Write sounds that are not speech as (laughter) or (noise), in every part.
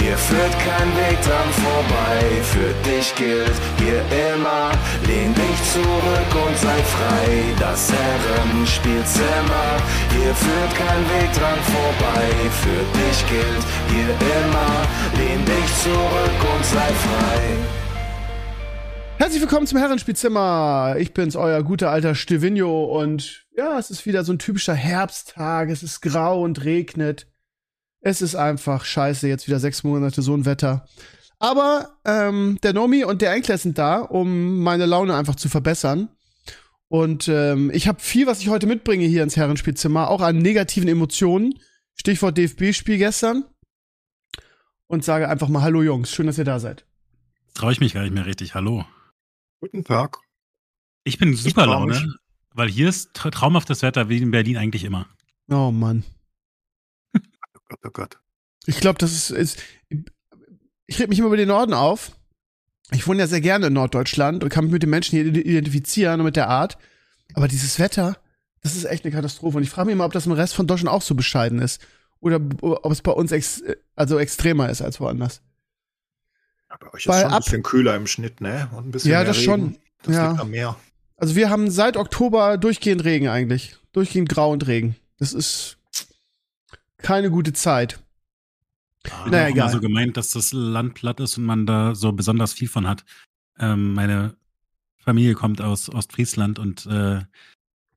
hier führt kein Weg dran vorbei. Für dich gilt hier immer, lehn dich zurück und sei frei. Das Herrenspielzimmer, hier führt kein Weg dran vorbei. Für dich gilt hier immer, lehn dich zurück und sei frei. Herzlich willkommen zum Herrenspielzimmer. Ich bin's, euer guter alter Stevinio und ja, es ist wieder so ein typischer Herbsttag. Es ist grau und regnet. Es ist einfach scheiße, jetzt wieder sechs Monate so ein Wetter. Aber ähm, der Nomi und der Enkler sind da, um meine Laune einfach zu verbessern. Und ähm, ich habe viel, was ich heute mitbringe hier ins Herrenspielzimmer, auch an negativen Emotionen. Stichwort DFB-Spiel gestern. Und sage einfach mal Hallo Jungs, schön, dass ihr da seid. Traue ich mich gar nicht mehr richtig. Hallo. Guten Tag. Ich bin super mich. Laune, weil hier ist tra traumhaftes Wetter, wie in Berlin eigentlich immer. Oh Mann. Oh Gott, oh Gott. Ich glaube, das ist, ist. Ich reg mich immer über den Norden auf. Ich wohne ja sehr gerne in Norddeutschland und kann mich mit den Menschen hier identifizieren und mit der Art. Aber dieses Wetter, das ist echt eine Katastrophe. Und ich frage mich immer, ob das im Rest von Deutschland auch so bescheiden ist. Oder ob es bei uns ex also extremer ist als woanders. Ja, bei euch ist Weil schon ein ab- bisschen kühler im Schnitt, ne? Und ein bisschen Ja, das Regen. schon. Das Ja. liegt am Meer. Also wir haben seit Oktober durchgehend Regen eigentlich. Durchgehend Grau und Regen. Das ist keine gute Zeit. Ich Naja, egal. immer so gemeint, dass das Land platt ist und man da so besonders viel von hat. Ähm, meine Familie kommt aus Ostfriesland und äh,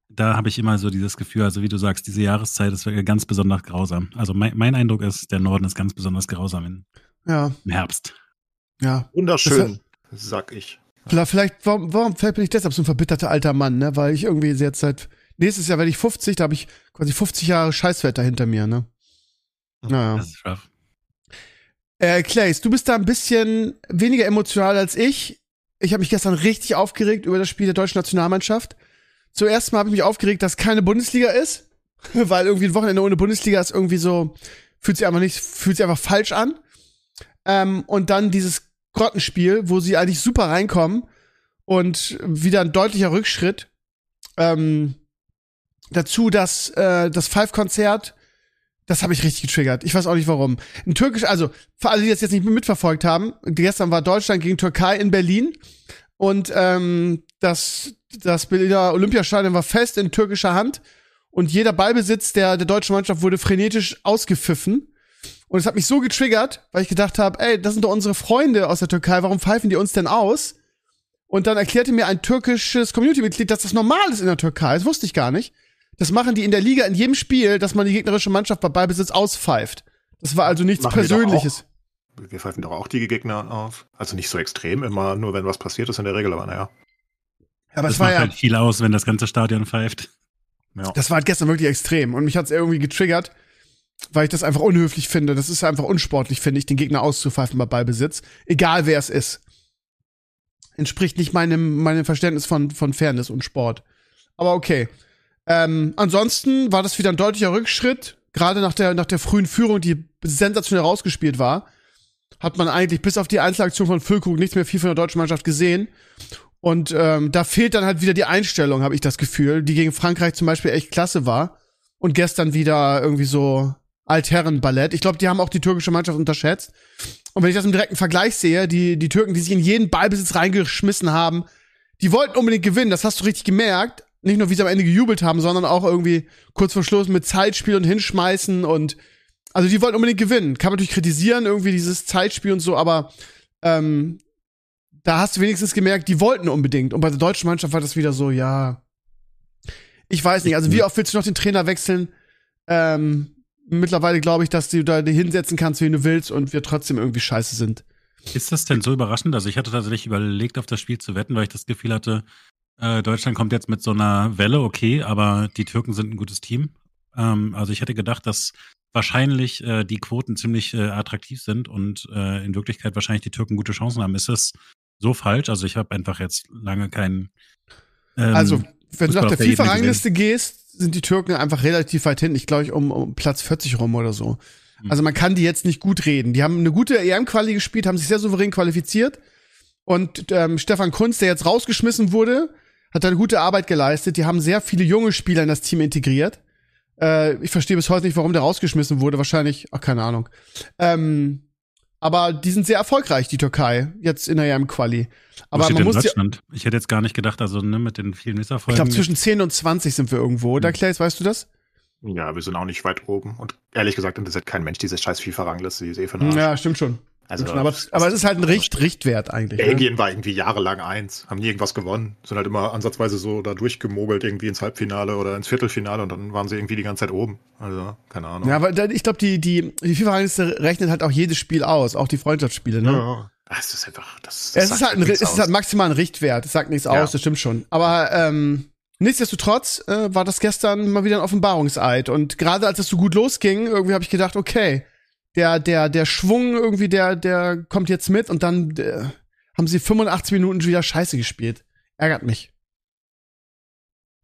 da habe ich immer so dieses Gefühl, also wie du sagst, diese Jahreszeit ist wirklich ganz besonders grausam. Also mein, mein Eindruck ist, der Norden ist ganz besonders grausam im, Ja, im Herbst. ja. Wunderschön, sag ich. Vielleicht, vielleicht warum, warum vielleicht bin ich deshalb so ein verbitterter alter Mann, ne? Weil ich irgendwie jetzt seit nächstes Jahr werde ich 50, da habe ich quasi 50 Jahre Scheißwetter hinter mir, ne? Naja. Das ist rough. Äh, Clays, du bist da ein bisschen weniger emotional als ich. Ich habe mich gestern richtig aufgeregt über das Spiel der deutschen Nationalmannschaft. Zuerst mal habe ich mich aufgeregt, dass keine Bundesliga ist, (laughs) weil irgendwie ein Wochenende ohne Bundesliga ist irgendwie so fühlt sich einfach nicht fühlt sich einfach falsch an. Ähm, und dann dieses Grottenspiel, wo sie eigentlich super reinkommen und wieder ein deutlicher Rückschritt. Ähm, dazu das äh, das Five-Konzert das habe ich richtig getriggert. Ich weiß auch nicht warum. Ein türkisch, also für alle, die das jetzt nicht mitverfolgt haben, gestern war Deutschland gegen Türkei in Berlin und ähm, das das Berliner Olympiastadion war fest in türkischer Hand und jeder Ballbesitz der der deutschen Mannschaft wurde frenetisch ausgepfiffen. Und es hat mich so getriggert, weil ich gedacht habe, ey, das sind doch unsere Freunde aus der Türkei, warum pfeifen die uns denn aus? Und dann erklärte mir ein türkisches Community-Mitglied, dass das normal ist in der Türkei. Das wusste ich gar nicht. Das machen die in der Liga in jedem Spiel, dass man die gegnerische Mannschaft bei Ballbesitz auspfeift. Das war also nichts Machen wir Persönliches. Wir pfeifen doch auch die Gegner auf. Also nicht so extrem, immer nur wenn was passiert ist in der Regel, aber naja. Aber Das es war macht ja, halt viel aus, wenn das ganze Stadion pfeift. Ja. das war halt gestern wirklich extrem. Und mich hat's irgendwie getriggert, weil ich das einfach unhöflich finde. Das ist einfach unsportlich, finde ich, den Gegner auszupfeifen bei Ballbesitz. Egal wer es ist. Entspricht nicht meinem, meinem Verständnis von, von Fairness und Sport. Aber okay. Ähm, ansonsten war das wieder ein deutlicher Rückschritt. Gerade nach der, nach der frühen Führung, die sensationell rausgespielt war, hat man eigentlich bis auf die Einzelaktion von Füllkrug nichts mehr viel von der deutschen Mannschaft gesehen. Und ähm, da fehlt dann halt wieder die Einstellung, habe ich das Gefühl, die gegen Frankreich zum Beispiel echt klasse war. Und gestern wieder irgendwie so Altherrenballett. Ich glaube, die haben auch die türkische Mannschaft unterschätzt. Und wenn ich das im direkten Vergleich sehe, die, die Türken, die sich in jeden Ballbesitz reingeschmissen haben, die wollten unbedingt gewinnen, das hast du richtig gemerkt. Nicht nur, wie sie am Ende gejubelt haben, sondern auch irgendwie kurz vor Schluss mit Zeitspiel und hinschmeißen und also die wollten unbedingt gewinnen. Kann man natürlich kritisieren, irgendwie dieses Zeitspiel und so, aber ähm, da hast du wenigstens gemerkt, die wollten unbedingt. Und bei der deutschen Mannschaft war das wieder so, ja. Ich weiß nicht, also wie oft willst du noch den Trainer wechseln? Ähm, mittlerweile glaube ich, dass du da hinsetzen kannst, wen du willst und wir trotzdem irgendwie scheiße sind. Ist das denn so überraschend? Also ich hatte tatsächlich überlegt, auf das Spiel zu wetten, weil ich das Gefühl hatte, äh, Deutschland kommt jetzt mit so einer Welle, okay, aber die Türken sind ein gutes Team. Ähm, also ich hätte gedacht, dass wahrscheinlich äh, die Quoten ziemlich äh, attraktiv sind und äh, in Wirklichkeit wahrscheinlich die Türken gute Chancen haben. Ist das so falsch? Also ich habe einfach jetzt lange kein Ähm, Also, wenn du Fußball nach der auf der FIFA-Rangliste gehst, sind die Türken einfach relativ weit hinten. Ich glaube, um, um Platz 40 rum oder so. Hm. Also man kann die jetzt nicht gut reden. Die haben eine gute EM-Quali gespielt, haben sich sehr souverän qualifiziert. Und ähm, Stefan Kunz, der jetzt rausgeschmissen wurde, hat eine gute Arbeit geleistet. Die haben sehr viele junge Spieler in das Team integriert. Äh, ich verstehe bis heute nicht, warum der rausgeschmissen wurde. Wahrscheinlich, ach, keine Ahnung. Ähm, aber die sind sehr erfolgreich, die Türkei, jetzt in der EM-Quali. Wo Aber man muss ja, Deutschland? Ich hätte jetzt gar nicht gedacht, also ne, mit den vielen ich Misserfolgen. glaube, zwischen 10 und 20 sind wir irgendwo. Oder, Hm. Clays, weißt du das? Ja, wir sind auch nicht weit oben. Und ehrlich gesagt interessiert kein Mensch diese scheiß FIFA-Rangliste, die ist eh für den Arsch. Ja, stimmt schon. Also. Aber, aber es ist halt ein Richt Richtwert eigentlich. Ne? Belgien war irgendwie jahrelang eins, haben nie irgendwas gewonnen, sind halt immer ansatzweise so da durchgemogelt irgendwie ins Halbfinale oder ins Viertelfinale und dann waren sie irgendwie die ganze Zeit oben. Also, keine Ahnung. Ja, aber ich glaube, die, die, die FIFA-Rangliste rechnet halt auch jedes Spiel aus, auch die Freundschaftsspiele, ne? Ja. Ah, Es ist einfach, das, das Es ist halt, ein, es ist halt maximal ein Richtwert. Es sagt nichts Ja. aus, das stimmt schon. Aber ähm, nichtsdestotrotz äh, war das gestern mal wieder ein Offenbarungseid. Und gerade als es so gut losging, irgendwie habe ich gedacht, okay, der, der, der Schwung irgendwie, der, der kommt jetzt mit und dann äh, haben sie 85 Minuten wieder Scheiße gespielt. Ärgert mich.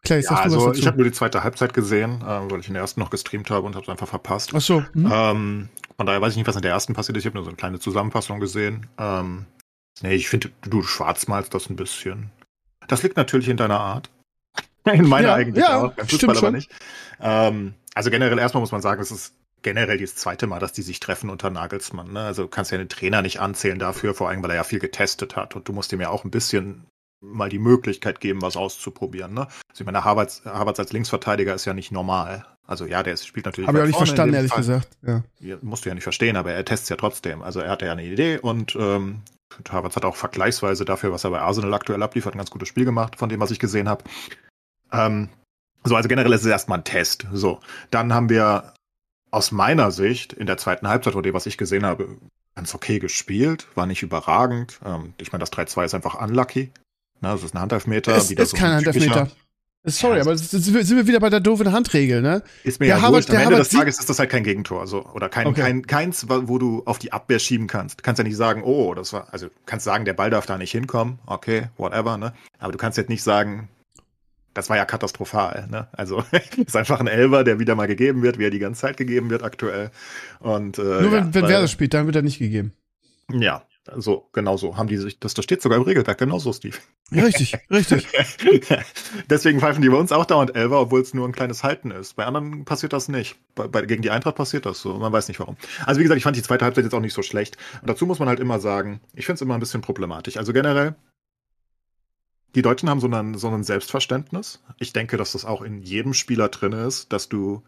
Clay, ja, also ich habe nur die zweite Halbzeit gesehen, äh, weil ich in der ersten noch gestreamt habe und habe es einfach verpasst. Ach so. Hm? Ähm, von daher weiß ich nicht, was in der ersten passiert ist. Ich habe nur so eine kleine Zusammenfassung gesehen. Ähm, nee, ich finde, du schwarzmalst das ein bisschen. Das liegt natürlich in deiner Art. (laughs) In meiner Ja, eigentlich ja, auch. Beim stimmt Fußball aber schon. nicht. Ähm, also generell erstmal muss man sagen, es ist generell das zweite Mal, dass die sich treffen unter Nagelsmann. Ne? Also du kannst ja den Trainer nicht anzählen dafür, vor allem, weil er ja viel getestet hat. Und du musst ihm ja auch ein bisschen mal die Möglichkeit geben, was auszuprobieren. Ne? Also ich meine, Havertz, Havertz als Linksverteidiger ist ja nicht normal. Also ja, der ist, spielt natürlich. Habe ich auch nicht verstanden, ehrlich Fall. gesagt. Ja. Ja, musst du ja nicht verstehen, aber er testet ja trotzdem. Also er hatte ja eine Idee und ähm, Havertz hat auch vergleichsweise dafür, was er bei Arsenal aktuell abliefert, ein ganz gutes Spiel gemacht, von dem, was ich gesehen habe. Ähm, so, also generell ist es erstmal ein Test. So, dann haben wir aus meiner Sicht in der zweiten Halbzeit, von dem, was ich gesehen habe, ganz okay gespielt, war nicht überragend. Ähm, ich meine, das 3-2 ist einfach unlucky. Na, das ist ein Handelfmeter. Es wieder ist so kein Handelfmeter. Sorry, Ja, aber sind wir wieder bei der doofen Handregel, ne? Ist mir Der ja Harvard- wurscht. Am Ende Harvard des Tages ist das halt kein Gegentor. So. Oder kein, Okay. kein, keins, wo du auf die Abwehr schieben kannst. Du kannst ja nicht sagen, oh, das war, also du kannst sagen, der Ball darf da nicht hinkommen. Okay, whatever, ne? Aber du kannst jetzt nicht sagen, das war ja katastrophal, ne? Also, (laughs) ist einfach ein Elber, der wieder mal gegeben wird, wie er die ganze Zeit gegeben wird aktuell. Und, äh, Nur wenn, ja, wenn Werder spielt, dann wird er nicht gegeben. Ja, so, genau so haben die sich, das, das steht sogar im Regelwerk, genau so, Steve. Richtig, (laughs) richtig. Deswegen pfeifen die bei uns auch dauernd Elfer, obwohl es nur ein kleines Halten ist. Bei anderen passiert das nicht. Bei, bei, gegen die Eintracht passiert das so. Man weiß nicht warum. Also wie gesagt, ich fand die zweite Halbzeit jetzt auch nicht so schlecht. Und dazu muss man halt immer sagen, ich finde es immer ein bisschen problematisch. Also generell, die Deutschen haben so ein, so ein Selbstverständnis. Ich denke, dass das auch in jedem Spieler drin ist, dass du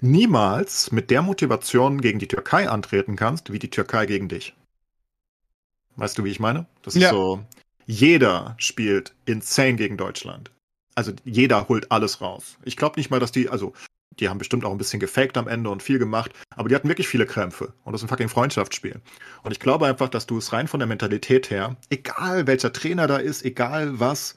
niemals mit der Motivation gegen die Türkei antreten kannst, wie die Türkei gegen dich. Weißt du, wie ich meine? Das ist Ja. so, jeder spielt insane gegen Deutschland. Also jeder holt alles raus. Ich glaube nicht mal, dass die, also die haben bestimmt auch ein bisschen gefaked am Ende und viel gemacht, aber die hatten wirklich viele Krämpfe. Und das ist ein fucking Freundschaftsspiel. Und ich glaube einfach, dass du es rein von der Mentalität her, egal welcher Trainer da ist, egal was,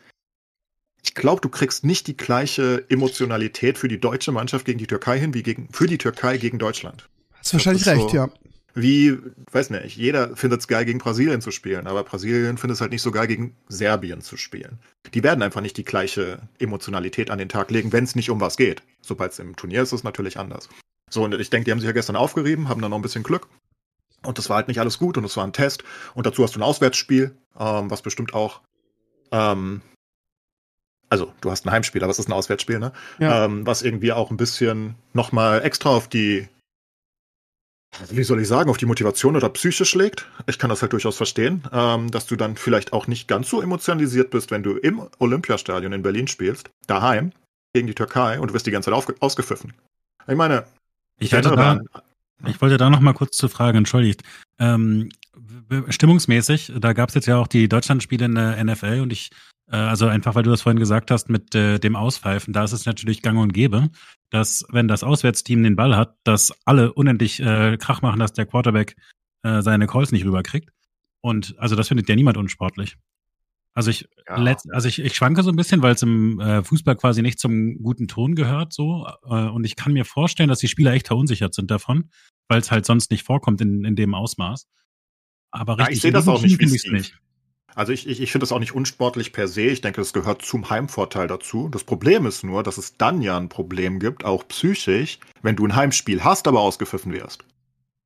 ich glaube, du kriegst nicht die gleiche Emotionalität für die deutsche Mannschaft gegen die Türkei hin, wie gegen, für die Türkei gegen Deutschland. Hast wahrscheinlich Das ist recht, so- ja. Wie, weiß nicht, jeder findet es geil, gegen Brasilien zu spielen, aber Brasilien findet es halt nicht so geil, gegen Serbien zu spielen. Die werden einfach nicht die gleiche Emotionalität an den Tag legen, wenn es nicht um was geht. Sobald es im Turnier ist, ist es natürlich anders. So, und ich denke, die haben sich ja gestern aufgerieben, haben dann noch ein bisschen Glück. Und das war halt nicht alles gut und es war ein Test. Und dazu hast du ein Auswärtsspiel, ähm, was bestimmt auch, ähm, also du hast ein Heimspiel, aber es ist ein Auswärtsspiel, ne? Ja. Ähm, was irgendwie auch ein bisschen nochmal extra auf die wie soll ich sagen, auf die Motivation oder Psyche schlägt. Ich kann das halt durchaus verstehen, ähm, dass du dann vielleicht auch nicht ganz so emotionalisiert bist, wenn du im Olympiastadion in Berlin spielst, daheim, gegen die Türkei und du wirst die ganze Zeit ausgepfiffen. Ich meine, Ich, hatte da, an, ich wollte da noch mal kurz zur Frage, entschuldigt. Ähm, stimmungsmäßig, da gab es jetzt ja auch die Deutschlandspiele in der NFL und ich, also einfach weil du das vorhin gesagt hast mit äh, dem Auspfeifen, da ist es natürlich gang und gäbe, dass wenn das Auswärtsteam den Ball hat, dass alle unendlich äh, Krach machen, dass der Quarterback äh, seine Calls nicht rüberkriegt. Und also das findet ja niemand unsportlich. Also ich, Ja. letzt, also ich, ich schwanke so ein bisschen, weil es im äh, Fußball quasi nicht zum guten Ton gehört, so. Äh, und ich kann mir vorstellen, dass die Spieler echt verunsichert sind davon, weil es halt sonst nicht vorkommt in, in dem Ausmaß. Aber Ja, richtig ich sehe das auch nicht Also ich, ich, ich finde das auch nicht unsportlich per se. Ich denke, das gehört zum Heimvorteil dazu. Das Problem ist nur, dass es dann ja ein Problem gibt, auch psychisch, wenn du ein Heimspiel hast, aber ausgepfiffen wirst.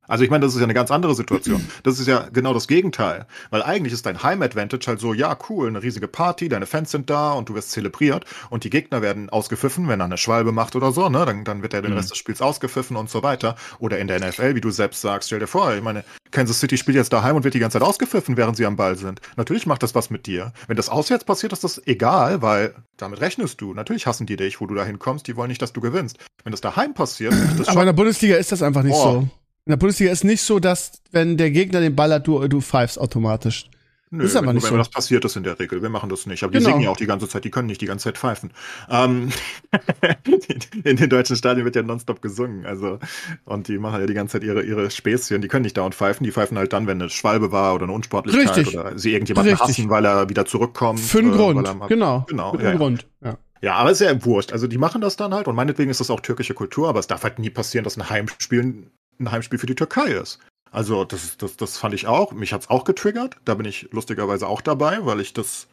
Also ich meine, das ist ja eine ganz andere Situation. (clears throat) Das ist ja genau das Gegenteil. Weil eigentlich ist dein Heim-Advantage halt so, ja, cool, eine riesige Party, deine Fans sind da und du wirst zelebriert und die Gegner werden ausgepfiffen, wenn er eine Schwalbe macht oder so, ne? Dann, dann wird er den mhm. Rest des Spiels ausgepfiffen und so weiter. Oder in der NFL, wie du selbst sagst, stell dir vor, ich meine, Kansas City spielt jetzt daheim und wird die ganze Zeit ausgepfiffen, während sie am Ball sind. Natürlich macht das was mit dir. Wenn das auswärts passiert, ist das egal, weil damit rechnest du. Natürlich hassen die dich, wo du da hinkommst, die wollen nicht, dass du gewinnst. Wenn das daheim passiert, das Aber in der Bundesliga ist das einfach nicht oh. so. In der Bundesliga ist nicht so, dass, wenn der Gegner den Ball hat, du, du pfeifst automatisch. Nö, ist aber nicht so. das passiert ist in der Regel. Wir machen das nicht. Aber die genau. singen ja auch die ganze Zeit. Die können nicht die ganze Zeit pfeifen. Ähm, (laughs) in den deutschen Stadien wird ja nonstop gesungen. Also, und die machen ja die ganze Zeit ihre, ihre Späßchen. Die können nicht dauernd pfeifen. Die pfeifen halt dann, wenn eine Schwalbe war oder eine Unsportlichkeit Richtig. oder sie irgendjemanden Richtig. hassen, weil er wieder zurückkommt. Für einen äh, Grund. Genau. Genau. Für einen Grund. Ja. Ja, aber ist ja wurscht. Also die machen das dann halt und meinetwegen ist das auch türkische Kultur, aber es darf halt nie passieren, dass ein Heimspiel ein Heimspiel für die Türkei ist. Also das, das, das fand ich auch. Mich hat es auch getriggert. Da bin ich lustigerweise auch dabei, weil ich das.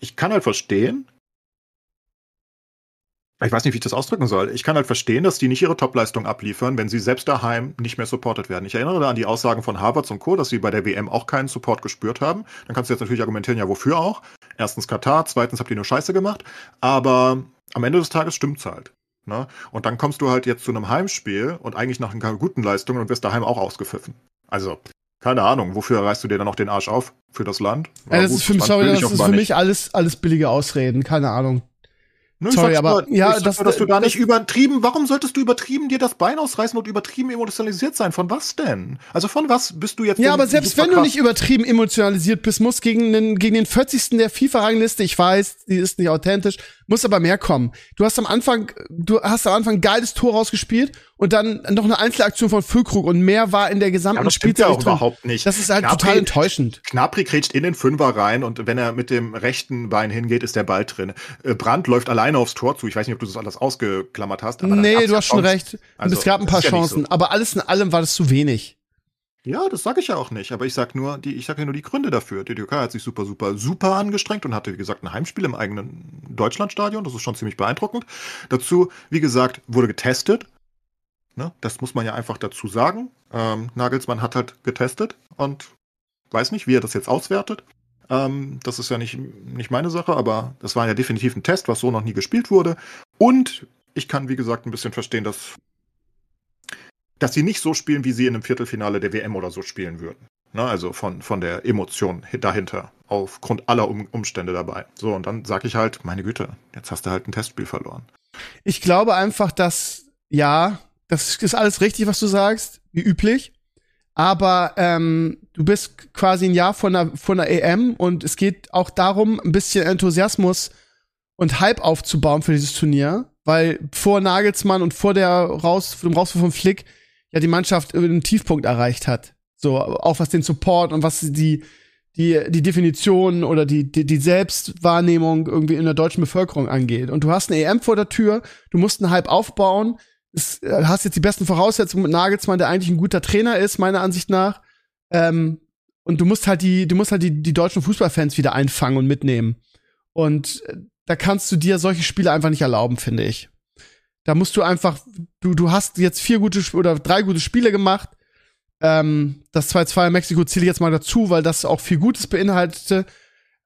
Ich kann halt verstehen. Ich weiß nicht, wie ich das ausdrücken soll. Ich kann halt verstehen, dass die nicht ihre Topleistung abliefern, wenn sie selbst daheim nicht mehr supported werden. Ich erinnere da an die Aussagen von Harvard und Co., dass sie bei der WM auch keinen Support gespürt haben. Dann kannst du jetzt natürlich argumentieren, ja, wofür auch? Erstens Katar, zweitens habt ihr nur Scheiße gemacht. Aber am Ende des Tages stimmt's halt. Ne? Und dann kommst du halt jetzt zu einem Heimspiel und eigentlich nach einer guten Leistung und wirst daheim auch ausgepfiffen. Also, keine Ahnung, wofür reißt du dir dann noch den Arsch auf? Für das Land? Ja, das, gut, ist für, sorry, das ist für mich alles, alles billige Ausreden, keine Ahnung. Ne, Sorry, aber nur, ja, das, nur, dass du da nicht übertrieben, warum solltest du übertrieben dir das Bein ausreißen und übertrieben emotionalisiert sein? Von was denn? Also von was bist du jetzt? Ja, aber selbst wenn du nicht übertrieben emotionalisiert bist, muss gegen den, gegen den 40. der FIFA-Rangliste, ich weiß, die ist nicht authentisch, muss aber mehr kommen. Du hast am Anfang, du hast am Anfang ein geiles Tor rausgespielt und dann noch eine Einzelaktion von Füllkrug und mehr war in der gesamten ja, Spielzeit ja auch überhaupt nicht. Das ist halt Knapri, total enttäuschend. Knapri kretscht in den Fünfer rein und wenn er mit dem rechten Bein hingeht, ist der Ball drin. Äh, Brandt läuft alleine aufs Tor zu. Ich weiß nicht, ob du das alles ausgeklammert hast. Aber nee, du hast schon recht. Also, es gab ein paar Chancen, so. aber alles in allem war das zu wenig. Ja, das sage ich ja auch nicht, aber ich sag nur, die, ich sage ja nur die Gründe dafür. Die Türkei hat sich super, super, super angestrengt und hatte, wie gesagt, ein Heimspiel im eigenen Deutschlandstadion. Das ist schon ziemlich beeindruckend. Dazu, wie gesagt, wurde getestet. Ne? Das muss man ja einfach dazu sagen. Ähm, Nagelsmann hat halt getestet und weiß nicht, wie er das jetzt auswertet. Ähm, das ist ja nicht, nicht meine Sache, aber das war ja definitiv ein Test, was so noch nie gespielt wurde. Und ich kann, wie gesagt, ein bisschen verstehen, dass dass sie nicht so spielen, wie sie in einem Viertelfinale der WM oder so spielen würden. Ne, also von, von der Emotion dahinter, aufgrund aller um Umstände dabei. So, und dann sag ich halt, meine Güte, jetzt hast du halt ein Testspiel verloren. Ich glaube einfach, dass, ja, das ist alles richtig, was du sagst, wie üblich. Aber ähm, du bist quasi ein Jahr von der, von der EM und es geht auch darum, ein bisschen Enthusiasmus und Hype aufzubauen für dieses Turnier. Weil vor Nagelsmann und vor der Raus, dem Rauswurf von Flick ja die Mannschaft einen Tiefpunkt erreicht hat. So, auch was den Support und was die, die, die Definition oder die, die, die Selbstwahrnehmung irgendwie in der deutschen Bevölkerung angeht. Und du hast eine EM vor der Tür, du musst einen Hype aufbauen, es, äh, hast jetzt die besten Voraussetzungen mit Nagelsmann, der eigentlich ein guter Trainer ist, meiner Ansicht nach. Ähm, und du musst halt die, du musst halt die, die deutschen Fußballfans wieder einfangen und mitnehmen. Und äh, da kannst du dir solche Spiele einfach nicht erlauben, finde ich. Da musst du einfach, du, du hast jetzt vier gute oder drei gute Spiele gemacht. Ähm, das 2-2 in Mexiko zähle ich jetzt mal dazu, weil das auch viel Gutes beinhaltete.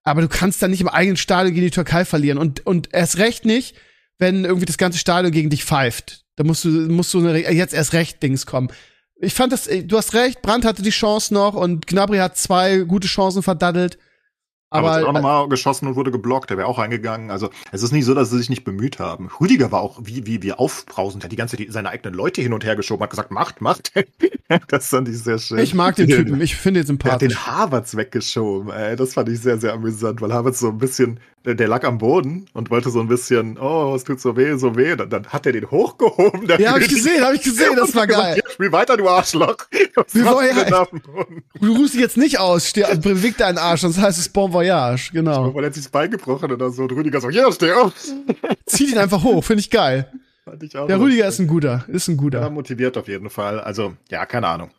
Aber du kannst da nicht im eigenen Stadion gegen die Türkei verlieren. Und, und erst recht nicht, wenn irgendwie das ganze Stadion gegen dich pfeift. Da musst du, musst du jetzt erst recht Dings kommen. Ich fand das, du hast recht, Brandt hatte die Chance noch und Gnabry hat zwei gute Chancen verdaddelt. Aber, aber auch nochmal geschossen und wurde geblockt, der wäre auch eingegangen. Also es ist nicht so, dass sie sich nicht bemüht haben. Rüdiger war auch wie, wie, wie aufbrausend, hat die ganze Zeit seine eigenen Leute hin und her geschoben, hat gesagt, macht, macht. (laughs) das fand ich sehr schön. Ich mag den (laughs) Typen, ich finde ihn sympathisch. Er hat den Harvards weggeschoben, ey. Das fand ich sehr, sehr amüsant, weil Harvards so ein bisschen der, lag am Boden und wollte so ein bisschen, oh, es tut so weh, so weh. Dann, dann hat er den hochgehoben. Ja, hab ich gesehen, hab ich gesehen, das war geil. Gesagt, spiel weiter, du Arschloch. (laughs) Wie ja, du rufst dich jetzt nicht aus, steh, also beweg deinen Arsch, sonst heißt es Bon Voyage, genau. Weil er hat sich das Bein gebrochen oder so und Rüdiger so, ja, steh auf. (laughs) Zieh ihn einfach hoch, finde ich geil. Fand ich auch Der Rüdiger ist ein guter, ist ein guter. Ja, motiviert auf jeden Fall. Also, ja, keine Ahnung.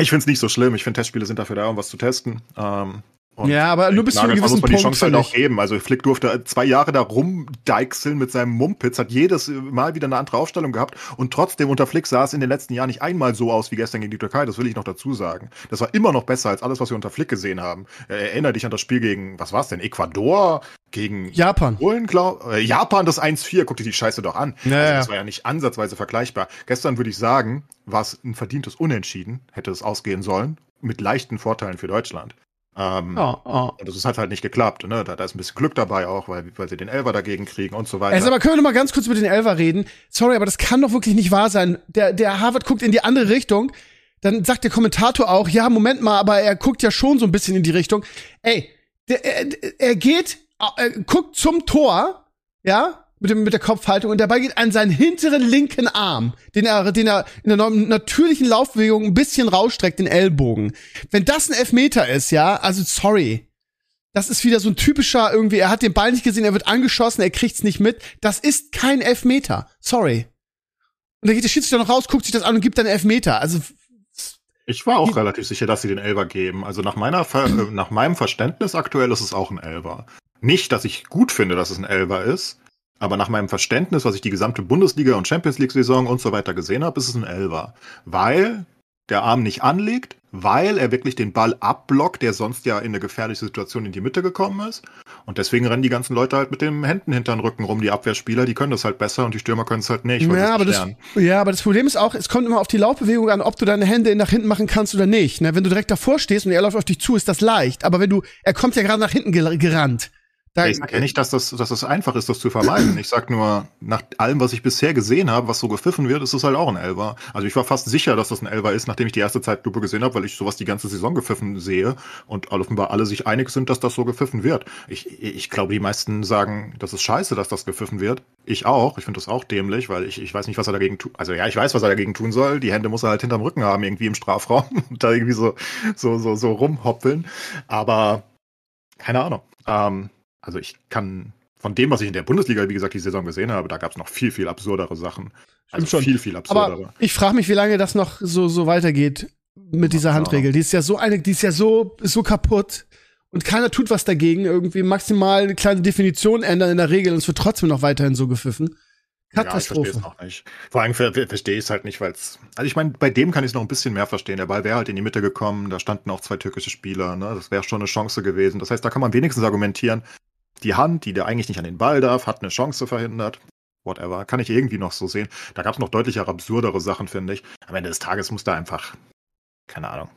Ich finde es nicht so schlimm. Ich finde, Testspiele sind dafür da, um was zu testen. Ähm, Und ja, aber nur bis zu einem gewissen man die Punkt, Chance halt auch geben. Also Flick durfte zwei Jahre da rumdeichseln mit seinem Mumpitz, hat jedes Mal wieder eine andere Aufstellung gehabt und trotzdem unter Flick sah es in den letzten Jahren nicht einmal so aus wie gestern gegen die Türkei. Das will ich noch dazu sagen. Das war immer noch besser als alles, was wir unter Flick gesehen haben. Erinnere dich an das Spiel gegen, was war es denn? Ecuador? Gegen Japan. Polen, glaub, äh, Japan das 1-4, guck dir die Scheiße doch an. Ja, also das war ja nicht ansatzweise vergleichbar. Gestern würde ich sagen, war es ein verdientes Unentschieden, hätte es ausgehen sollen, mit leichten Vorteilen für Deutschland. Ähm, Oh, oh. und das ist halt nicht geklappt. Ne? Da, da ist ein bisschen Glück dabei auch, weil, weil sie den Elfer dagegen kriegen und so weiter. Also, aber können wir noch mal ganz kurz über den Elfer reden? Sorry, aber das kann doch wirklich nicht wahr sein. Der, der Harvard guckt in die andere Richtung. Dann sagt der Kommentator auch, ja, Moment mal, aber er guckt ja schon so ein bisschen in die Richtung. Ey, der, er, er geht, er guckt zum Tor, ja, mit, dem, mit der Kopfhaltung und dabei geht an seinen hinteren linken Arm, den er, den er in der natürlichen Laufbewegung ein bisschen rausstreckt, den Ellbogen. Wenn das ein Elfmeter ist, ja, also sorry. Das ist wieder so ein typischer irgendwie, er hat den Ball nicht gesehen, er wird angeschossen, er kriegt's nicht mit. Das ist kein Elfmeter. Sorry. Und dann geht der Schiedsrichter noch raus, guckt sich das an und gibt dann Elfmeter. Also, ich war auch relativ sicher, dass sie den Elfer geben. Also nach, meiner Ver äh, nach meinem Verständnis aktuell ist es auch ein Elfer. Nicht, dass ich gut finde, dass es ein Elfer ist, aber nach meinem Verständnis, was ich die gesamte Bundesliga und Champions League-Saison und so weiter gesehen habe, ist es ein Elfer. Weil der Arm nicht anlegt, weil er wirklich den Ball abblockt, der sonst ja in eine gefährliche Situation in die Mitte gekommen ist. Und deswegen rennen die ganzen Leute halt mit den Händen hinter den Rücken rum. Die Abwehrspieler, die können das halt besser und die Stürmer können es halt nicht. ja, aber das, ja, aber das Problem ist auch, es kommt immer auf die Laufbewegung an, ob du deine Hände nach hinten machen kannst oder nicht. Ne? Wenn du direkt davor stehst und er läuft auf dich zu, ist das leicht. Aber wenn du, er kommt ja gerade nach hinten ger- gerannt. Da, Ich sag ja nicht, dass das, dass das einfach ist, das zu vermeiden. Ich sag nur, nach allem, was ich bisher gesehen habe, was so gepfiffen wird, ist es halt auch ein Elfer. Also ich war fast sicher, dass das ein Elfer ist, nachdem ich die erste Zeitlupe gesehen habe, weil ich sowas die ganze Saison gepfiffen sehe und offenbar alle sich einig sind, dass das so gepfiffen wird. Ich, ich glaube, die meisten sagen, das ist scheiße, dass das gepfiffen wird. Ich auch. Ich finde das auch dämlich, weil ich, ich weiß nicht, was er dagegen tut. Also ja, ich weiß, was er dagegen tun soll. Die Hände muss er halt hinterm Rücken haben, irgendwie im Strafraum (laughs) und da irgendwie so, so, so, so rumhoppeln. Aber keine Ahnung. Ähm, also ich kann von dem, was ich in der Bundesliga, wie gesagt, die Saison gesehen habe, da gab es noch viel, viel absurdere Sachen. Also Stimmt schon. viel, viel absurdere. aber ich frage mich, wie lange das noch so, so weitergeht mit dieser. Handregel. Die ist ja so eine, die ist ja so, so kaputt. Und keiner tut was dagegen, irgendwie maximal eine kleine Definition ändern in der Regel und es wird trotzdem noch weiterhin so gepfiffen. Ja, ich verstehe Katastrophe. es auch nicht. Vor allem ver verstehe ich es halt nicht, weil es. Also ich meine, bei dem kann ich es noch ein bisschen mehr verstehen. Der Ball wäre halt in die Mitte gekommen, da standen auch zwei türkische Spieler, ne? Das wäre schon eine Chance gewesen. Das heißt, da kann man wenigstens argumentieren, die Hand, die der eigentlich nicht an den Ball darf, hat eine Chance verhindert. Whatever. Kann ich irgendwie noch so sehen. Da gab es noch deutlich absurdere Sachen, finde ich. Am Ende des Tages muss da einfach. Keine Ahnung.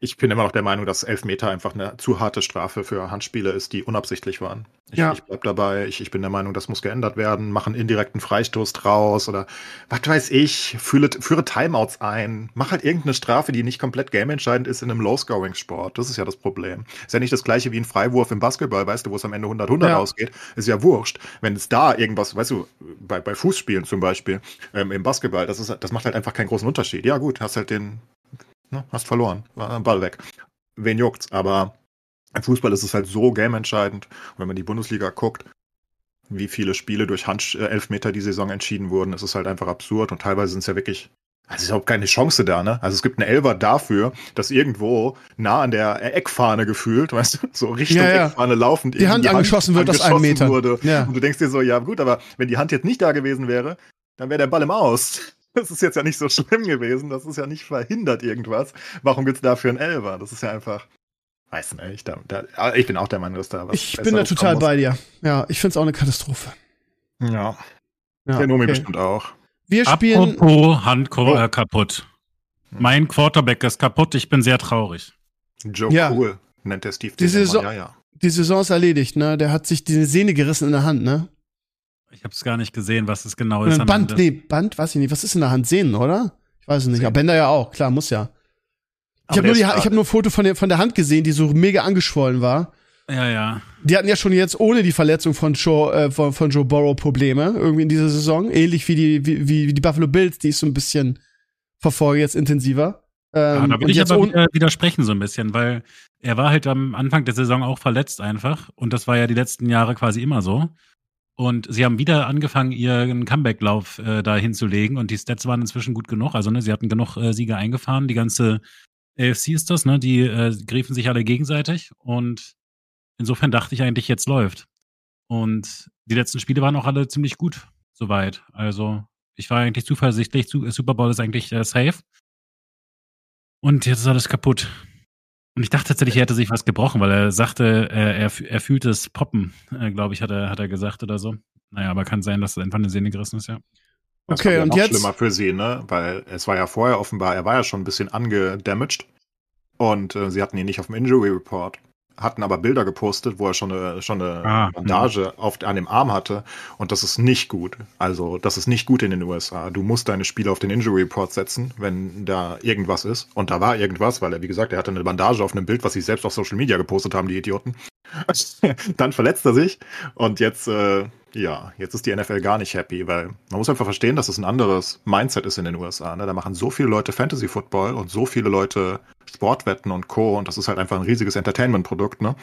Ich bin immer noch der Meinung, dass Elfmeter einfach eine zu harte Strafe für Handspiele ist, die unabsichtlich waren. Ich, Ja. ich bleib dabei. Ich, ich bin der Meinung, das muss geändert werden. Machen indirekten Freistoß draus oder was weiß ich. Führe, führe Timeouts ein. Mach halt irgendeine Strafe, die nicht komplett gameentscheidend ist in einem Low-Scoring-Sport. Das ist ja das Problem. Ist ja nicht das gleiche wie ein Freiwurf im Basketball, weißt du, wo es am Ende 100-100 Ja. ausgeht. Ist ja wurscht. Wenn es da irgendwas, weißt du, bei, bei Fußspielen zum Beispiel, ähm, im Basketball, das, ist, das macht halt einfach keinen großen Unterschied. Ja gut, hast halt den, ne, hast verloren. War Ball weg. Wen juckt's? Aber im Fußball ist es halt so gameentscheidend. Und wenn man die Bundesliga guckt, wie viele Spiele durch Handelfmeter die Saison entschieden wurden, ist es halt einfach absurd. Und teilweise sind es ja wirklich, also es ist überhaupt keine Chance da, ne? Also es gibt eine Elfer dafür, dass irgendwo nah an der Eckfahne gefühlt, (laughs) weißt du, so Richtung Ja, ja. Eckfahne laufend Die Hand irgendwie angeschossen wird aus einem Meter. Wurde. Ja. Und du denkst dir so, ja gut, aber wenn die Hand jetzt nicht da gewesen wäre, dann wäre der Ball im Aus. Das ist jetzt ja nicht so schlimm gewesen. Das ist ja nicht verhindert irgendwas. Warum gibt's dafür einen Elfer? Das ist ja einfach. Weiß nicht. Da, da, aber ich bin auch der Meinung, dass da was. Ich bin da total bei dir. Ja, ich find's auch eine Katastrophe. Ja, Ja, der Nomi okay. bestimmt auch. Wir spielen, Apropos Hand Oh. äh, kaputt. Mein Quarterback ist kaputt, ich bin sehr traurig. Joe Ja. Cool nennt der Steve Die. Saison- Ja, ja. die Saison ist erledigt, ne? Der hat sich die Sehne gerissen in der Hand, ne? Ich habe es gar nicht gesehen, was es genau ist. Band, Ende. nee, Band, weiß ich nicht. Was ist in der Hand? Sehnen, oder? Ich weiß es nicht. Aber Bänder ja auch, klar, muss ja. Ich habe nur, die, ich hab nur ein Foto von der, von der Hand gesehen, die so mega angeschwollen war. Ja, ja. Die hatten ja schon jetzt ohne die Verletzung von Joe, äh, von, von Joe Burrow Probleme irgendwie in dieser Saison. Ähnlich wie die, wie, wie die Buffalo Bills, die ich so ein bisschen verfolge jetzt intensiver. Ähm, ja da will ich jetzt aber wieder widersprechen so ein bisschen, weil er war halt am Anfang der Saison auch verletzt einfach. Und das war ja die letzten Jahre quasi immer so. Und sie haben wieder angefangen, ihren Comeback-Lauf äh, da hinzulegen. Und die Stats waren inzwischen gut genug. Also, ne, sie hatten genug äh, Siege eingefahren. Die ganze AFC ist das, ne? Die äh, griefen sich alle gegenseitig und insofern dachte ich eigentlich, jetzt läuft. Und die letzten Spiele waren auch alle ziemlich gut, soweit. Also ich war eigentlich zuversichtlich, Super Bowl ist eigentlich äh, safe. Und jetzt ist alles kaputt. Und ich dachte tatsächlich, er hätte sich was gebrochen, weil er sagte, er, er, er fühlt es poppen, äh, glaube ich, hat er, hat er gesagt oder so. Naja, aber kann sein, dass einfach eine Sehne gerissen ist, ja. Das okay, ja und noch jetzt schlimmer für sie, ne? Weil es war ja vorher offenbar, er war ja schon ein bisschen angedamaged und äh, sie hatten ihn nicht auf dem Injury Report hatten aber Bilder gepostet, wo er schon eine, schon eine ah, Bandage ja. auf, an dem Arm hatte. Und das ist nicht gut. Also, das ist nicht gut in den USA. Du musst deine Spieler auf den Injury Report setzen, wenn da irgendwas ist. Und da war irgendwas, weil er, wie gesagt, er hatte eine Bandage auf einem Bild, was sie selbst auf Social Media gepostet haben, die Idioten. (laughs) Dann verletzt er sich und jetzt, äh, ja, jetzt ist die NFL gar nicht happy, weil man muss einfach verstehen, dass es ein anderes Mindset ist in den USA. Ne? Da machen so viele Leute Fantasy Football und so viele Leute Sportwetten und Co. Und das ist halt einfach ein riesiges Entertainment-Produkt, ne?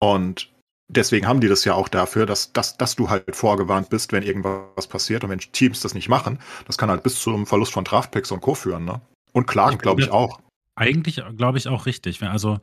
Und deswegen haben die das ja auch dafür, dass, dass, dass du halt vorgewarnt bist, wenn irgendwas passiert. Und wenn Teams das nicht machen, das kann halt bis zum Verlust von Draftpicks und Co. führen, ne? Und klagen, glaube ich, auch. Eigentlich, glaube ich, auch richtig. Also,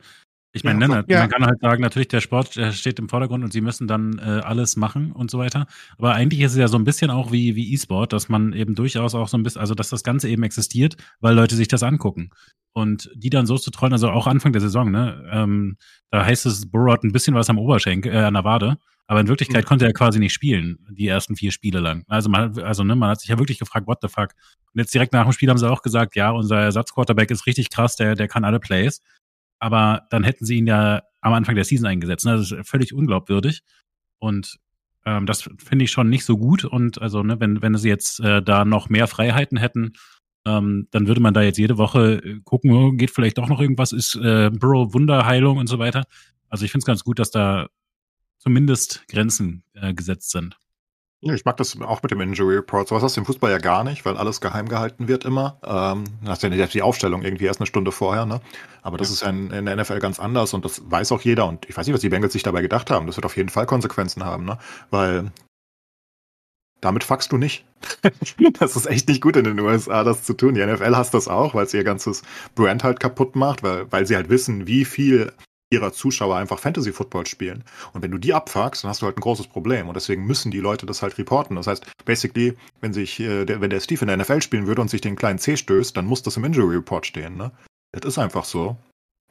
ich meine, ja, ja. man kann halt sagen, natürlich, der Sport steht im Vordergrund und sie müssen dann äh, alles machen und so weiter. Aber eigentlich ist es ja so ein bisschen auch wie, wie E-Sport, dass man eben durchaus auch so ein bisschen, also dass das Ganze eben existiert, weil Leute sich das angucken. Und die dann so zu trollen, also auch Anfang der Saison, ne? Ähm, da heißt es, Burrow hat ein bisschen was am Oberschenkel, äh, an der Wade. Aber in Wirklichkeit mhm. konnte er quasi nicht spielen, die ersten vier Spiele lang. Also man, also, ne, man hat sich ja wirklich gefragt, what the fuck. Und jetzt direkt nach dem Spiel haben sie auch gesagt, ja, unser Ersatzquarterback ist richtig krass, der, der kann alle Plays. Aber dann hätten sie ihn ja am Anfang der Season eingesetzt. Ne? Das ist völlig unglaubwürdig. Und ähm, das finde ich schon nicht so gut. Und also, ne, wenn, wenn sie jetzt äh, da noch mehr Freiheiten hätten, ähm, dann würde man da jetzt jede Woche äh, gucken, oh, geht vielleicht doch noch irgendwas, ist äh, Burrow Wunderheilung und so weiter. Also ich finde es ganz gut, dass da zumindest Grenzen äh, gesetzt sind. Ja, ich mag das auch mit dem Injury Report. So was hast du im Fußball ja gar nicht, weil alles geheim gehalten wird immer. Ähm, hast ja nicht die Aufstellung irgendwie erst eine Stunde vorher, ne? Aber das ja. ist ja in, in, der NFL ganz anders und das weiß auch jeder. Und ich weiß nicht, was die Bengals sich dabei gedacht haben. Das wird auf jeden Fall Konsequenzen haben, ne? Weil damit fuckst du nicht. (laughs) das ist echt nicht gut in den USA, das zu tun. Die NFL hasst das auch, weil es ihr ganzes Brand halt kaputt macht, weil, weil sie halt wissen, wie viel ihrer Zuschauer einfach Fantasy Football spielen. Und wenn du die abfuckst, dann hast du halt ein großes Problem. Und deswegen müssen die Leute das halt reporten. Das heißt, basically, wenn sich, äh, der, wenn der Steve in der NFL spielen würde und sich den kleinen C stößt, dann muss das im Injury Report stehen, ne? Das ist einfach so.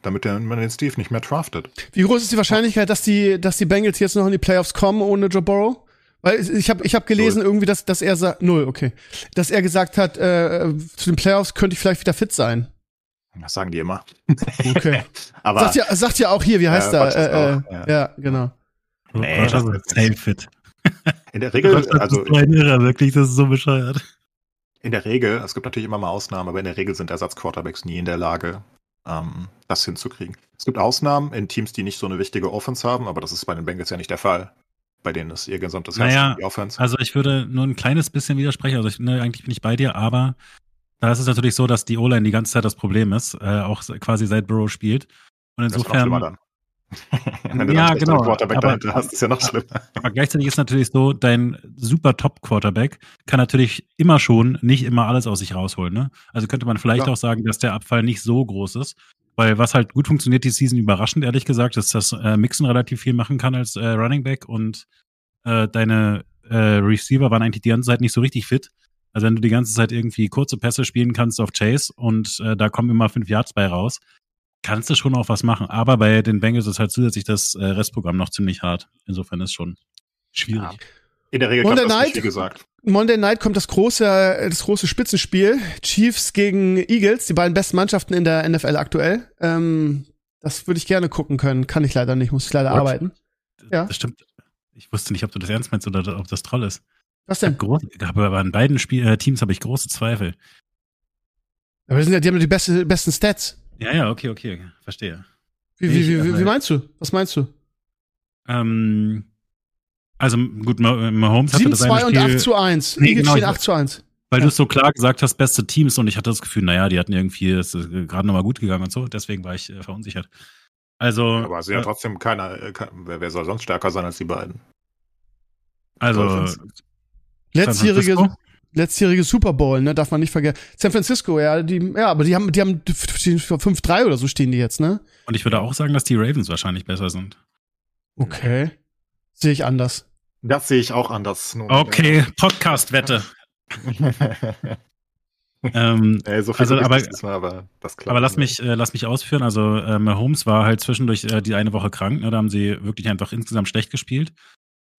Damit der, man den Steve nicht mehr draftet. Wie groß ist die Wahrscheinlichkeit, dass die, dass die Bengals jetzt noch in die Playoffs kommen ohne Joe Burrow? Weil ich habe ich hab gelesen null. irgendwie, dass, dass er sagt, null, okay. Dass er gesagt hat, äh, zu den Playoffs könnte ich vielleicht wieder fit sein. Das sagen die immer. Okay. (laughs) Aber sagt ja, sagt ja auch hier, wie heißt ja, er? Äh, äh, ja. ja. genau. Nee, das ist safe fit. In der Regel, das also. Das ist ein Irrer, wirklich, das ist so bescheuert. In der Regel, es gibt natürlich immer mal Ausnahmen, aber in der Regel sind Ersatzquarterbacks nie in der Lage, ähm, das hinzukriegen. Es gibt Ausnahmen in Teams, die nicht so eine wichtige Offense haben, aber das ist bei den Bengals ja nicht der Fall. Bei denen ist ihr gesamtes Herz naja, die Offense. Also ich würde nur ein kleines bisschen widersprechen. Also ich, ne, eigentlich bin ich bei dir, aber da ist es natürlich so, dass die O-Line die ganze Zeit das Problem ist, äh, auch quasi seit Burrow spielt. Und insofern. Das (laughs) Wenn du ja, genau. Quarterback aber, dahinter hast, ist ja noch schlimmer. Aber gleichzeitig ist natürlich so, dein super Top-Quarterback kann natürlich immer schon nicht immer alles aus sich rausholen. Ne? Also könnte man vielleicht Klar. auch sagen, dass der Abfall nicht so groß ist. Weil was halt gut funktioniert die Season überraschend, ehrlich gesagt, ist, dass äh, Mixon relativ viel machen kann als äh, Running Back und äh, deine äh, Receiver waren eigentlich die ganze Zeit nicht so richtig fit. Also wenn du die ganze Zeit irgendwie kurze Pässe spielen kannst auf Chase und äh, da kommen immer fünf Yards bei raus, kannst du schon auch was machen. Aber bei den Bengals ist halt zusätzlich das äh, Restprogramm noch ziemlich hart. Insofern ist schon schwierig. Ja. In der Regel Monday das Night, gesagt. Monday Night kommt das große, das große Spitzenspiel. Chiefs gegen Eagles, die beiden besten Mannschaften in der NFL aktuell. Ähm, das würde ich gerne gucken können. Kann ich leider nicht, muss ich leider What? arbeiten. Ja. Das stimmt. Ich wusste nicht, ob du das ernst meinst oder ob das Troll ist. Was denn? Groß, aber an beiden Spiel, äh, Teams habe ich große Zweifel. Aber sind ja, die haben die beste, besten Stats. Ja, ja, okay, okay, verstehe. Wie, wie, wie, wie, wie meinst du? Was meinst du? Ähm, also gut, Mahomes hatte das 7 2 und 8 zu 1. Nee, genau, stehen 8 zu 1. Weil ja. du es so klar gesagt hast, beste Teams und ich hatte das Gefühl, naja, die hatten irgendwie, es ist gerade nochmal gut gegangen und so, deswegen war ich äh, verunsichert. Also. Aber sie äh, ja trotzdem keiner, äh, wer, wer, soll sonst stärker sein als die beiden? Also, Letztjährige, letztjährige Super Bowl, ne, darf man nicht vergessen. San Francisco, ja, die, ja, aber die haben, die haben 5-3 oder so stehen die jetzt, ne? Und ich würde auch sagen, dass die Ravens wahrscheinlich besser sind. Okay. Sehe ich anders. Das sehe ich auch anders. Okay, Podcast-Wette. (laughs) ähm, Ey, so viel also, aber, mal, aber, das klappt aber lass mich, äh, lass mich ausführen. Also äh, Mahomes war halt zwischendurch äh, die eine Woche krank. Ne? Da haben sie wirklich einfach insgesamt schlecht gespielt.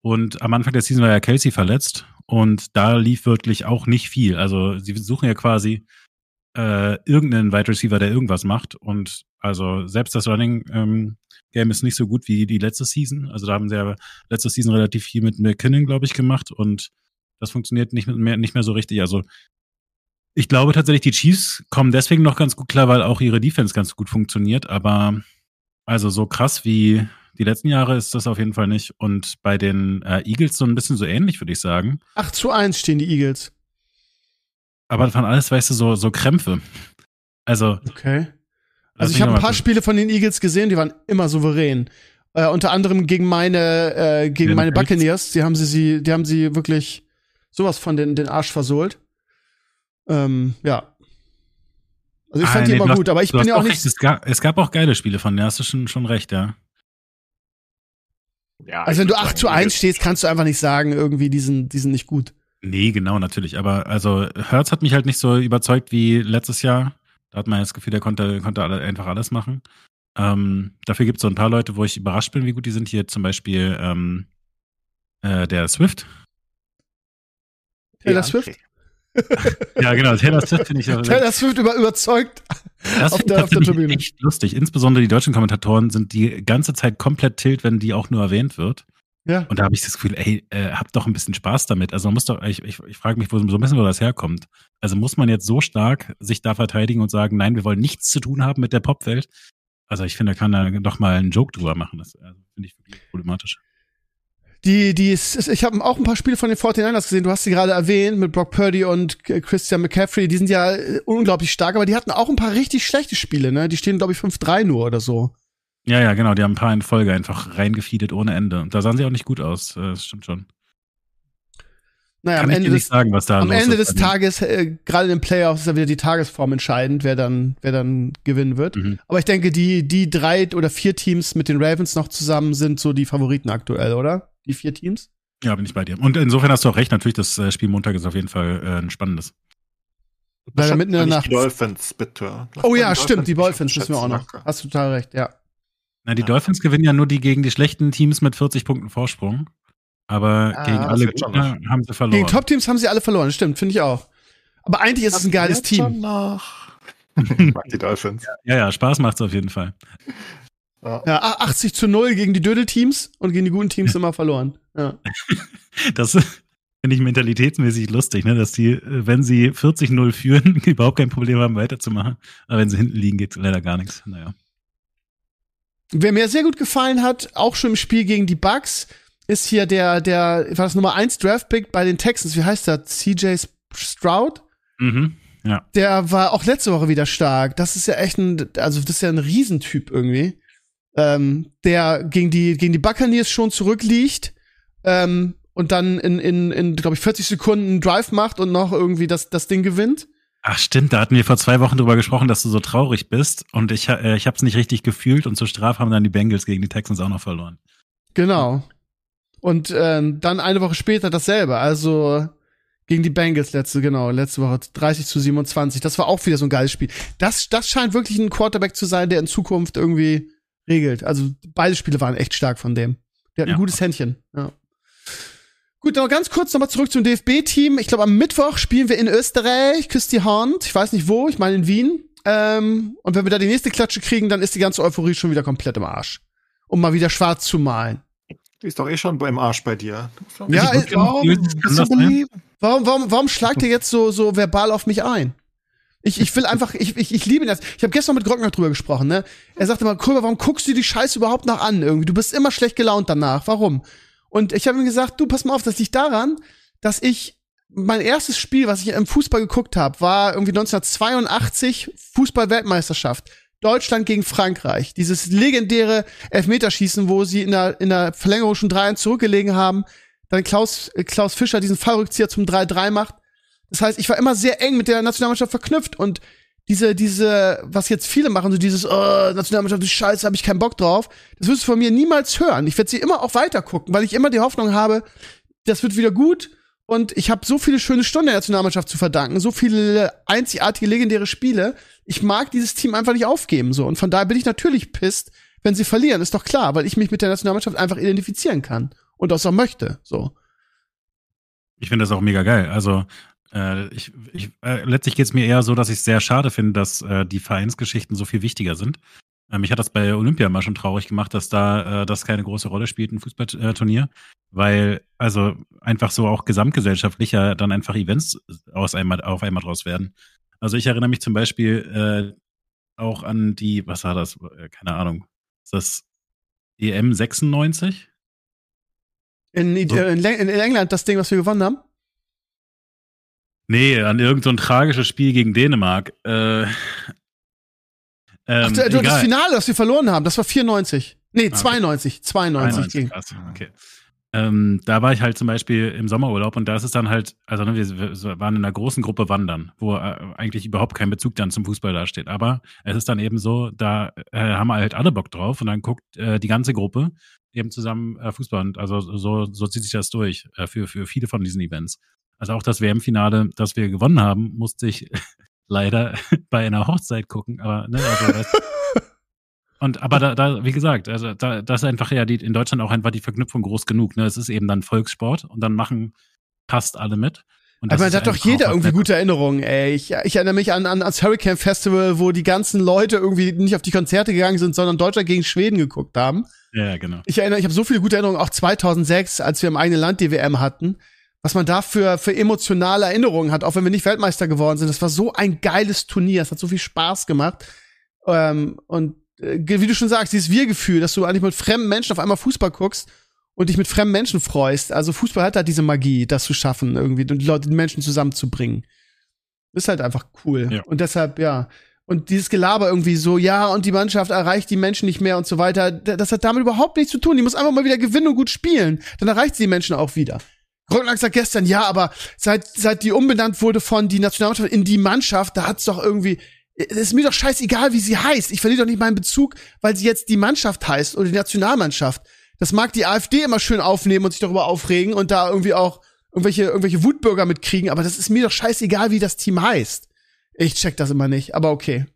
Und am Anfang der Season war ja Kelsey verletzt und da lief wirklich auch nicht viel. Also sie suchen ja quasi äh, irgendeinen Wide Receiver, der irgendwas macht. Und also selbst das Running ähm, Game ist nicht so gut wie die letzte Season. Also da haben sie ja letzte Season relativ viel mit McKinnon, glaube ich, gemacht und das funktioniert nicht mehr, nicht mehr so richtig. Also ich glaube tatsächlich, die Chiefs kommen deswegen noch ganz gut klar, weil auch ihre Defense ganz gut funktioniert. Aber also so krass wie die letzten Jahre ist das auf jeden Fall nicht. Und bei den äh, Eagles so ein bisschen so ähnlich, würde ich sagen. 8 zu 1 stehen die Eagles. Aber das waren alles, weißt du, so, so Krämpfe. Also. Okay. Also ich habe ein paar Spiele von den Eagles gesehen, die waren immer souverän. Äh, unter anderem gegen meine, äh, gegen meine Buccaneers. Die haben sie, sie, die haben sie wirklich sowas von den, den Arsch versohlt. Ähm, ja. Also ich fand ah, die nee, immer gut, aber ich bin ja auch nicht. Es gab, es gab auch geile Spiele von, der hast du schon, schon recht, ja. Ja, also wenn du 8 zu 1 stehst, kannst du einfach nicht sagen, irgendwie, die sind, die sind nicht gut. Nee, genau, natürlich. Aber also Hertz hat mich halt nicht so überzeugt wie letztes Jahr. Da hat man das Gefühl, der konnte, konnte alle, einfach alles machen. Ähm, dafür gibt es so ein paar Leute, wo ich überrascht bin, wie gut die sind. Hier zum Beispiel ähm, äh, der Swift. Taylor Swift? Ja, genau, Taylor Swift finde ich Taylor Swift über, überzeugt. Das finde der, find ich echt lustig. Insbesondere die deutschen Kommentatoren sind die ganze Zeit komplett tilt, wenn die auch nur erwähnt wird. Ja. Und da habe ich das Gefühl, ey, äh, habt doch ein bisschen Spaß damit. Also man muss doch, ich, ich, ich frage mich, wo so ein bisschen, wo das herkommt. Also muss man jetzt so stark sich da verteidigen und sagen, nein, wir wollen nichts zu tun haben mit der Popwelt. Also ich finde, da kann er doch mal einen Joke drüber machen. Das also, finde ich wirklich problematisch. Die, die, ich habe auch ein paar Spiele von den 49ers gesehen. Du hast sie gerade erwähnt mit Brock Purdy und Christian McCaffrey. Die sind ja äh, unglaublich stark, aber die hatten auch ein paar richtig schlechte Spiele. Ne, die stehen glaube ich 5-3 nur oder so. Ja, ja, genau. Die haben ein paar in Folge einfach reingefeedet ohne Ende. Und da sahen sie auch nicht gut aus. Äh, das stimmt schon. Naja, Kann am Ende des, sagen, was da am Ende des Tages, äh, gerade in den Playoffs, ist ja wieder die Tagesform entscheidend, wer dann, wer dann gewinnen wird. Mhm. Aber ich denke, die, die drei oder vier Teams mit den Ravens noch zusammen sind so die Favoriten aktuell, oder? Die vier Teams? Ja, bin ich bei dir. Und insofern hast du auch recht, natürlich, das äh, Spiel Montag ist auf jeden Fall äh, ein spannendes. Leider mitten in der Nacht. Die Dolphins, bitte. Lass oh ja, stimmt, die Dolphins wissen wir auch noch. Hast du total recht, ja. Na, die ja. Dolphins gewinnen ja nur die gegen die schlechten Teams mit 40 Punkten Vorsprung. Aber ah, gegen alle Gegner haben sie verloren. Gegen Top-Teams haben sie alle verloren, stimmt, finde ich auch. Aber eigentlich ist das es ein geiles Team. Schon noch. (laughs) ich mag die Dolphins. Ja, ja, Spaß macht's auf jeden Fall. Ja. ja 80 zu 0 gegen die Dödel-Teams und gegen die guten Teams (laughs) immer verloren. Ja. (laughs) Das finde ich mentalitätsmäßig lustig, ne? dass die, wenn sie 40-0 führen, (laughs) überhaupt kein Problem haben, weiterzumachen. Aber wenn sie hinten liegen, geht leider gar nichts. Naja. Wer mir sehr gut gefallen hat, auch schon im Spiel gegen die Bucks, ist hier der, der, war das Nummer 1 Draftpick bei den Texans. Wie heißt der? CJ Stroud? Mhm. Ja. Der war auch letzte Woche wieder stark. Das ist ja echt ein, also das ist ja ein Riesentyp irgendwie. Ähm, der gegen die, gegen die Buccaneers schon zurückliegt, ähm, und dann in, in, in glaube ich, 40 Sekunden einen Drive macht und noch irgendwie das, das Ding gewinnt. Ach stimmt, da hatten wir vor zwei Wochen drüber gesprochen, dass du so traurig bist und ich, äh, ich habe es nicht richtig gefühlt und zur Strafe haben dann die Bengals gegen die Texans auch noch verloren. Genau. Und äh, dann eine Woche später dasselbe, also gegen die Bengals letzte, genau, letzte Woche 30 zu 27. Das war auch wieder so ein geiles Spiel. Das, das scheint wirklich ein Quarterback zu sein, der in Zukunft irgendwie regelt. Also beide Spiele waren echt stark von dem. Der hat ja. ein gutes Händchen. Ja. Gut, noch ganz kurz nochmal zurück zum DFB-Team. Ich glaube, am Mittwoch spielen wir in Österreich, küsst die Hand. Ich weiß nicht wo, ich meine in Wien. Ähm, und wenn wir da die nächste Klatsche kriegen, dann ist die ganze Euphorie schon wieder komplett im Arsch. Um mal wieder schwarz zu malen. Die ist doch eh schon im Arsch bei dir. Ja, warum, warum, warum, warum schlagt ihr jetzt so, so verbal auf mich ein? Ich, ich will einfach, ich, ich, ich liebe das. Ich habe gestern mit Grockner drüber gesprochen, ne? Er sagte mal, Kulber, warum guckst du die Scheiße überhaupt noch an? Irgendwie, du bist immer schlecht gelaunt danach. Warum? Und ich habe ihm gesagt, du, pass mal auf, das liegt daran, dass ich mein erstes Spiel, was ich im Fußball geguckt habe, war irgendwie 1982 Fußball-Weltmeisterschaft. Deutschland gegen Frankreich. Dieses legendäre Elfmeterschießen, wo sie in der, in der Verlängerung schon 3 zurückgelegen haben. Dann Klaus, Klaus Fischer diesen Fallrückzieher zum 3-3 macht. Das heißt, ich war immer sehr eng mit der Nationalmannschaft verknüpft und diese, diese, was jetzt viele machen, so dieses, oh, Nationalmannschaft ist scheiße, habe ich keinen Bock drauf, das wirst du von mir niemals hören. Ich werde sie immer auch weiter gucken, weil ich immer die Hoffnung habe, das wird wieder gut und ich habe so viele schöne Stunden der Nationalmannschaft zu verdanken, so viele einzigartige, legendäre Spiele. Ich mag dieses Team einfach nicht aufgeben, so. Und von daher bin ich natürlich pisst, wenn sie verlieren, ist doch klar, weil ich mich mit der Nationalmannschaft einfach identifizieren kann und das auch möchte, so. Ich finde das auch mega geil. Also äh, ich, ich, äh, letztlich geht es mir eher so, dass ich es sehr schade finde, dass äh, die Vereinsgeschichten so viel wichtiger sind. Äh, mich hat das bei Olympia mal schon traurig gemacht, dass da äh, das keine große Rolle spielt, ein Fußballturnier, weil also einfach so auch gesamtgesellschaftlicher dann einfach Events aus einmal, auf einmal draus werden. Also ich erinnere mich zum Beispiel äh, auch an die, was war das? Äh, keine Ahnung. Ist das EM 96? In, in, in England das Ding, was wir gewonnen haben? Nee, an irgendein so tragisches Spiel gegen Dänemark. Äh, ähm, Ach, du, egal. das Finale, das wir verloren haben, das war 94. Nee, okay. 92. 92. 92 krass. Okay. Ähm, da war ich halt zum Beispiel im Sommerurlaub und da ist es dann halt, also ne, wir, waren in einer großen Gruppe wandern, wo äh, eigentlich überhaupt kein Bezug dann zum Fußball dasteht. Aber es ist dann eben so, da äh, haben wir halt alle Bock drauf und dann guckt äh, die ganze Gruppe eben zusammen äh, Fußball und also so, so zieht sich das durch äh, für, für viele von diesen Events. Also auch das WM-Finale, das wir gewonnen haben, musste ich (laughs) leider (laughs) bei einer Hochzeit gucken. Aber ne, also das, (laughs) und aber da, da, wie gesagt, also da, das ist einfach ja die, in Deutschland auch einfach die Verknüpfung groß genug. Ne? Es ist eben dann Volkssport und dann machen fast alle mit. Aber da hat doch jeder irgendwie gute Erinnerungen, ey. Ich, ich erinnere mich an, an ans Hurricane Festival, wo die ganzen Leute irgendwie nicht auf die Konzerte gegangen sind, sondern Deutschland gegen Schweden geguckt haben. Ja, genau. Ich erinnere, ich habe so viele gute Erinnerungen, auch 2006, als wir im eigenen Land die WM hatten was man da für, für emotionale Erinnerungen hat, auch wenn wir nicht Weltmeister geworden sind. Das war so ein geiles Turnier. Es hat so viel Spaß gemacht. Ähm, und äh, wie du schon sagst, dieses Wir-Gefühl, dass du eigentlich mit fremden Menschen auf einmal Fußball guckst und dich mit fremden Menschen freust. Also Fußball hat da diese Magie, das zu schaffen, irgendwie, und die Leute, die Menschen zusammenzubringen. Ist halt einfach cool. Ja. Und deshalb, ja. Und dieses Gelaber irgendwie so, ja, und die Mannschaft erreicht die Menschen nicht mehr und so weiter, das hat damit überhaupt nichts zu tun. Die muss einfach mal wieder gewinnen und gut spielen. Dann erreicht sie die Menschen auch wieder. Rücklang sagt gestern, ja, aber seit, seit die umbenannt wurde von die Nationalmannschaft in die Mannschaft, da hat's doch irgendwie, es ist mir doch scheißegal, wie sie heißt. Ich verliere doch nicht meinen Bezug, weil sie jetzt die Mannschaft heißt oder die Nationalmannschaft. Das mag die AfD immer schön aufnehmen und sich darüber aufregen und da irgendwie auch irgendwelche, irgendwelche Wutbürger mitkriegen, aber das ist mir doch scheißegal, wie das Team heißt. Ich check das immer nicht, aber okay.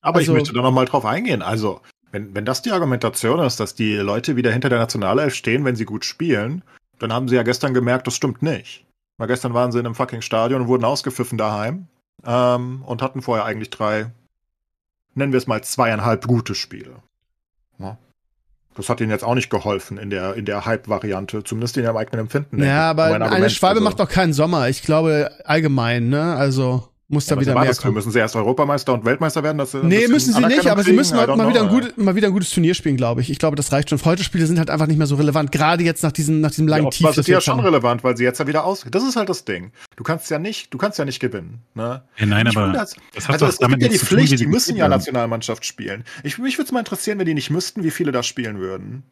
Aber also, ich möchte da noch mal drauf eingehen. Also, wenn, wenn das die Argumentation ist, dass die Leute wieder hinter der Nationalelf stehen, wenn sie gut spielen, dann haben sie ja gestern gemerkt, das stimmt nicht. Weil gestern waren sie in einem fucking Stadion und wurden ausgepfiffen daheim ähm, und hatten vorher eigentlich drei, nennen wir es mal zweieinhalb gute Spiele. Ja. Das hat ihnen jetzt auch nicht geholfen in der, in der Hype-Variante, zumindest in ihrem eigenen Empfinden. Ja, aber eine Schwalbe also. macht doch keinen Sommer. Ich glaube allgemein, ne? Also muss da ja, wieder mehr kommen. Müssen sie erst Europameister und Weltmeister werden? Dass nee, müssen sie nicht, aber sie müssen mal, mal, wieder ein gut, mal wieder ein gutes Turnier spielen, glaube ich. Ich glaube, das reicht schon. Heute Spiele sind halt einfach nicht mehr so relevant, gerade jetzt nach diesem, nach diesem langen ja, Tief. Das ist ja schon haben. relevant, weil sie jetzt ja wieder aus. Das ist halt das Ding. Du kannst ja nicht, du kannst ja nicht gewinnen. Ne? Ja, nein, ich aber das, das hat also es gibt ja die Pflicht, die müssen ja Nationalmannschaft spielen. Ich, mich würde es mal interessieren, wenn die nicht müssten, wie viele da spielen würden.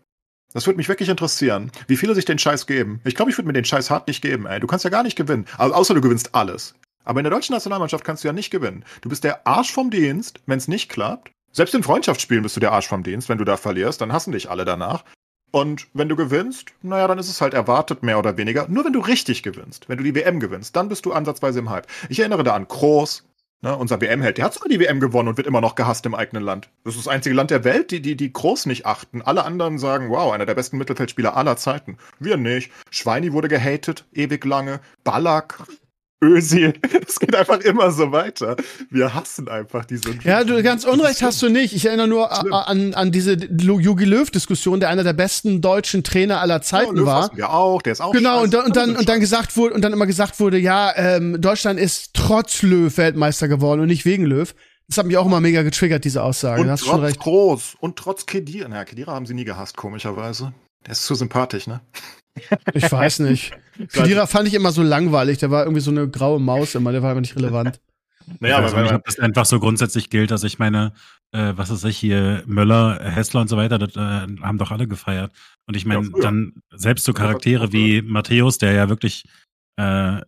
Das würde mich wirklich interessieren, wie viele sich den Scheiß geben. Ich glaube, ich würde mir den Scheiß hart nicht geben, ey. Du kannst ja gar nicht gewinnen. Also, außer du gewinnst alles. Aber in der deutschen Nationalmannschaft kannst du ja nicht gewinnen. Du bist der Arsch vom Dienst, wenn es nicht klappt. Selbst in Freundschaftsspielen bist du der Arsch vom Dienst. Wenn du da verlierst, dann hassen dich alle danach. Und wenn du gewinnst, naja, dann ist es halt erwartet, mehr oder weniger. Nur wenn du richtig gewinnst, wenn du die WM gewinnst, dann bist du ansatzweise im Hype. Ich erinnere da an Kroos, ne, unser WM-Held. Der hat sogar die WM gewonnen und wird immer noch gehasst im eigenen Land. Das ist das einzige Land der Welt, die, die, die Kroos nicht achten. Alle anderen sagen, wow, einer der besten Mittelfeldspieler aller Zeiten. Wir nicht. Schweini wurde gehatet, ewig lange. Ballack, Ösi. (laughs) Es geht einfach immer so weiter. Wir hassen einfach diese. Ja, du ganz Unrecht hast du nicht. Ich erinnere nur an, an diese Jogi Löw-Diskussion, der einer der besten deutschen Trainer aller Zeiten ja, war. Ja, auch, der ist auch. Genau, und, und dann, und dann gesagt wurde, und dann immer gesagt wurde, ja, ähm, Deutschland ist trotz Löw Weltmeister geworden und nicht wegen Löw. Das hat mich auch immer mega getriggert, diese Aussage. Und trotz Groß und trotz Kedira. Na, Kedira haben sie nie gehasst, komischerweise. Der ist zu sympathisch, ne? Ich weiß nicht. (laughs) Kedira fand ich immer so langweilig. Der war irgendwie so eine graue Maus immer. Der war aber nicht relevant. Naja, aber wenn man das einfach so grundsätzlich gilt, dass ich meine, äh, was ist ich hier, Möller, Hessler und so weiter, das äh, haben doch alle gefeiert. Und ich meine, ja, dann selbst so Charaktere wie Matthäus, der ja wirklich äh,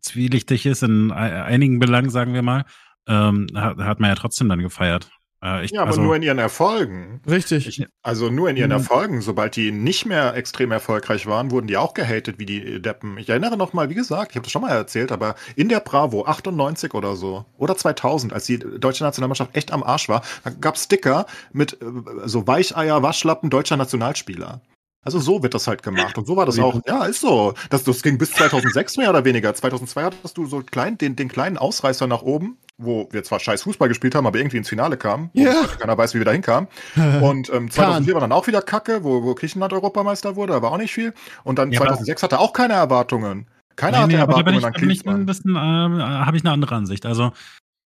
zwielichtig ist in einigen Belangen, sagen wir mal, ähm, hat, hat man ja trotzdem dann gefeiert. Äh, ich, ja, aber also, nur in ihren Erfolgen. Richtig. Ich, also nur in ihren mhm. Erfolgen. Sobald die nicht mehr extrem erfolgreich waren, wurden die auch gehatet wie die Deppen. Ich erinnere noch mal, wie gesagt, ich habe das schon mal erzählt, aber in der Bravo 98 oder so oder 2000, als die deutsche Nationalmannschaft echt am Arsch war, da gab Sticker mit äh, so Weicheier, Waschlappen deutscher Nationalspieler. Also so wird das halt gemacht. Und so war das auch. Ja, ist so. Das, das ging bis 2006 mehr oder weniger. 2002 hattest du so klein, den, den kleinen Ausreißer nach oben, wo wir zwar scheiß Fußball gespielt haben, aber irgendwie ins Finale kamen. Ja. Keiner weiß, wie wir da hinkamen. (laughs) Und ähm, 2004 war dann auch wieder Kacke, wo, wo Griechenland Europameister wurde, aber auch nicht viel. Und dann ja, 2006 hatte auch keine Erwartungen. Keiner nee, nee, Erwartungen an Klinsmann. Ein bisschen, äh, habe ich eine andere Ansicht. Also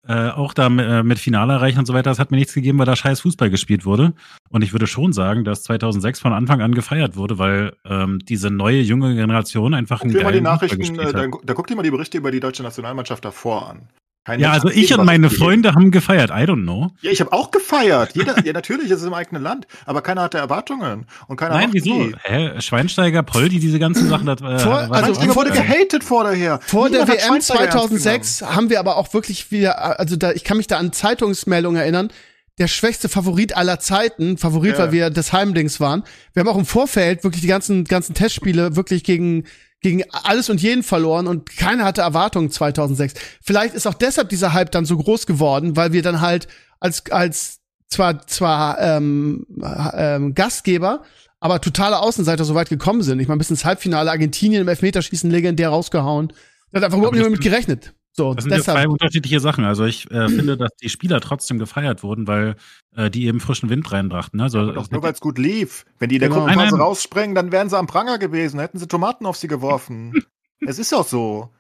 äh, auch da mit, äh, mit Finale erreichen und so weiter, das hat mir nichts gegeben, weil da scheiß Fußball gespielt wurde. Und ich würde schon sagen, dass 2006 von Anfang an gefeiert wurde, weil ähm, diese neue junge Generation einfach guck ein mal die Nachrichten, äh, da, da guck dir mal die Berichte über die deutsche Nationalmannschaft davor an. Kein ja, also ich und meine Freunde haben gefeiert. I don't know. Ja, ich habe auch gefeiert. Jeder, ja, natürlich, es ist im eigenen Land. Aber keiner hatte Erwartungen. Und keiner Nein, wieso? Die. Hä? Schweinsteiger, Poldi, diese ganzen Sachen. Das, äh, vor, also Schweinsteiger wurde gehatet vorher. Vor Niemand der WM 2006 haben wir aber auch wirklich wieder, also da, ich kann mich da an Zeitungsmeldungen erinnern, der schwächste Favorit aller Zeiten, Favorit, ja. weil wir des Heimdings waren. Wir haben auch im Vorfeld wirklich die ganzen, ganzen Testspiele wirklich gegen gegen alles und jeden verloren und keiner hatte Erwartungen 2006. Vielleicht ist auch deshalb dieser Hype dann so groß geworden, weil wir dann halt als als zwar zwar ähm, ähm, Gastgeber, aber totale Außenseiter so weit gekommen sind. Ich meine, bis ins Halbfinale Argentinien im Elfmeterschießen legendär rausgehauen. Da hat einfach überhaupt nicht mehr mit gerechnet. So, das sind deshalb. ja zwei unterschiedliche Sachen. Also ich äh, (clears throat) finde, dass die Spieler trotzdem gefeiert wurden, weil äh, die eben frischen Wind reinbrachten. Ne? Also, doch nur weil es gut lief. Wenn die in der genau. Gruppenphase raussprengen, dann wären sie am Pranger gewesen, hätten sie Tomaten auf sie geworfen. (laughs) es ist auch so.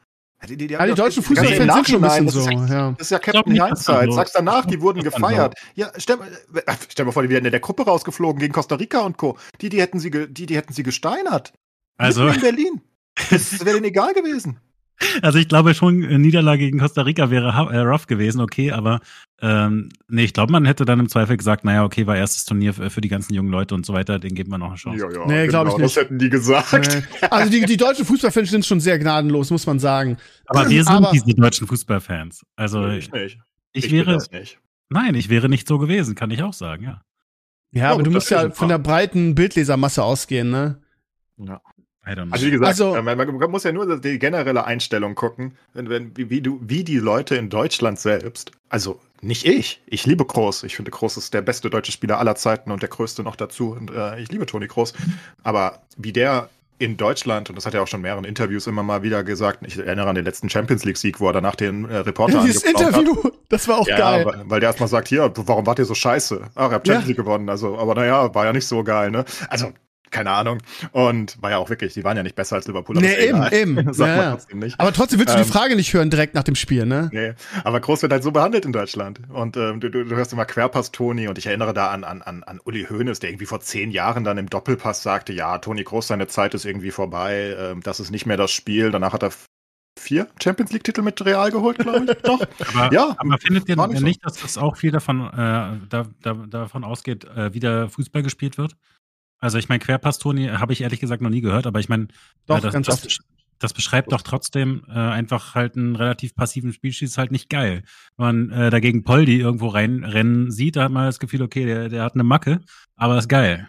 Die, die, die, ja, die deutschen Fußballfans sind schon ein bisschen so. Das ist ja, das ist ja Captain Hindsight. Sagst danach, die wurden gefeiert. Ja, stell, äh, stell mal vor, die wären in der Gruppe rausgeflogen gegen Costa Rica und Co. Die, die hätten sie, die, die hätten sie gesteinert. Also in Berlin. (laughs) Das wäre denen egal gewesen. Also ich glaube schon, Niederlage gegen Costa Rica wäre äh, rough gewesen, okay, aber ähm, nee, ich glaube, man hätte dann im Zweifel gesagt, naja, okay, war erstes Turnier für, die ganzen jungen Leute und so weiter, den geben wir noch eine Chance. Ja, ja, nee, genau, glaube ich nicht. Das hätten die gesagt. Nee. Also die, die deutschen Fußballfans sind schon sehr gnadenlos, muss man sagen. Aber wir sind aber, diese deutschen Fußballfans. Also nee, ich nicht. Ich, ich wäre nicht. Nein, ich wäre nicht so gewesen, kann ich auch sagen, ja. Ja, ja aber du musst ja von der breiten Bildlesermasse ausgehen, ne? Ja. Also wie gesagt, also, äh, man, man, muss ja nur die generelle Einstellung gucken, wenn, wenn, wie, wie, du, wie die Leute in Deutschland selbst, also nicht ich, ich liebe Groß, ich finde Groß ist der beste deutsche Spieler aller Zeiten und der größte noch dazu und äh, ich liebe Toni Groß, aber wie der in Deutschland, und das hat er auch schon in mehreren Interviews immer mal wieder gesagt, ich erinnere an den letzten Champions League-Sieg, wo er danach den äh, Reporter Dieses Interview, hat. das war auch ja, geil. Weil, weil der erstmal sagt, hier, warum wart ihr so scheiße? Ach, ihr habt Champions ja. League gewonnen, also, aber naja, war ja nicht so geil, ne? Also, keine Ahnung. Und war ja auch wirklich, die waren ja nicht besser als Liverpool. Nee, eben, eben. (laughs) Sagt ja, man trotzdem nicht. Aber trotzdem willst du ähm, die Frage nicht hören direkt nach dem Spiel, ne? Nee, aber Groß wird halt so behandelt in Deutschland. Und ähm, du, du, du hörst immer Querpass Toni und ich erinnere da an, an, an, an Uli Hoeneß, der irgendwie vor zehn Jahren dann im Doppelpass sagte, ja, Toni Groß, seine Zeit ist irgendwie vorbei, ähm, das ist nicht mehr das Spiel. Danach hat er vier Champions League-Titel mit Real geholt, glaube ich. Doch. (laughs) aber, ja, aber findet ihr nicht, so. dass das auch viel davon, äh, da, da, davon ausgeht, äh, wie der Fußball gespielt wird? Also ich meine, Querpass-Toni habe ich ehrlich gesagt noch nie gehört, aber ich meine, äh, das, das, das, beschreibt doch trotzdem äh, einfach halt einen relativ passiven Spielstil, ist halt nicht geil. Wenn man äh, dagegen Poldi irgendwo reinrennen sieht, da hat man das Gefühl, okay, der, der hat eine Macke, aber ist geil.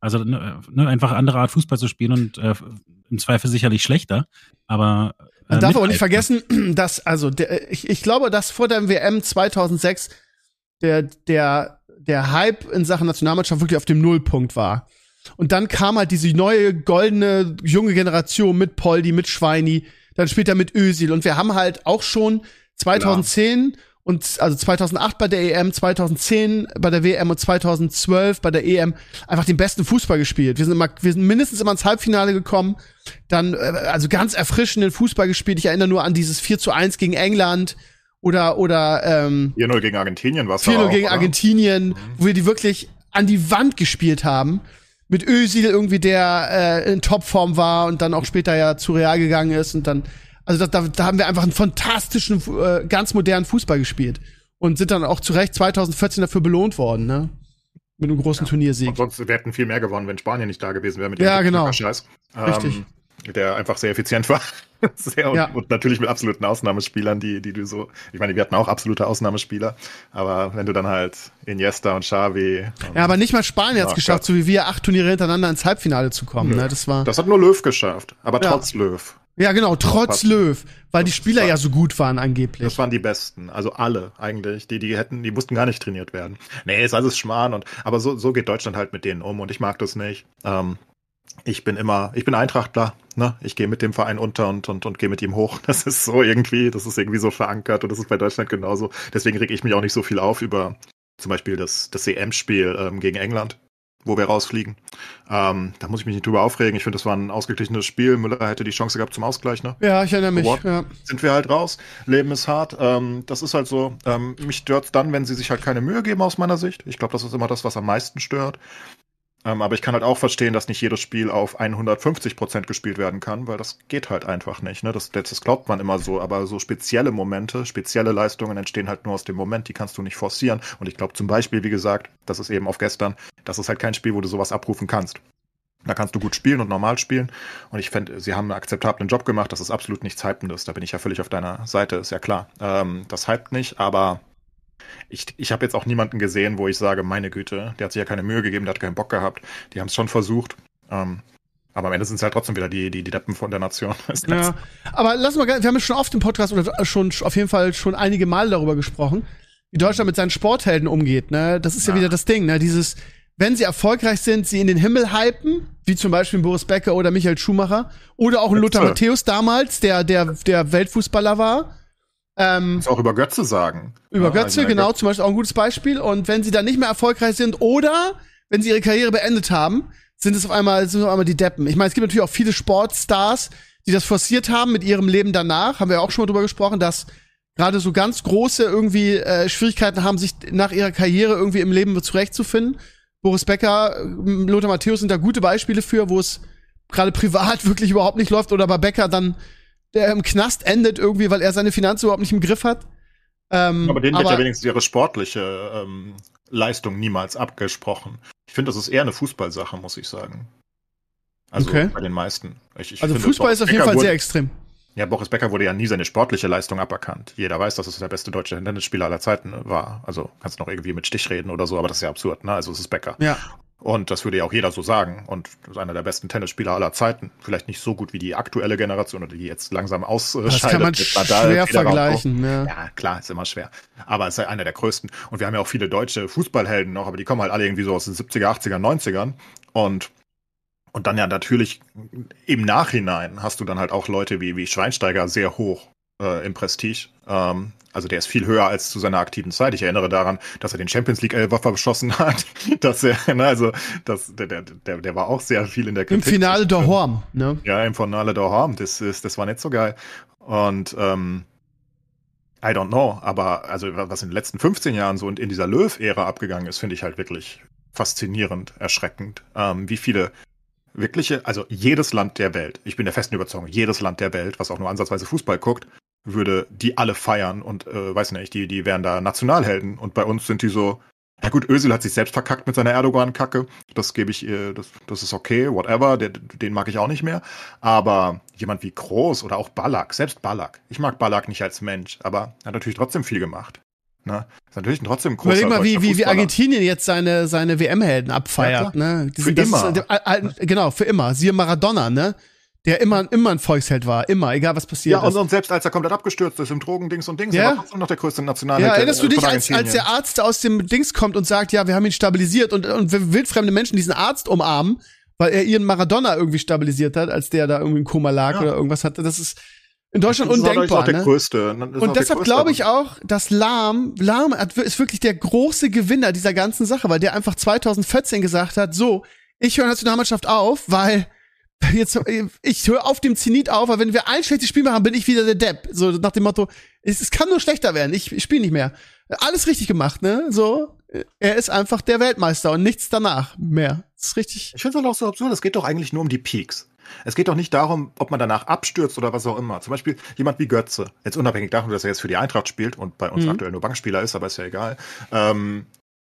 Also ne, ne, einfach andere Art Fußball zu spielen und äh, im Zweifel sicherlich schlechter, aber äh, man darf auch nicht vergessen, (clears throat) dass also der, ich, ich glaube, dass vor der WM 2006 der der der Hype in Sachen Nationalmannschaft wirklich auf dem Nullpunkt war. Und dann kam halt diese neue goldene junge Generation mit Poldi, mit Schweini, dann später mit Ösil. Und wir haben halt auch schon 2010 Klar. und also 2008 bei der EM, 2010 bei der WM und 2012 bei der EM einfach den besten Fußball gespielt. Wir sind immer, wir sind mindestens immer ins Halbfinale gekommen, dann äh, also ganz erfrischenden Fußball gespielt. Ich erinnere nur an dieses 4 zu 1 gegen England oder oder ähm, 4-0 gegen Argentinien war 4-0 gegen oder? Argentinien, mhm. wo wir die wirklich an die Wand gespielt haben mit Özil irgendwie, der äh, in Topform war und dann auch später ja zu Real gegangen ist und dann, also da, da haben wir einfach einen fantastischen, äh, ganz modernen Fußball gespielt und sind dann auch zu Recht 2014 dafür belohnt worden, ne? Mit einem großen ja. Turniersieg. Und sonst wir hätten viel mehr gewonnen, wenn Spanien nicht da gewesen wäre mit dem ja, genau. Scheiß. Richtig. Der einfach sehr effizient war. (laughs) sehr, ja. und, und, natürlich mit absoluten Ausnahmespielern, die, die du so, ich meine, wir hatten auch absolute Ausnahmespieler, aber wenn du dann halt Iniesta und Xavi. Und ja, aber nicht mal Spanien hat es geschafft, so wie wir acht Turniere hintereinander ins Halbfinale zu kommen. Ne? Das war. Das hat nur Löw geschafft, aber ja. trotz Löw. Ja, genau, trotz Löw, weil die Spieler war, ja so gut waren angeblich. Das waren die besten, also alle eigentlich, die die hätten, die mussten gar nicht trainiert werden. Nee, ist alles Schmarrn und aber so so geht Deutschland halt mit denen um und ich mag das nicht. Ähm, ich bin immer, ich bin Eintrachtler, ne? Ich gehe mit dem Verein unter und, und, und gehe mit ihm hoch. (laughs) Das ist so irgendwie, das ist irgendwie so verankert und das ist bei Deutschland genauso. Deswegen reg ich mich auch nicht so viel auf über zum Beispiel das, das EM-Spiel ähm, gegen England, wo wir rausfliegen. Ähm, da muss ich mich nicht drüber aufregen. Ich finde, das war ein ausgeglichenes Spiel. Müller hätte die Chance gehabt zum Ausgleich, ne? Ja, ich erinnere mich. Ja. Sind wir halt raus. Leben ist hart. Ähm, das ist halt so. Ähm, mich stört dann, wenn sie sich halt keine Mühe geben aus meiner Sicht. Ich glaube, das ist immer das, was am meisten stört. Ähm, aber ich kann halt auch verstehen, dass nicht jedes Spiel auf 150 Prozent gespielt werden kann, weil das geht halt einfach nicht. Ne? Das, das glaubt man immer so, aber so spezielle Momente, spezielle Leistungen entstehen halt nur aus dem Moment, die kannst du nicht forcieren. Und ich glaube zum Beispiel, wie gesagt, das ist eben auf gestern, das ist halt kein Spiel, wo du sowas abrufen kannst. Da kannst du gut spielen und normal spielen. Und ich finde, sie haben einen akzeptablen Job gemacht. Das ist absolut nichts Hypendes. Da bin ich ja völlig auf deiner Seite, ist ja klar. Ähm, das hypt nicht, aber ich, ich habe jetzt auch niemanden gesehen, wo ich sage, meine Güte, der hat sich ja keine Mühe gegeben, der hat keinen Bock gehabt. Die haben es schon versucht. Ähm, aber am Ende sind es halt trotzdem wieder die, die, die Deppen von der Nation. (laughs) Ja, aber lass mal, wir haben ja schon oft im Podcast oder schon auf jeden Fall schon einige Mal darüber gesprochen, wie Deutschland mit seinen Sporthelden umgeht. Ne? Das ist ja, ja wieder das Ding, ne? Dieses, wenn sie erfolgreich sind, sie in den Himmel hypen, wie zum Beispiel Boris Becker oder Michael Schumacher, oder auch ein Lothar Matthäus damals, der, der, der Weltfußballer war. Ähm, Kannst auch über Götze sagen. Über ja, Götze, genau, Götze. zum Beispiel auch ein gutes Beispiel. Und wenn sie dann nicht mehr erfolgreich sind oder wenn sie ihre Karriere beendet haben, sind es auf einmal, sind auf einmal die Deppen. Ich meine, es gibt natürlich auch viele Sportstars, die das forciert haben mit ihrem Leben danach. Haben wir auch schon mal drüber gesprochen, dass gerade so ganz große irgendwie äh, Schwierigkeiten haben, sich nach ihrer Karriere irgendwie im Leben zurechtzufinden. Boris Becker, Lothar Matthäus sind da gute Beispiele für, wo es gerade privat (laughs) wirklich überhaupt nicht läuft oder bei Becker dann der im Knast endet irgendwie, weil er seine Finanzen überhaupt nicht im Griff hat. Ähm, aber denen wird ja wenigstens ihre sportliche ähm, Leistung niemals abgesprochen. Ich finde, das ist eher eine Fußballsache, muss ich sagen. Also okay. bei den meisten. Ich, ich also finde, Fußball ist auf jeden Fall wurde, sehr extrem. Ja, Boris Becker wurde ja nie seine sportliche Leistung aberkannt. Jeder weiß, dass es der beste deutsche Tennisspieler aller Zeiten war. Also kannst du noch irgendwie mit Stich reden oder so, aber das ist ja absurd, ne? Also es ist Becker. Ja. Und das würde ja auch jeder so sagen. Und das ist einer der besten Tennisspieler aller Zeiten. Vielleicht nicht so gut wie die aktuelle Generation oder die jetzt langsam ausscheidet. Das kann man schwer vergleichen. Ja. ja, klar, ist immer schwer. Aber es ist einer der größten. Und wir haben ja auch viele deutsche Fußballhelden noch, aber die kommen halt alle irgendwie so aus den 70er, 80er, 90ern. Und und dann ja natürlich im Nachhinein hast du dann halt auch Leute wie, wie Schweinsteiger sehr hoch äh, im Prestige. Ähm, also der ist viel höher als zu seiner aktiven Zeit. Ich erinnere daran, dass er den Champions League Elfer verschossen hat. (laughs) dass er, ne, also das, der, der, der, der war auch sehr viel in der Kritik. Im Finale der Horm, ne? Ja, im Finale der Horm. Das, ist, das war nicht so geil. Und ähm, I don't know, aber also was in den letzten 15 Jahren so in dieser Löw-Ära abgegangen ist, finde ich halt wirklich faszinierend, erschreckend. Ähm, wie viele wirkliche, also jedes Land der Welt, ich bin der festen Überzeugung, jedes Land der Welt, was auch nur ansatzweise Fußball guckt, würde die alle feiern und äh, weiß nicht, die, die wären da Nationalhelden. Und bei uns sind die so, ja gut, Özil hat sich selbst verkackt mit seiner Erdogan-Kacke. Das gebe ich ihr, das, das ist okay, whatever, der, den mag ich auch nicht mehr. Aber jemand wie Groß oder auch Ballack, selbst Ballack. Ich mag Ballack nicht als Mensch, aber er hat natürlich trotzdem viel gemacht. Ne? Ist natürlich trotzdem großer Überleg mal, wie, wie, wie Argentinien jetzt seine, seine WM-Helden abfeiert. Ja, ne? Die für immer. Ist, äh, äh, genau, für immer. Siehe Maradona, ne? Der immer, immer ein Volksheld war, immer, egal was passiert ja, und, und, selbst als er komplett abgestürzt ist im Drogendings und Dings, ja? war trotzdem noch der größte Nationalheld. Ja, erinnerst du dich, als, als der Arzt aus dem Dings kommt und sagt, ja, wir haben ihn stabilisiert und, und wildfremde Menschen diesen Arzt umarmen, weil er ihren Maradona irgendwie stabilisiert hat, als der da irgendwie im Koma lag ja. oder irgendwas hatte, das ist in Deutschland das ist undenkbar. Auch der ne? größte. Und deshalb glaube ich auch, dass Lahm, Lahm ist wirklich der große Gewinner dieser ganzen Sache, weil der einfach 2014 gesagt hat, so, ich höre Nationalmannschaft auf, weil jetzt, ich höre auf dem Zenit auf, weil wenn wir ein schlechtes Spiel machen, bin ich wieder der Depp. So nach dem Motto, es, es kann nur schlechter werden, ich, ich spiele nicht mehr. Alles richtig gemacht, ne? So, er ist einfach der Weltmeister und nichts danach mehr. Das ist richtig. Ich finde es auch so absurd, es geht doch eigentlich nur um die Peaks. Es geht doch nicht darum, ob man danach abstürzt oder was auch immer. Zum Beispiel jemand wie Götze, jetzt unabhängig davon, dass er jetzt für die Eintracht spielt und bei uns mhm. aktuell nur Bankspieler ist, aber ist ja egal. Ähm,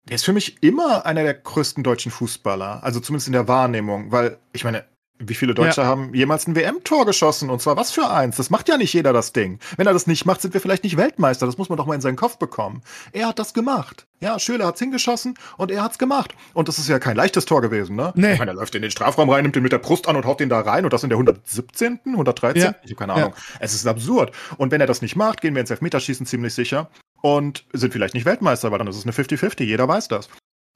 der ist für mich immer einer der größten deutschen Fußballer, also zumindest in der Wahrnehmung, weil ich meine, Wie viele Deutsche Ja. haben jemals ein WM-Tor geschossen? Und zwar was für eins? Das macht ja nicht jeder das Ding. Wenn er das nicht macht, sind wir vielleicht nicht Weltmeister. Das muss man doch mal in seinen Kopf bekommen. Er hat das gemacht. Ja, Schöler hat's hingeschossen und er hat's gemacht. Und das ist ja kein leichtes Tor gewesen, ne? Nee. Ich meine, er läuft in den Strafraum rein, nimmt den mit der Brust an und haut den da rein und das in der 117., 113. Ja. Ich habe keine Ja. Ahnung. Es ist absurd. Und wenn er das nicht macht, gehen wir ins Elfmeterschießen ziemlich sicher und sind vielleicht nicht Weltmeister, weil dann ist es eine 50-50. Jeder weiß das.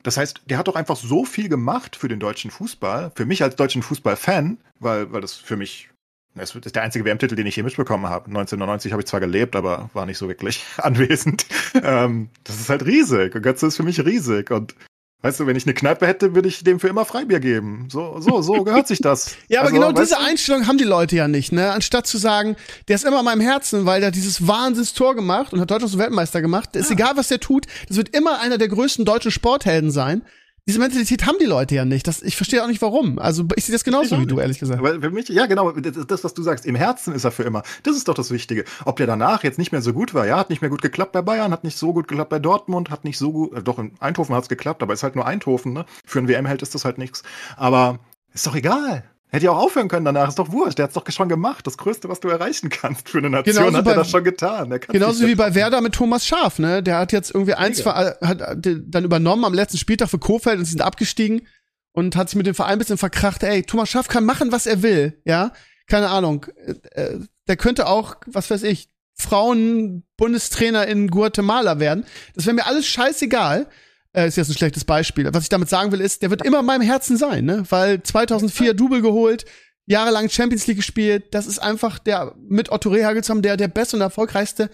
Das heißt, der hat doch einfach so viel gemacht für den deutschen Fußball, für mich als deutschen Fußballfan, weil, weil das für mich, das ist der einzige WM-Titel, den ich je mitbekommen habe. 1999 habe ich zwar gelebt, aber war nicht so wirklich (laughs) anwesend. Ähm, das ist halt riesig. Götze ist für mich riesig. Und weißt du, wenn ich eine Kneipe hätte, würde ich dem für immer Freibier geben. So, so, so gehört sich das. (laughs) Ja, aber Also, genau diese du? Einstellung haben die Leute ja nicht, ne? Anstatt zu sagen, der ist immer in meinem Herzen, weil der dieses Wahnsinns-Tor gemacht und hat Deutschland zum Weltmeister gemacht. Ist egal, was der tut, das wird immer einer der größten deutschen Sporthelden sein. Diese Mentalität haben die Leute ja nicht. Das, ich verstehe auch nicht warum. Also ich sehe das genauso wie du, ehrlich gesagt. Aber für mich, ja, genau, das, was du sagst, im Herzen ist er für immer. Das ist doch das Wichtige. Ob der danach jetzt nicht mehr so gut war, ja, hat nicht mehr gut geklappt bei Bayern, hat nicht so gut geklappt bei Dortmund, hat nicht so gut, äh, doch in Eindhoven hat's geklappt, aber ist halt nur Eindhoven, ne? Für einen WM-Held ist das halt nichts. Aber ist doch egal. Hätte ja auch aufhören können danach, ist doch wurscht. Der hat's doch schon gemacht. Das Größte, was du erreichen kannst für eine Nation, Genauso hat er das schon getan. Genauso wie bei Werder mit Thomas Schaf, ne? Der hat jetzt irgendwie eins ver- hat äh, dann übernommen am letzten Spieltag für Kofeld und sie sind abgestiegen und hat sich mit dem Verein ein bisschen verkracht. Ey, Thomas Schaf kann machen, was er will, ja? Keine Ahnung. Äh, äh, der könnte auch, was weiß ich, Frauen-Bundestrainer in Guatemala werden. Das wäre mir alles scheißegal. Äh, ist jetzt ein schlechtes Beispiel. Was ich damit sagen will, ist, der wird immer in meinem Herzen sein, ne? Weil 2004 Double geholt, jahrelang Champions League gespielt. Das ist einfach der mit Otto Rehagelsam der der beste und erfolgreichste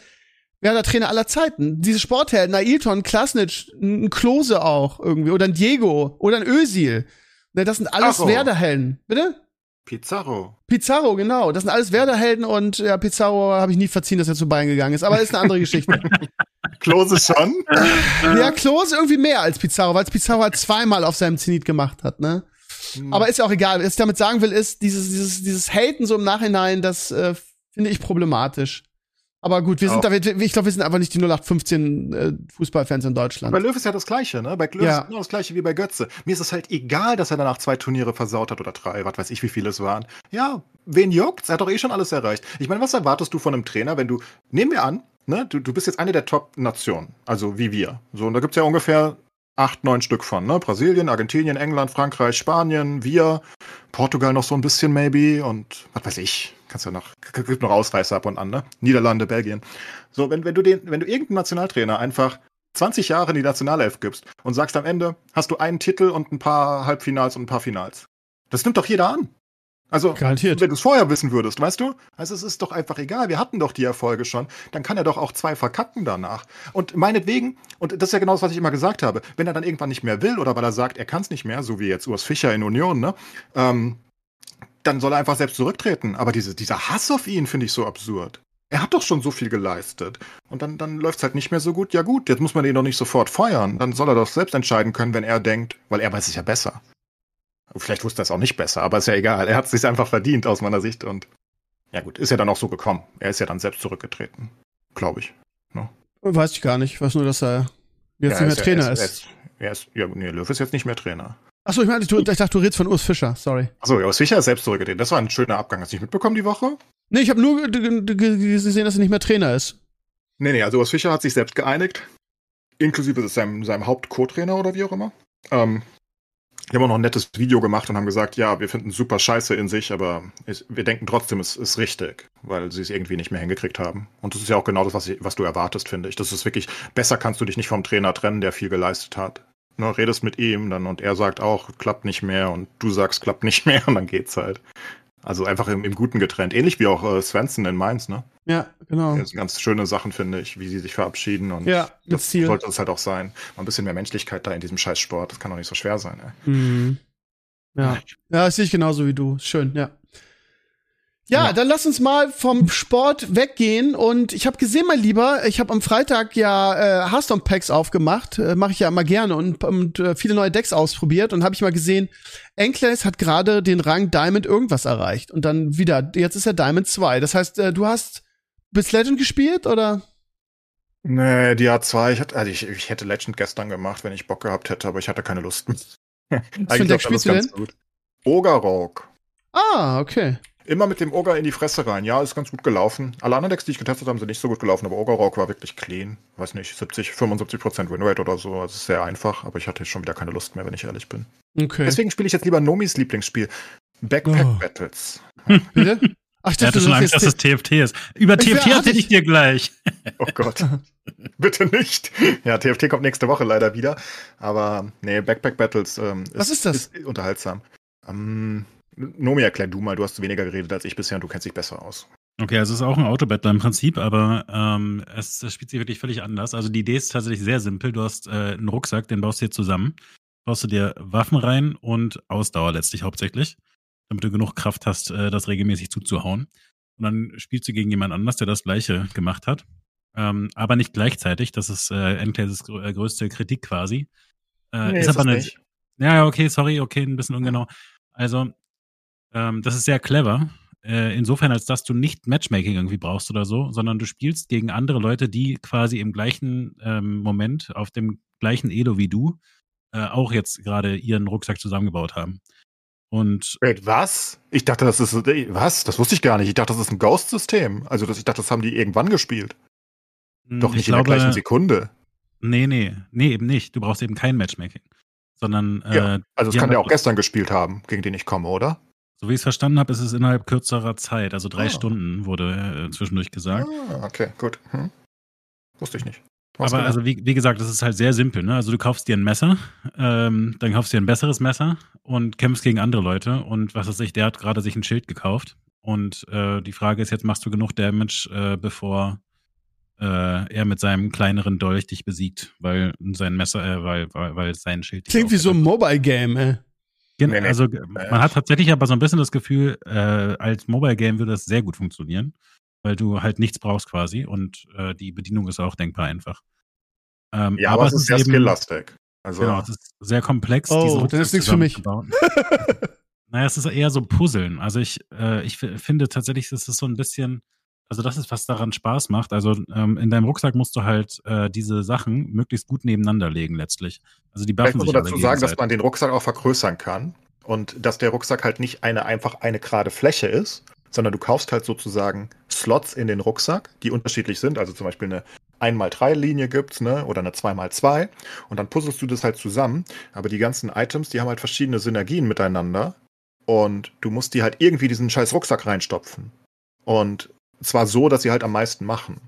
Werder-Trainer aller Zeiten. Diese Sporthelden, Ailton, Klasnic, ein Klose auch irgendwie oder ein Diego oder ein Özil. Ne, das sind alles. Werder-Helden. Bitte? Pizarro. Pizarro, genau. Das sind alles Werder-Helden und ja, Pizarro habe ich nie verziehen, dass er zu Bayern gegangen ist. Aber ist eine andere Geschichte. (laughs) Klose schon. ja, Klose irgendwie mehr als Pizarro, weil es Pizarro halt zweimal auf seinem Zenit gemacht hat, ne? Aber ist ja auch egal. Was ich damit sagen will, ist, dieses, dieses, dieses Haten so im Nachhinein, das äh, finde ich problematisch. Aber gut, wir sind da, ich glaube, wir sind einfach nicht die 0815 äh, Fußballfans in Deutschland. Bei Löw ist ja das Gleiche, ne? Bei Löw Ja. ist genau das Gleiche wie bei Götze. Mir ist es halt egal, dass er danach zwei Turniere versaut hat oder drei, was weiß ich, wie viele es waren. Ja, wen juckt's? Er hat doch eh schon alles erreicht. Ich meine, was erwartest du von einem Trainer, wenn du, nehmen wir an, ne, du, du bist jetzt eine der Top-Nationen, also wie wir. So, und da gibt's ja ungefähr acht, neun Stück von, ne? Brasilien, Argentinien, England, Frankreich, Spanien, wir, Portugal noch so ein bisschen maybe und was weiß ich. Kannst ja noch, gibt noch Ausreißer ab und an, ne? Niederlande, Belgien. So, wenn, wenn du den, wenn du irgendeinen Nationaltrainer einfach 20 Jahre in die Nationalelf gibst und sagst am Ende, hast du einen Titel und ein paar Halbfinals und ein paar Finals. Das nimmt doch jeder an. Also, Garantiert. wenn du es vorher wissen würdest, weißt du? Also es ist doch einfach egal, wir hatten doch die Erfolge schon, dann kann er doch auch zwei verkacken danach. Und meinetwegen, und das ist ja genau das, was ich immer gesagt habe, wenn er dann irgendwann nicht mehr will oder weil er sagt, er kann es nicht mehr, so wie jetzt Urs Fischer in Union, ne? Ähm, dann soll er einfach selbst zurücktreten. Aber diese, dieser Hass auf ihn finde ich so absurd. Er hat doch schon so viel geleistet. Und dann, dann läuft es halt nicht mehr so gut. Ja gut, jetzt muss man ihn doch nicht sofort feuern. Dann soll er doch selbst entscheiden können, wenn er denkt, weil er weiß es ja besser. Vielleicht wusste er es auch nicht besser, aber ist ja egal. Er hat es sich einfach verdient aus meiner Sicht. Und ja gut, ist ja dann auch so gekommen. Er ist ja dann selbst zurückgetreten. Glaube ich. Weiß ich gar nicht. Ich weiß nur, dass er jetzt ja, nicht mehr er Trainer er ist. Er ist, er ist ja, nee, Löw ist jetzt nicht mehr Trainer. Achso, ich meine, ich, ich dachte, du redest von Urs Fischer. Sorry. Achso, ja, Urs Fischer ist selbst zurückgetreten. Das war ein schöner Abgang. Hast du nicht mitbekommen die Woche? Nee, ich habe nur gesehen, dass er nicht mehr Trainer ist. Nee, nee, also Urs Fischer hat sich selbst geeinigt. Inklusive seinem, seinem Haupt-Co-Trainer oder wie auch immer. Ähm, die haben auch noch ein nettes Video gemacht und haben gesagt, ja, wir finden super scheiße in sich, aber es, wir denken trotzdem, es ist richtig, weil sie es irgendwie nicht mehr hingekriegt haben. Und das ist ja auch genau das, was, ich, was du erwartest, finde ich. Das ist wirklich, besser kannst du dich nicht vom Trainer trennen, der viel geleistet hat. Ne, redest mit ihm dann und er sagt auch, klappt nicht mehr und du sagst, klappt nicht mehr und dann geht's halt. Also einfach im, im Guten getrennt. Ähnlich wie auch äh, Svensson in Mainz, ne? Ja, genau. Das sind ganz schöne Sachen, finde ich, wie sie sich verabschieden. Und Ja, das Ziel. sollte es halt auch sein. Mal ein bisschen mehr Menschlichkeit da in diesem Scheißsport. Das kann doch nicht so schwer sein. Ey. Mhm. Ja. Ja, das sehe ich genauso wie du. Schön, ja. Ja, Ja. dann lass uns mal vom Sport weggehen. Und ich habe gesehen, mein Lieber, ich habe am Freitag ja äh, Hearthstone Packs aufgemacht. Äh, Mache ich ja immer gerne und, und äh, viele neue Decks ausprobiert. Und habe ich mal gesehen, Enclaves hat gerade den Rang Diamond irgendwas erreicht. Und dann wieder, jetzt ist er Diamond 2. Das heißt, äh, du hast bis Legend gespielt oder? Nee, die A2, ich, hatte, also ich, ich hätte Legend gestern gemacht, wenn ich Bock gehabt hätte, aber ich hatte keine Lust. Was (laughs) für ein Deck spielst du denn? Ogarok. Ah, okay. Immer mit dem Ogre in die Fresse rein. Ja, ist ganz gut gelaufen. Alle anderen Decks, die ich getestet habe, sind nicht so gut gelaufen, aber Ogre Rock war wirklich clean. Weiß nicht, 70, 75 Prozent Winrate oder so. Also ist sehr einfach, aber ich hatte schon wieder keine Lust mehr, wenn ich ehrlich bin. Okay. Deswegen spiele ich jetzt lieber Nomis Lieblingsspiel. Backpack Oh. Battles. Bitte? Ach, ich dachte, schon du Angst, dass es TFT ist. Über Ich- TFT hatte erzähl ich- dir gleich. (laughs) Oh Gott. Bitte nicht. Ja, TFT kommt nächste Woche leider wieder. Aber nee, Backpack Battles ähm, Was ist das? ist unterhaltsam. Ähm, Nomi, erklär du mal, du hast weniger geredet als ich bisher und du kennst dich besser aus. Okay, also es ist auch ein Autobattler im Prinzip, aber ähm, es, es spielt sich wirklich völlig anders. Also die Idee ist tatsächlich sehr simpel. Du hast äh, einen Rucksack, den baust du dir zusammen. Baust du dir Waffen rein und Ausdauer letztlich hauptsächlich, damit du genug Kraft hast, äh, das regelmäßig zuzuhauen. Und dann spielst du gegen jemand anders, der das gleiche gemacht hat. Ähm, aber nicht gleichzeitig. Das ist äh, Enclaves grö äh, größte Kritik quasi. Äh, ist aber eine, nicht. ja, ja, okay, sorry, okay, ein bisschen ungenau. Also, ähm, das ist sehr clever. Äh, insofern, als dass du nicht Matchmaking irgendwie brauchst oder so, sondern du spielst gegen andere Leute, die quasi im gleichen ähm, Moment auf dem gleichen Elo wie du äh, auch jetzt gerade ihren Rucksack zusammengebaut haben. Und Wait, was? Ich dachte, das ist. Was? Das wusste ich gar nicht. Ich dachte, das ist ein Ghost-System. Also, das, ich dachte, das haben die irgendwann gespielt. mh, Doch ich nicht in der glaube, gleichen Sekunde. nee, nee, nee, eben nicht. Du brauchst eben kein Matchmaking. Sondern, Ja, äh, Also, die kann das- auch gestern gespielt haben, gegen den ich komme, oder? So wie ich es verstanden habe, ist es innerhalb kürzerer Zeit, also drei Ah. Stunden wurde äh, zwischendurch gesagt. Ah, okay, gut. Hm. Wusste ich nicht. Was Aber genau? also wie, wie gesagt, das ist halt sehr simpel. Ne? Also du kaufst dir ein Messer, ähm, dann kaufst du dir ein besseres Messer und kämpfst gegen andere Leute. Und was weiß ich, der hat gerade sich ein Schild gekauft. Und äh, die Frage ist jetzt, machst du genug Damage, äh, bevor äh, er mit seinem kleineren Dolch dich besiegt, weil sein Messer, äh, weil, weil, weil sein Schild. dich Klingt wie so ein. Mobile-Game, ey. Gen- Nee, nee. Also man hat tatsächlich aber so ein bisschen das Gefühl, äh, als Mobile Game würde das sehr gut funktionieren, weil du halt nichts brauchst quasi und äh, die Bedienung ist auch denkbar einfach. Ähm, ja, aber, es ist sehr eben- skill-lastig. Also, Genau, es ist sehr komplex. Oh, diese dann ist nichts für mich. (laughs) naja, es ist eher so Puzzeln. Also ich, äh, ich finde tatsächlich, es ist so ein bisschen, also das ist, was daran Spaß macht. Also ähm, in deinem Rucksack musst du halt äh, diese Sachen möglichst gut nebeneinander legen letztlich. Also die vielleicht buffen muss sich man dazu sagen, dass man den Rucksack auch vergrößern kann und dass der Rucksack halt nicht eine einfach eine gerade Fläche ist, sondern du kaufst halt sozusagen Slots in den Rucksack, die unterschiedlich sind. Also zum Beispiel eine 1x3-Linie gibt's, ne? Oder eine 2x2. Und dann puzzelst du das halt zusammen. Aber die ganzen Items, die haben halt verschiedene Synergien miteinander. Und du musst die halt irgendwie diesen scheiß Rucksack reinstopfen. Und zwar so, dass sie halt am meisten machen.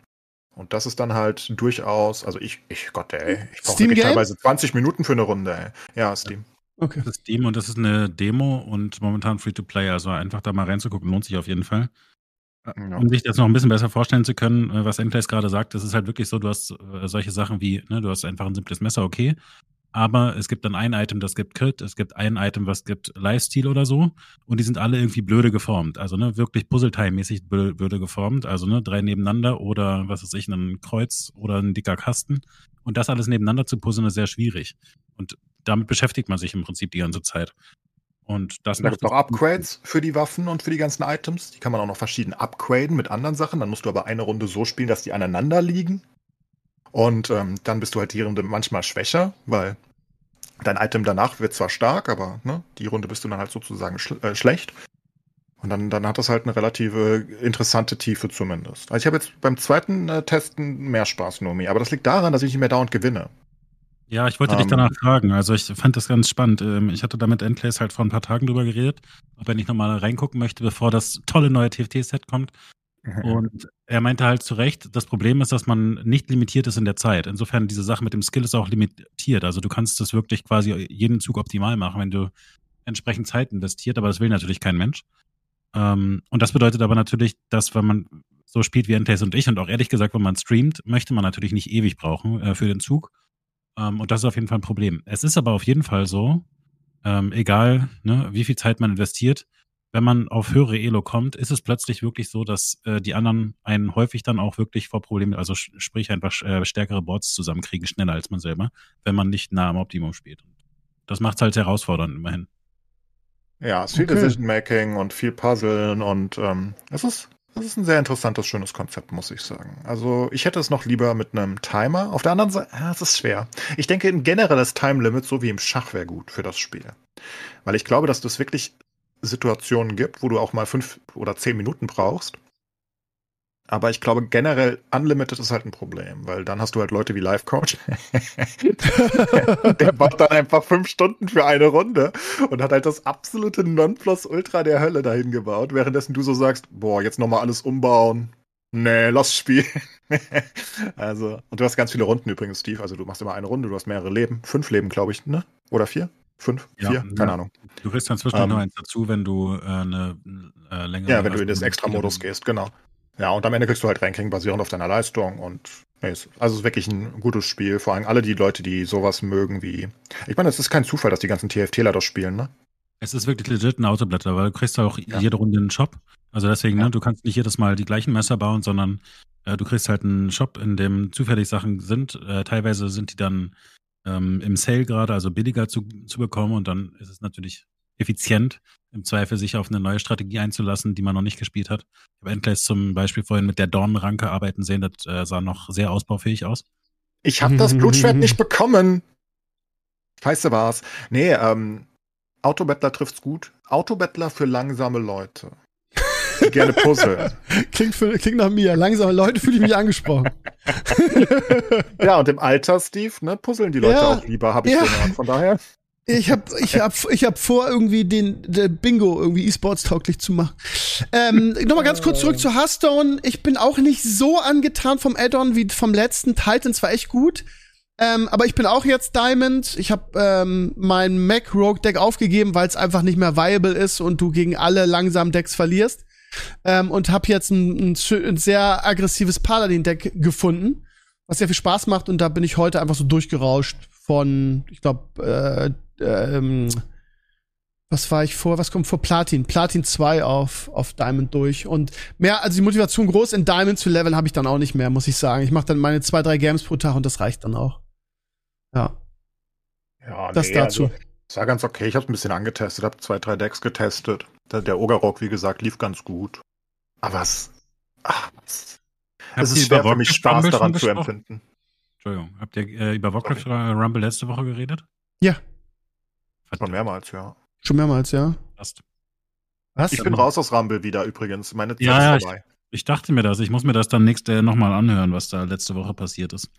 Und das ist dann halt durchaus, also ich, ich Gott, ey, ich brauche teilweise 20 Minuten für eine Runde, ey. Ja, Steam. Okay. Das ist Steam und das ist eine Demo und momentan Free-to-Play. Also einfach da mal reinzugucken, lohnt sich auf jeden Fall. Ja. Um sich das noch ein bisschen besser vorstellen zu können, äh, was Enclaves gerade sagt, das ist halt wirklich so, du hast äh, solche Sachen wie, ne, du hast einfach ein simples Messer, okay, aber es gibt dann ein Item, das gibt Crit, es gibt ein Item, was gibt Lifesteal oder so und die sind alle irgendwie blöde geformt, also ne, wirklich Puzzletime-mäßig blö- blöde geformt, also ne, drei nebeneinander oder was weiß ich, ein Kreuz oder ein dicker Kasten und das alles nebeneinander zu puzzeln ist sehr schwierig und damit beschäftigt man sich im Prinzip die ganze Zeit. Und das Und da gibt es es- auch Upgrades für die Waffen und für die ganzen Items. Die kann man auch noch verschieden upgraden mit anderen Sachen. Dann musst du aber eine Runde so spielen, dass die aneinander liegen. Und ähm, dann bist du halt die Runde manchmal schwächer, weil dein Item danach wird zwar stark, aber ne, die Runde bist du dann halt sozusagen schl äh, schlecht. Und dann, dann hat das halt eine relative interessante Tiefe zumindest. Also ich habe jetzt beim zweiten äh, Testen mehr Spaß, Nomi. Aber das liegt daran, dass ich nicht mehr dauernd gewinne. Ja, ich wollte dich Ähm, danach fragen. Also ich fand das ganz spannend. Ähm, Ich hatte da mit Endclays halt vor ein paar Tagen drüber geredet, ob er nicht nochmal reingucken möchte, bevor das tolle neue TFT-Set kommt. Und er meinte halt zu Recht, das Problem ist, dass man nicht limitiert ist in der Zeit. Insofern, diese Sache mit dem Skill ist auch limitiert. Also du kannst das wirklich quasi jeden Zug optimal machen, wenn du entsprechend Zeit investiert, aber das will natürlich kein Mensch. Ähm, und das bedeutet aber natürlich, dass wenn man so spielt wie Endclays und ich und auch ehrlich gesagt, wenn man streamt, möchte man natürlich nicht ewig brauchen äh, für den Zug. Ähm, und das ist auf jeden Fall ein Problem. Es ist aber auf jeden Fall so, ähm, egal ne, wie viel Zeit man investiert, wenn man auf höhere Elo kommt, ist es plötzlich wirklich so, dass äh, die anderen einen häufig dann auch wirklich vor Problemen, also sch- sprich einfach äh, stärkere Boards zusammenkriegen, schneller als man selber, wenn man nicht nah am Optimum spielt. Das macht es halt herausfordernd immerhin. Ja, es ist viel Okay. Decision-Making und viel Puzzeln und ähm, es ist, es ist ein sehr interessantes, schönes Konzept, muss ich sagen. Also ich hätte es noch lieber mit einem Timer. Auf der anderen Seite, ja, es ist schwer. Ich denke, ein generelles Time-Limit, so wie im Schach, wäre gut für das Spiel. Weil ich glaube, dass du es wirklich Situationen gibt, wo du auch mal fünf oder zehn Minuten brauchst. Aber ich glaube generell Unlimited ist halt ein Problem, weil dann hast du halt Leute wie Life Coach. (laughs) der baut dann einfach fünf Stunden für eine Runde und hat halt das absolute Nonplusultra der Hölle dahin gebaut, währenddessen du so sagst, boah, jetzt nochmal alles umbauen. Nee, lass spielen. (laughs) also, und du hast ganz viele Runden übrigens, Steve. Also du machst immer eine Runde, du hast mehrere Leben. Fünf Leben, glaube ich, ne? Oder vier? Fünf? Ja, vier? Keine ja. Ahnung. Du kriegst dann zwischendurch Ähm, noch eins dazu, wenn du äh, eine äh, längere. Ja, wenn du in also, Extra-Modus gehst, genau. Ja, und am Ende kriegst du halt Ranking basierend auf deiner Leistung und nee, ist, also es ist wirklich ein gutes Spiel. Vor allem alle die Leute, die sowas mögen wie. Ich meine, es ist kein Zufall, dass die ganzen TFTler das spielen, ne? Es ist wirklich legit ein Autoblätter, weil du kriegst auch Ja. jede Runde einen Shop. Also deswegen, Ja. ne, du kannst nicht jedes Mal die gleichen Messer bauen, sondern äh, du kriegst halt einen Shop, in dem zufällig Sachen sind. Äh, teilweise sind die dann ähm, im Sale gerade, also billiger zu, zu bekommen und dann ist es natürlich effizient, im Zweifel sich auf eine neue Strategie einzulassen, die man noch nicht gespielt hat. Ich habe Endless zum Beispiel vorhin mit der Dornenranke arbeiten sehen, das äh, sah noch sehr ausbaufähig aus. Ich habe das Blutschwert nicht (laughs) bekommen. Scheiße war's. Nee, ähm, Autobettler trifft's gut. Autobettler für langsame Leute. Gerne puzzeln. (laughs) Klingt, für, klingt nach mir. Langsame Leute fühle ich mich angesprochen. (laughs) ja, und im Alter, Steve, ne, puzzeln die Leute Ja. auch lieber, habe ich Ja. gehört. Von daher. Ich hab, ich hab, ich hab vor, irgendwie den, den Bingo irgendwie E-Sports tauglich zu machen. Ähm, Nochmal ganz kurz zurück zu Hearthstone. Ich bin auch nicht so angetan vom Add-on wie vom letzten. Titans war echt gut. Ähm, aber ich bin auch jetzt Diamond. Ich habe ähm, mein Mac Rogue Deck aufgegeben, weil es einfach nicht mehr viable ist und du gegen alle langsamen Decks verlierst. Ähm, und habe jetzt ein, ein, ein sehr aggressives Paladin Deck gefunden, was sehr viel Spaß macht. Und da bin ich heute einfach so durchgerauscht von, ich glaube, äh, ähm, was war ich vor? Was kommt vor Platin? Platin 2 auf, auf Diamond durch. Und mehr, also die Motivation groß in Diamond zu leveln habe ich dann auch nicht mehr, muss ich sagen. Ich mache dann meine zwei, drei Games pro Tag und das reicht dann auch. Ja, Ja, das dazu. Also, es war ganz okay. Ich habe ein bisschen angetestet, habe zwei, drei Decks getestet. Der, der Ogerrock, wie gesagt, lief ganz gut. Aber es, ach, es, es ist schwer über für mich Spaß Rumble daran zu empfinden. Entschuldigung, habt ihr äh, über Warcraft Rumble letzte Woche geredet? Ja, Schon mehrmals, ja. schon mehrmals, ja. Passt. Was? Ich bin raus aus Rumble wieder übrigens. Meine Zeit Ja, ja, ist vorbei. Ich dachte mir das. Ich muss mir das dann nächste nochmal anhören, was da letzte Woche passiert ist.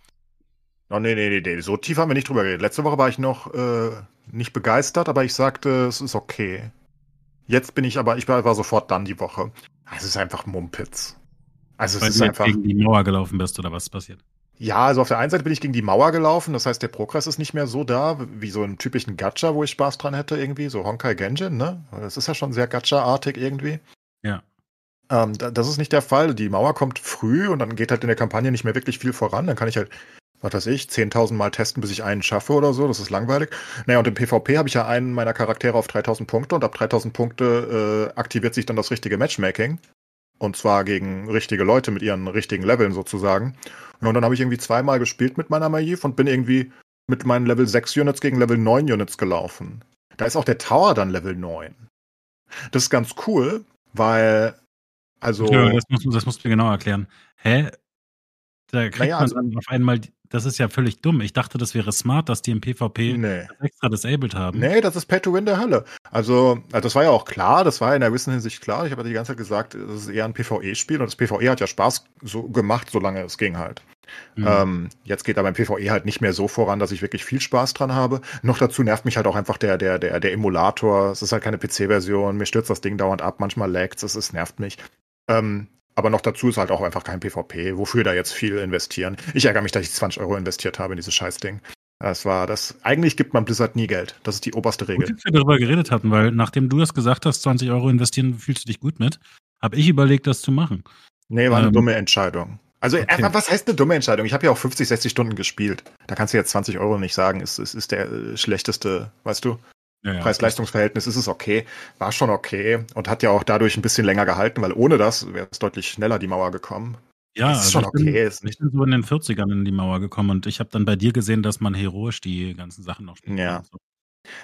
Oh, nee, nee, nee, nee, so tief haben wir nicht drüber geredet. Letzte Woche war ich noch äh, nicht begeistert, aber ich sagte, es ist okay. Jetzt bin ich aber, ich war, sofort dann die Woche. Es ist einfach Mumpitz. Also es Weil ist einfach. gegen die Mauer gelaufen bist oder was ist passiert? Ja, also auf der einen Seite bin ich gegen die Mauer gelaufen, das heißt, der Progress ist nicht mehr so da, wie so im typischen Gacha, wo ich Spaß dran hätte irgendwie, so Honkai Genjin, ne? Das ist ja schon sehr Gacha-artig irgendwie. Ja. Ähm, da, das ist nicht der Fall. Die Mauer kommt früh und dann geht halt in der Kampagne nicht mehr wirklich viel voran. Dann kann ich halt, was weiß ich, 10.000 Mal testen, bis ich einen schaffe oder so. Das ist langweilig. Naja, und im PvP habe ich ja einen meiner Charaktere auf 3.000 Punkte und ab 3.000 Punkte äh, aktiviert sich dann das richtige Matchmaking. Und zwar gegen richtige Leute mit ihren richtigen Leveln sozusagen. Und dann habe ich irgendwie zweimal gespielt mit meiner Maïv und bin irgendwie mit meinen Level 6 Units gegen Level 9 Units gelaufen. Da ist auch der Tower dann Level 9. Das ist ganz cool, weil, also. Ja, das, musst, du- das musst du mir genau erklären. Hä? Da kriegt Naja, man also- dann auf einmal, die- das ist ja völlig dumm. Ich dachte, das wäre smart, dass die im PvP Nee. extra disabled haben. Nee, das ist Pay to Win der Hölle. Also, also, das war ja auch klar, das war in einer gewissen Hinsicht klar. Ich habe ja die ganze Zeit gesagt, das ist eher ein PvE-Spiel und das PvE hat ja Spaß so gemacht, solange es ging halt. Mhm. Ähm, jetzt geht aber im PvE halt nicht mehr so voran, dass ich wirklich viel Spaß dran habe. Noch dazu nervt mich halt auch einfach der, der, der, der Emulator. Es ist halt keine PC-Version, mir stürzt das Ding dauernd ab, manchmal laggt es, es nervt mich. Ähm, aber noch dazu ist halt auch einfach kein PvP. Wofür da jetzt viel investieren? Ich ärgere mich, dass ich 20 Euro investiert habe in dieses Scheißding. Das war das. Eigentlich gibt man Blizzard nie Geld. Das ist die oberste Gut, Regel. dass wir darüber geredet hatten, weil nachdem du das gesagt hast, 20 Euro investieren, fühlst du dich gut mit, habe ich überlegt, das zu machen. Nee, war eine Ähm, dumme Entscheidung. Also, okay. was heißt eine dumme Entscheidung? Ich habe ja auch 50, 60 Stunden gespielt. Da kannst du jetzt 20 Euro nicht sagen, ist, ist, ist der äh, schlechteste, weißt du? Ja, ja. Preis-Leistungs-Verhältnis ist es okay, war schon okay und hat ja auch dadurch ein bisschen länger gehalten, weil ohne das wäre es deutlich schneller die Mauer gekommen. Ja, Das ist schon ich bin- okay, ist Ich nicht- bin so in den 40ern in die Mauer gekommen und ich habe dann bei dir gesehen, dass man heroisch die ganzen Sachen noch spielt. Ja. So.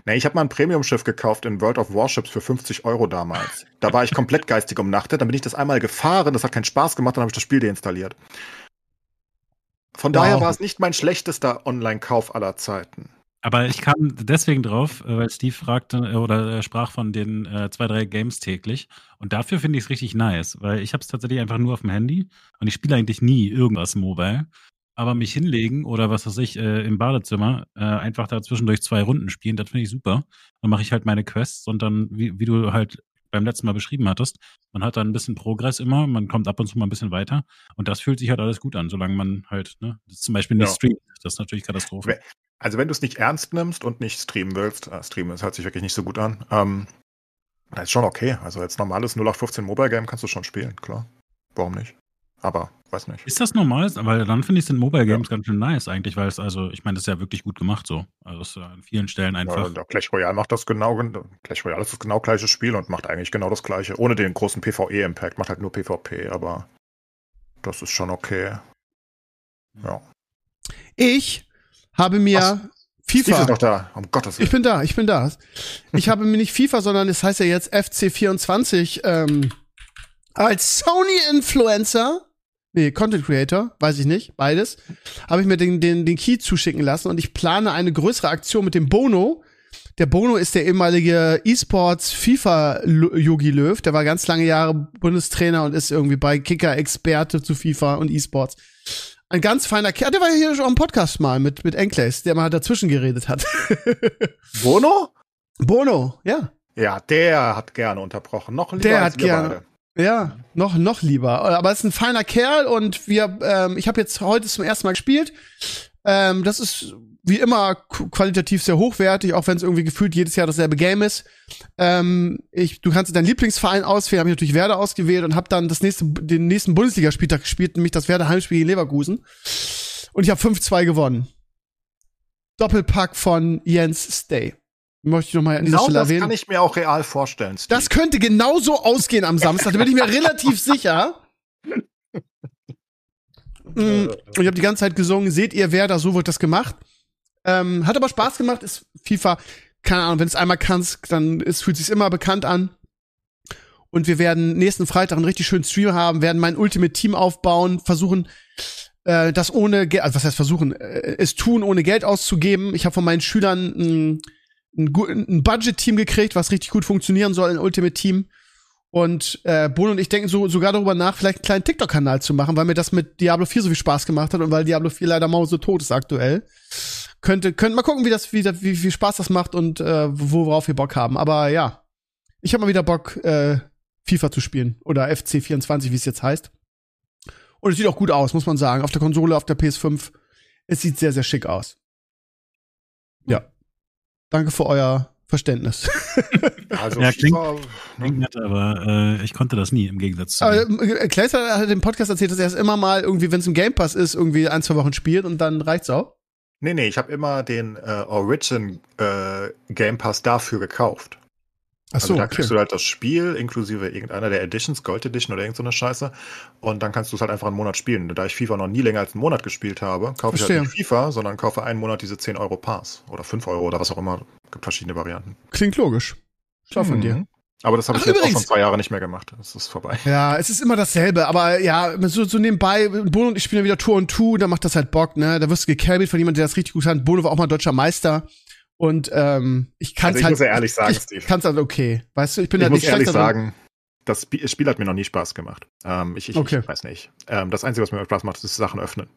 Ne, ich habe mal ein Premium-Schiff gekauft in World of Warships für 50 Euro damals. Da war ich komplett (laughs) geistig umnachtet, dann bin ich das einmal gefahren, das hat keinen Spaß gemacht, dann habe ich das Spiel deinstalliert. Von Wow. daher war es nicht mein schlechtester Online-Kauf aller Zeiten. Aber ich kam deswegen drauf, äh, weil Steve fragte äh, oder sprach von den äh, zwei, drei Games täglich. Und dafür finde ich es richtig nice, weil ich habe es tatsächlich einfach nur auf dem Handy und ich spiele eigentlich nie irgendwas mobile. Aber mich hinlegen oder was weiß ich, äh, im Badezimmer äh, einfach da zwischendurch zwei Runden spielen, das finde ich super. Dann mache ich halt meine Quests und dann, wie, wie du halt beim letzten Mal beschrieben hattest, man hat dann ein bisschen Progress immer, man kommt ab und zu mal ein bisschen weiter und das fühlt sich halt alles gut an, solange man halt, ne, zum Beispiel nicht ja. streamt. Das ist natürlich Katastrophe. Also wenn du es nicht ernst nimmst und nicht streamen willst, äh, streamen, das hört sich wirklich nicht so gut an, ähm, das ist schon okay. Also jetzt normales 0815 Mobile Game kannst du schon spielen, klar. Warum nicht? Aber weiß nicht. Ist das normal? Weil dann finde ich es in Mobile Games ja. ganz schön nice eigentlich, weil es also, ich meine, das ist ja wirklich gut gemacht so. Also es ist an vielen Stellen einfach. Ja, Clash Royale macht das genau, Clash Royale ist das genau gleiche Spiel und macht eigentlich genau das gleiche, ohne den großen PvE-Impact, macht halt nur PvP, aber das ist schon okay. Ja. Ich habe mir Was? FIFA. Steve ist noch da, um Gottes Willen. Ich bin da, ich bin da. Ich habe mir nicht FIFA, sondern es heißt ja jetzt FC24 ähm, als Sony-Influencer nee, Content Creator, weiß ich nicht, beides, habe ich mir den, den, den Key zuschicken lassen und ich plane eine größere Aktion mit dem Bono. Der Bono ist der ehemalige E-Sports FIFA Yogi Löw, der war ganz lange Jahre Bundestrainer und ist irgendwie bei Kicker Experte zu FIFA und E-Sports. Ein ganz feiner Kerl, der war hier schon im Podcast mal mit, mit Enkles, der mal dazwischen geredet hat. (laughs) Bono? Bono, ja. Ja, der hat gerne unterbrochen. Noch lieber der hat gerne. Beide. Ja, noch noch lieber. Aber es ist ein feiner Kerl und wir, ähm, ich habe jetzt heute zum ersten Mal gespielt. Ähm, das ist wie immer qualitativ sehr hochwertig, auch wenn es irgendwie gefühlt jedes Jahr dasselbe Game ist. Ähm, ich, du kannst deinen Lieblingsverein auswählen, habe ich natürlich Werder ausgewählt und habe dann das nächste, den nächsten Bundesligaspieltag gespielt, nämlich das Werder Heimspiel gegen Leverkusen. Und ich habe 5-2 gewonnen. Doppelpack von Jens Stay. Möchte ich nochmal an dieser genau Stelle erwähnen. Das kann ich mir auch real vorstellen. Steve. Das könnte genauso ausgehen am Samstag, da bin ich mir relativ sicher. (laughs) Mm, und ich habe die ganze Zeit gesungen, seht ihr, wer da so wird das gemacht. Ähm, hat aber Spaß gemacht, ist FIFA, keine Ahnung, wenn es einmal kannst, dann ist, fühlt sich immer bekannt an. Und wir werden nächsten Freitag einen richtig schönen Stream haben, werden mein Ultimate Team aufbauen, versuchen, äh, das ohne Geld, also was heißt versuchen, äh, es tun, ohne Geld auszugeben. Ich habe von meinen Schülern ein Budget-Team gekriegt, was richtig gut funktionieren soll, ein Ultimate-Team. Und äh, Bono und ich denken so, sogar darüber nach, vielleicht einen kleinen TikTok-Kanal zu machen, weil mir das mit Diablo 4 so viel Spaß gemacht hat und weil Diablo 4 leider mause tot ist aktuell. Könnte, könnte mal gucken, wie das, wie, wie viel Spaß das macht und äh, worauf wir Bock haben. Aber ja, ich habe mal wieder Bock, äh, FIFA zu spielen. Oder FC24, wie es jetzt heißt. Und es sieht auch gut aus, muss man sagen. Auf der Konsole, auf der PS5. Es sieht sehr, sehr schick aus. Ja. Danke für euer Verständnis. (laughs) Also ja, klingt, FIFA, klingt nett, aber äh, ich konnte das nie im Gegensatz zu. Aber äh, Kleister hat im Podcast erzählt, dass er es immer mal irgendwie, wenn es im Game Pass ist, irgendwie ein, zwei Wochen spielt und dann reicht's auch. Nee, nee, ich habe immer den äh, Origin äh, Game Pass dafür gekauft. Ach so, also da okay. kriegst du halt das Spiel inklusive irgendeiner der Editions, Gold Edition oder irgendeine so Scheiße. Und dann kannst du es halt einfach einen Monat spielen. Da ich FIFA noch nie länger als einen Monat gespielt habe, kaufe ich halt nicht FIFA, sondern kaufe einen Monat diese 10 Euro Pass. Oder 5 Euro oder was auch immer. Gibt verschiedene Varianten. Klingt logisch. Schau von mhm. dir. Aber das habe ich Ach, jetzt übrigens. auch schon zwei Jahre nicht mehr gemacht. Das ist vorbei. (laughs) Ja, es ist immer dasselbe. Aber ja, so, so nebenbei, Bono und ich spielen ja wieder Tour und Two, da macht das halt Bock, ne? Da wirst du gecarried von jemandem, der das richtig gut hat. Bono war auch mal deutscher Meister. Und ähm, ich kann es also halt. Ich muss ja ehrlich sagen, ich Steve. kann es halt okay. Weißt du, ich bin ich halt muss nicht ehrlich sagen, das Spiel hat mir noch nie Spaß gemacht. Ähm, ich, ich, okay. ich, weiß nicht. Ähm, das Einzige, was mir Spaß macht, ist Sachen öffnen.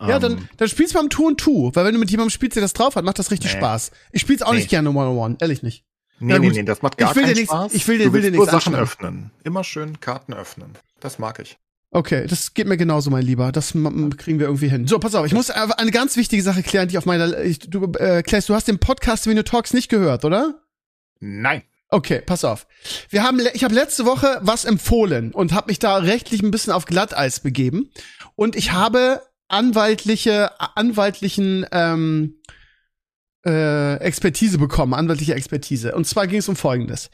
Ja, ähm, dann, dann spielst du beim Two und Two, weil wenn du mit jemandem spielst, der das drauf hat, macht das richtig nee. Spaß. Ich spiel's auch nee. nicht gerne One-on-One, ehrlich nicht. Nee, ja, nee, nee, das macht gar ich will keinen dir Spaß. Nichts, ich will dir, du will dir nichts Sachen öffnen. Immer schön Karten öffnen. Das mag ich. Okay, das geht mir genauso, mein Lieber. Das kriegen wir irgendwie hin. So, pass auf, ich muss eine ganz wichtige Sache klären, die auf meiner. Ich, du, äh, Klaas, du hast den Podcast Venue Talks nicht gehört, oder? Nein. Okay, pass auf. Wir haben, ich habe letzte Woche was empfohlen und habe mich da rechtlich ein bisschen auf Glatteis begeben. Und ich habe anwaltliche, anwaltlichen ähm, äh, Expertise bekommen, anwaltliche Expertise. Und zwar ging es um Folgendes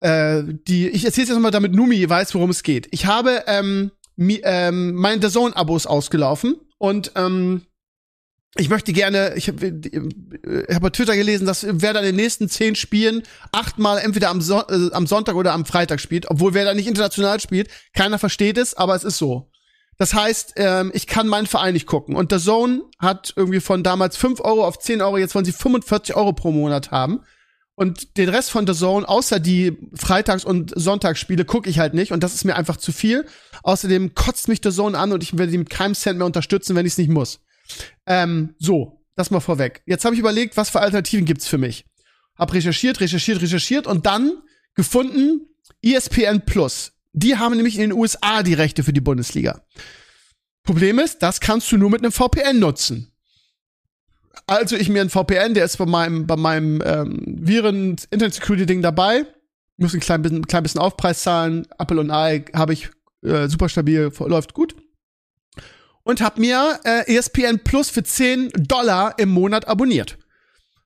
äh, die, ich erzähle jetzt nochmal, damit Numi weiß, worum es geht. Ich habe ähm, mi, ähm, mein The Zone-Abos ausgelaufen und ähm, ich möchte gerne, ich habe äh, hab bei Twitter gelesen, dass wer da in den nächsten zehn Spielen achtmal entweder am, so äh, am Sonntag oder am Freitag spielt, obwohl wer da nicht international spielt, keiner versteht es, aber es ist so. Das heißt, ähm, ich kann meinen Verein nicht gucken. Und der Zone hat irgendwie von damals 5 Euro auf 10 Euro, jetzt wollen sie 45 Euro pro Monat haben. Und den Rest von The Zone, außer die Freitags- und Sonntagsspiele, gucke ich halt nicht. Und das ist mir einfach zu viel. Außerdem kotzt mich The Zone an und ich werde die mit keinem Cent mehr unterstützen, wenn ich es nicht muss. Ähm, so, das mal vorweg. Jetzt habe ich überlegt, was für Alternativen gibt's für mich. Hab recherchiert, recherchiert, recherchiert und dann gefunden ESPN Plus. Die haben nämlich in den USA die Rechte für die Bundesliga. Problem ist, das kannst du nur mit einem VPN nutzen. Also ich mir ein VPN, der ist bei meinem, bei meinem ähm, Viren Internet Security Ding dabei. Muss ein klein bisschen, klein bisschen Aufpreis zahlen. Apple und Ei habe ich äh, super stabil, läuft gut. Und hab mir äh, ESPN Plus für 10 Dollar im Monat abonniert.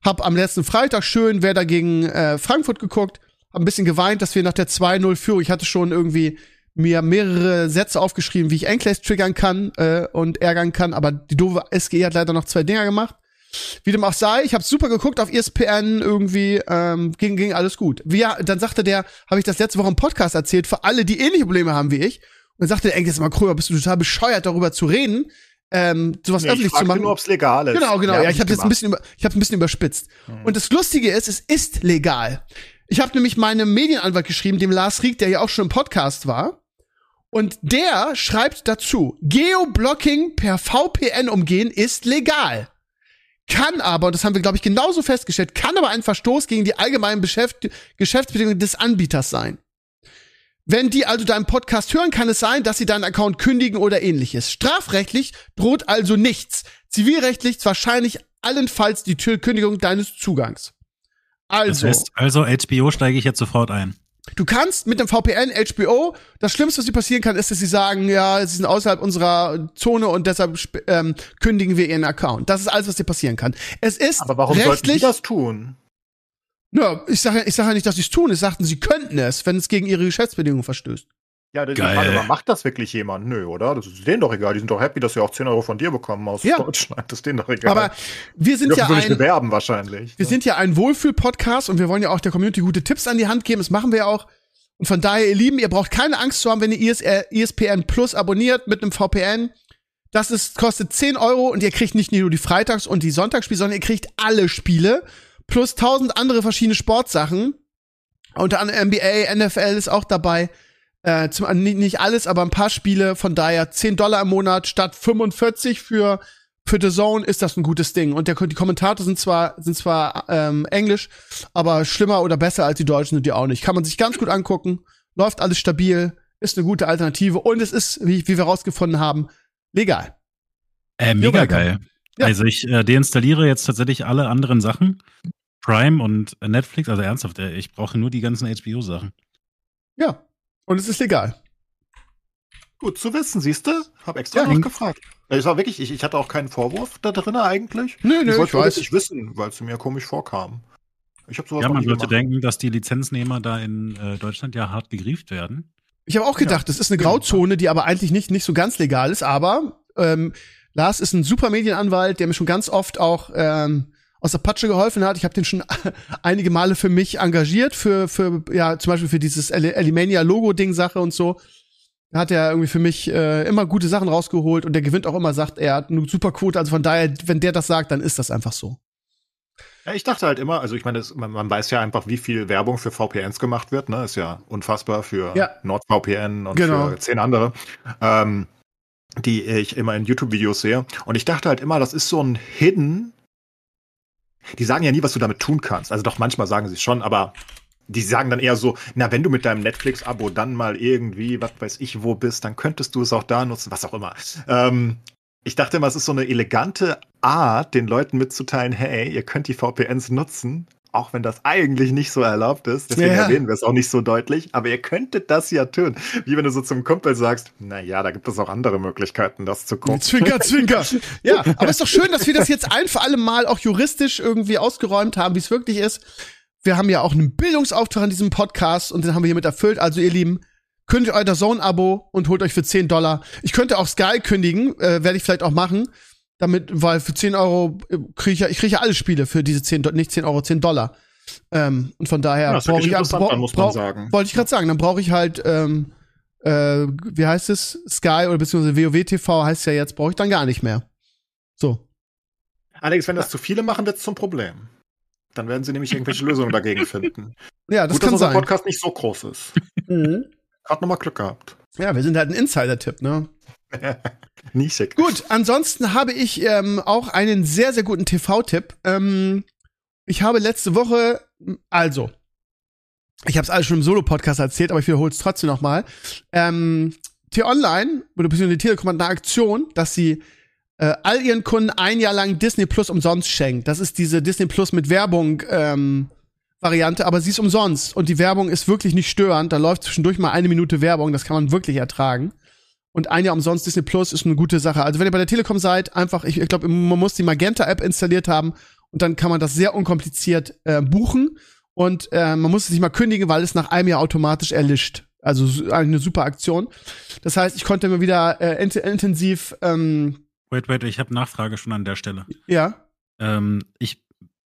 Hab am letzten Freitag schön wer dagegen äh, Frankfurt geguckt. Ein bisschen geweint, dass wir nach der 2-0 Führung, ich hatte schon irgendwie mir mehrere Sätze aufgeschrieben, wie ich Enclaves triggern kann äh, und ärgern kann, aber die doofe SG hat leider noch zwei Dinger gemacht. Wie dem auch sei, ich habe super geguckt auf ESPN irgendwie, ähm, ging, ging alles gut. Wie, dann sagte der, habe ich das letzte Woche im Podcast erzählt, für alle, die ähnliche Probleme haben wie ich. Und dann sagte der Engels mal, Kröger, bist du total bescheuert, darüber zu reden, ähm, sowas Nee, öffentlich ich zu machen. nur, ob's legal ist. Genau, genau. Ja, Ja, ich habe jetzt ein bisschen, über, ich habe ein bisschen überspitzt. Und das Lustige ist, es ist legal. Ich habe nämlich meinem Medienanwalt geschrieben, dem Lars Rieck, der ja auch schon im Podcast war. Und der schreibt dazu, Geoblocking per VPN umgehen ist legal. Kann aber, und das haben wir, glaube ich, genauso festgestellt, kann aber ein Verstoß gegen die allgemeinen Beschäft Geschäftsbedingungen des Anbieters sein. Wenn die also deinen Podcast hören, kann es sein, dass sie deinen Account kündigen oder ähnliches. Strafrechtlich droht also nichts. Zivilrechtlich wahrscheinlich allenfalls die Tür Kündigung deines Zugangs. Das Also, heißt, also HBO steige ich jetzt sofort ein. du kannst mit dem VPN HBO, das Schlimmste, was dir passieren kann, ist, dass sie sagen, ja, sie sind außerhalb unserer Zone und deshalb ähm, kündigen wir ihren Account. Das ist alles, was dir passieren kann. Es ist Aber warum sollten rechtlich, das tun? Ja, ich sage ich sag ja nicht, dass sie es tun. Es sagten, sie könnten es, wenn es gegen ihre Geschäftsbedingungen verstößt. Ja, das ist Geil. die Frage, macht das wirklich jemand? Nö, oder? Das ist denen doch egal. Die sind doch happy, dass sie auch 10 Euro von dir bekommen aus Ja. Deutschland. Das ist denen doch egal. Aber wir die sind ja ein, bewerben wahrscheinlich. wir sind ja ein Wohlfühl-Podcast und wir wollen ja auch der Community gute Tipps an die Hand geben. Das machen wir ja auch. Und von daher, ihr Lieben, ihr braucht keine Angst zu haben, wenn ihr ES ESPN Plus abonniert mit einem VPN. Das ist, kostet 10 Euro und ihr kriegt nicht nur die Freitags- und die Sonntagsspiele, sondern ihr kriegt alle Spiele plus tausend andere verschiedene Sportsachen. Unter anderem NBA, NFL ist auch dabei. Äh, zum, äh, nicht, alles, aber ein paar Spiele. Von daher 10 Dollar im Monat statt 45 für für The Zone ist das ein gutes Ding. Und der, die Kommentare sind zwar sind zwar ähm, Englisch, aber schlimmer oder besser als die Deutschen sind die auch nicht. Kann man sich ganz gut angucken. Läuft alles stabil, ist eine gute Alternative und es ist, wie, wie wir rausgefunden haben, legal. Äh, mega geil. Ja. Also ich äh, deinstalliere jetzt tatsächlich alle anderen Sachen. Prime und Netflix, also ernsthaft, äh, ich brauche nur die ganzen HBO-Sachen. Ja. Und es ist legal. Gut zu wissen, siehst du? Hab extra Ja, noch Ing- gefragt. Es war wirklich, ich, ich hatte auch keinen Vorwurf da drin eigentlich. Nö, nö, ich ich wollte weiß. wirklich wissen, weil es mir komisch vorkam. Ich habe sowas Ja, man sollte denken, dass die Lizenznehmer da in äh, Deutschland ja hart gegrieft werden. Ich habe auch gedacht, das ist eine Grauzone, die aber eigentlich nicht, nicht so ganz legal ist. Aber ähm, Lars ist ein super Medienanwalt, der mir schon ganz oft auch ähm, aus der Patsche geholfen hat. Ich habe den schon (laughs) einige Male für mich engagiert, für, für ja, zum Beispiel für dieses Elimania-Logo-Ding-Sache und so. Hat er irgendwie für mich äh, immer gute Sachen rausgeholt und der gewinnt auch immer, sagt, er hat eine super Quote. Also von daher, wenn der das sagt, dann ist das einfach so. Ja, ich dachte halt immer, also ich meine, das, man, man weiß ja einfach, wie viel Werbung für VPNs gemacht wird, ne? Ist ja unfassbar für Ja. NordVPN und Genau. für zehn andere, ähm, die ich immer in YouTube-Videos sehe. Und ich dachte halt immer, das ist so ein Hidden. Die sagen ja nie, was du damit tun kannst. Also doch manchmal sagen sie es schon, aber die sagen dann eher so, na, wenn du mit deinem Netflix-Abo dann mal irgendwie, was weiß ich, wo bist, dann könntest du es auch da nutzen, was auch immer. Ähm, ich dachte immer, es ist so eine elegante Art, den Leuten mitzuteilen, hey, ihr könnt die VPNs nutzen, auch wenn das eigentlich nicht so erlaubt ist. Deswegen Ja. erwähnen wir es auch nicht so deutlich, aber ihr könntet das ja tun. Wie wenn du so zum Kumpel sagst, na ja, da gibt es auch andere Möglichkeiten, das zu gucken. Zwinker, zwinker. (laughs) Ja, aber ist doch schön, dass wir das jetzt ein für alle Mal auch juristisch irgendwie ausgeräumt haben, wie es wirklich ist. Wir haben ja auch einen Bildungsauftrag in diesem Podcast und den haben wir hiermit erfüllt. Also ihr Lieben, kündigt euer Zone-Abo und holt euch für 10 Dollar. Ich könnte auch Sky kündigen, äh, werde ich vielleicht auch machen. Damit, weil für 10 Euro äh, kriege ich ja, ich kriege ja alle Spiele für diese 10, Do- nicht 10 Euro, 10 Dollar. Ähm, und von daher Ja, brauche ich dann muss man sagen. Wollte ich gerade sagen, dann brauche ich halt ähm, äh, wie heißt es? Sky oder beziehungsweise WoW TV heißt ja jetzt, brauche ich dann gar nicht mehr. So. Allerdings, wenn das zu viele machen, wird es zum Problem. Dann werden sie nämlich irgendwelche (laughs) Lösungen dagegen finden. Ja, das Gut, kann dass unser sein. Podcast nicht so groß ist. Mhm. Hat nochmal Glück gehabt. Ja, wir sind halt ein Insider-Tipp, ne? (laughs) Nischig. Gut, ansonsten habe ich ähm, auch einen sehr, sehr guten TV-Tipp. Ähm, ich habe letzte Woche, also, ich habe es alles schon im Solo-Podcast erzählt, aber ich wiederhole es trotzdem noch mal. Ähm, T-Online, oder beziehungsweise die Telekom hat eine Aktion, dass sie äh, all ihren Kunden ein Jahr lang Disney Plus umsonst schenkt. Das ist diese Disney Plus mit Werbung ähm, Variante, aber sie ist umsonst und die Werbung ist wirklich nicht störend. Da läuft zwischendurch mal eine Minute Werbung, das kann man wirklich ertragen. Und ein Jahr umsonst Disney Plus ist eine gute Sache. Also wenn ihr bei der Telekom seid, einfach, ich, ich glaube, man muss die Magenta-App installiert haben und dann kann man das sehr unkompliziert äh, buchen. Und äh, man muss es nicht mal kündigen, weil es nach einem Jahr automatisch erlischt. Also su- eine super Aktion. Das heißt, ich konnte immer wieder äh, int intensiv, ähm, Wait, wait, ich habe Nachfrage schon an der Stelle. ja, Ähm, ich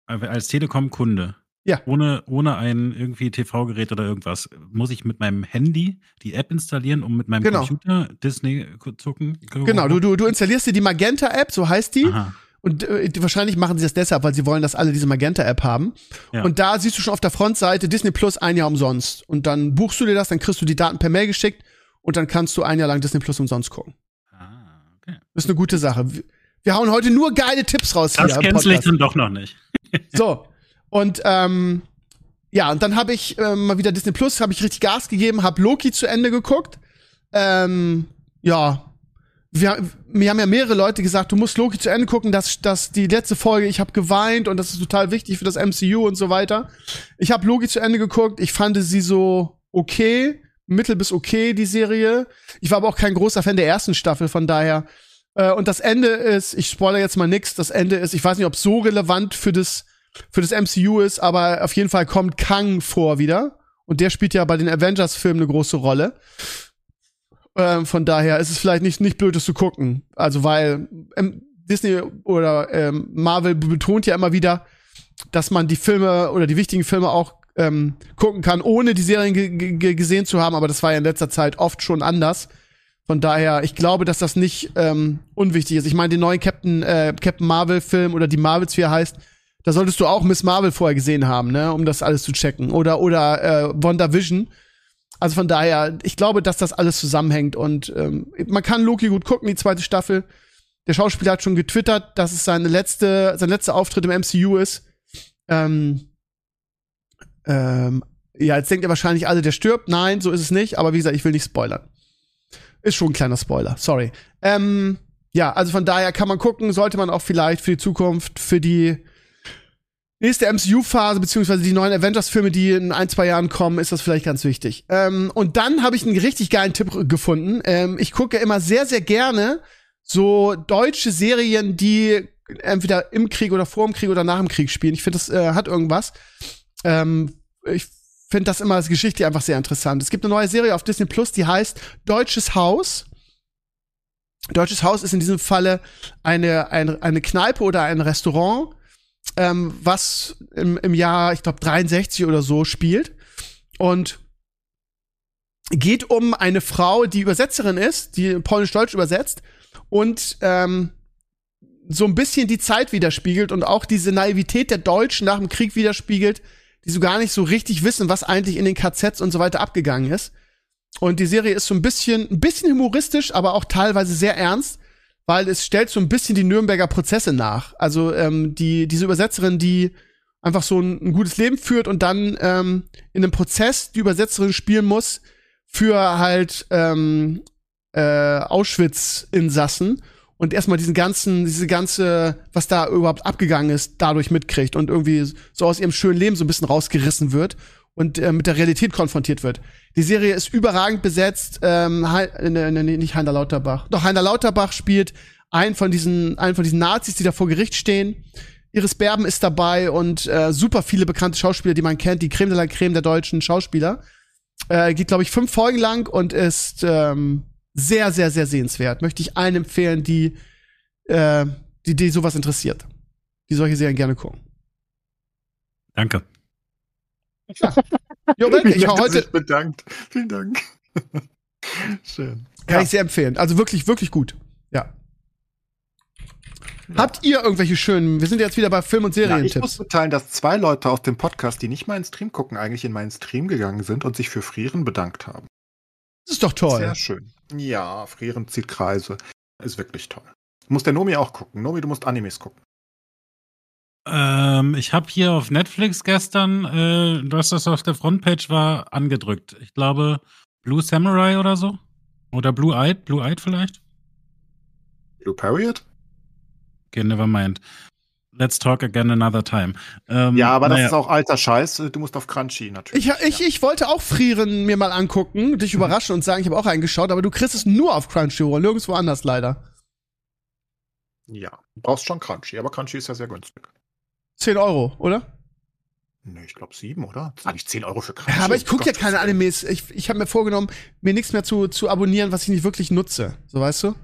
äh, als Telekom-Kunde, Ja. ohne, ohne ein irgendwie TV-Gerät oder irgendwas, muss ich mit meinem Handy die App installieren, um mit meinem Genau. Computer Disney zu gucken? genau. Du, du, du installierst dir die Magenta-App, so heißt die. Aha. Und äh, wahrscheinlich machen sie das deshalb, weil sie wollen, dass alle diese Magenta-App haben. Ja. Und da siehst du schon auf der Frontseite Disney Plus ein Jahr umsonst. Und dann buchst du dir das, dann kriegst du die Daten per Mail geschickt und dann kannst du ein Jahr lang Disney Plus umsonst gucken. Ah, okay. Das ist eine gute Sache. Wir- hauen heute nur geile Tipps raus Das ich Podcast. dann doch noch nicht. So. (laughs) Und ähm, ja, und dann habe ich ähm, mal wieder Disney Plus, habe ich richtig Gas gegeben, habe Loki zu Ende geguckt. Ähm, ja. Wir, mir haben ja mehrere Leute gesagt, du musst Loki zu Ende gucken, dass, dass die letzte Folge, ich habe geweint und das ist total wichtig für das MCU und so weiter. Ich habe Loki zu Ende geguckt, ich fand sie so okay, mittel bis okay, die Serie. Ich war aber auch kein großer Fan der ersten Staffel, von daher. Äh, und das Ende ist, ich spoilere jetzt mal nix, das Ende ist, ich weiß nicht, ob so relevant für das, für das MCU ist, aber auf jeden Fall kommt Kang vor wieder. Und der spielt ja bei den Avengers-Filmen eine große Rolle. Ähm, von daher ist es vielleicht nicht, nicht blöd, das zu gucken. Also, weil ähm, Disney oder ähm, Marvel betont ja immer wieder, dass man die Filme oder die wichtigen Filme auch ähm, gucken kann, ohne die Serien ge ge gesehen zu haben. Aber das war ja in letzter Zeit oft schon anders. Von daher, ich glaube, dass das nicht ähm, unwichtig ist. Ich meine, den neuen Captain, äh, Captain Marvel-Film oder die Marvels, wie er heißt, da solltest du auch Miss Marvel vorher gesehen haben, ne, um das alles zu checken. Oder oder äh, WandaVision. Also von daher, ich glaube, dass das alles zusammenhängt und ähm, man kann Loki gut gucken, die zweite Staffel. Der Schauspieler hat schon getwittert, dass es seine letzte, sein letzter Auftritt im MCU ist. Ähm, ähm, ja, jetzt denkt ihr wahrscheinlich alle, der stirbt. Nein, so ist es nicht. Aber wie gesagt, ich will nicht spoilern. Ist schon ein kleiner Spoiler, sorry. Ähm, ja, also von daher kann man gucken, sollte man auch vielleicht für die Zukunft, für die nächste MCU-Phase, beziehungsweise die neuen Avengers-Filme, die in ein, zwei Jahren kommen, ist das vielleicht ganz wichtig. Ähm, und dann habe ich einen richtig geilen Tipp gefunden. Ähm, ich gucke immer sehr, sehr gerne so deutsche Serien, die entweder im Krieg oder vor dem Krieg oder nach dem Krieg spielen. Ich finde, das äh, hat irgendwas. Ähm, ich finde das immer als Geschichte einfach sehr interessant. Es gibt eine neue Serie auf Disney Plus, die heißt Deutsches Haus. Deutsches Haus ist in diesem Falle eine, eine, eine Kneipe oder ein Restaurant, ähm, was im, im Jahr, ich glaube, 63 oder so spielt. Und geht um eine Frau, die Übersetzerin ist, die polnisch-deutsch übersetzt und ähm, so ein bisschen die Zeit widerspiegelt und auch diese Naivität der Deutschen nach dem Krieg widerspiegelt, die so gar nicht so richtig wissen, was eigentlich in den KZs und so weiter abgegangen ist. Und die Serie ist so ein bisschen, ein bisschen humoristisch, aber auch teilweise sehr ernst, weil es stellt so ein bisschen die Nürnberger Prozesse nach. Also ähm, die diese Übersetzerin, die einfach so ein, ein gutes Leben führt und dann ähm, in einem Prozess die Übersetzerin spielen muss für halt ähm, äh, Auschwitz-Insassen und erstmal diesen ganzen, diese ganze, was da überhaupt abgegangen ist, dadurch mitkriegt und irgendwie so aus ihrem schönen Leben so ein bisschen rausgerissen wird und äh, mit der Realität konfrontiert wird. Die Serie ist überragend besetzt. Ähm, äh, ne, ne, nicht Heiner Lauterbach. Doch Heiner Lauterbach spielt einen von diesen, einen von diesen Nazis, die da vor Gericht stehen. Iris Berben ist dabei und äh, super viele bekannte Schauspieler, die man kennt, die Creme de la Creme der deutschen Schauspieler. Äh, geht, glaube ich, fünf Folgen lang und ist ähm, sehr, sehr, sehr sehenswert. Möchte ich allen empfehlen, die, äh, die, die sowas interessiert. Die solche Serien gerne gucken. Danke. Jo, Belke, ich er heute, bedankt. Vielen Dank. (laughs) Schön. Kann ja. ich sehr empfehlen. Also wirklich, wirklich gut. Ja. Ja. Habt ihr irgendwelche schönen? Wir sind jetzt wieder bei Film- und Serientipps. Ja, ich muss mitteilen, dass zwei Leute aus dem Podcast, die nicht meinen Stream gucken, eigentlich in meinen Stream gegangen sind und sich für Frieren bedankt haben. Das ist doch toll. Sehr schön. Ja, Frieren zieht Kreise. Ist wirklich toll. Muss der Nomi auch gucken. Nomi, du musst Animes gucken. Ähm, ich habe hier auf Netflix gestern, äh, was das auf der Frontpage war, angedrückt. Ich glaube Blue Samurai oder so. Oder Blue Eyed, Blue Eyed vielleicht. Blue Period? Okay, never mind. Let's talk again another time. Ähm, ja, aber das naja. ist auch alter Scheiß. Du musst auf Crunchy natürlich. Ich, ich, ja. ich wollte auch Frieren mir mal angucken, dich mhm. überraschen und sagen, ich habe auch reingeschaut, aber du kriegst es nur auf Crunchyroll, nirgendwo anders leider. Ja, du brauchst schon Crunchy, aber Crunchy ist ja sehr günstig. 10 Euro, oder? Nee, ich glaube sieben, oder? Sag ich 10 Euro für. Ja, aber ich gucke ja keine Animes. Ich, ich habe mir vorgenommen, mir nichts mehr zu, zu abonnieren, was ich nicht wirklich nutze. So weißt du?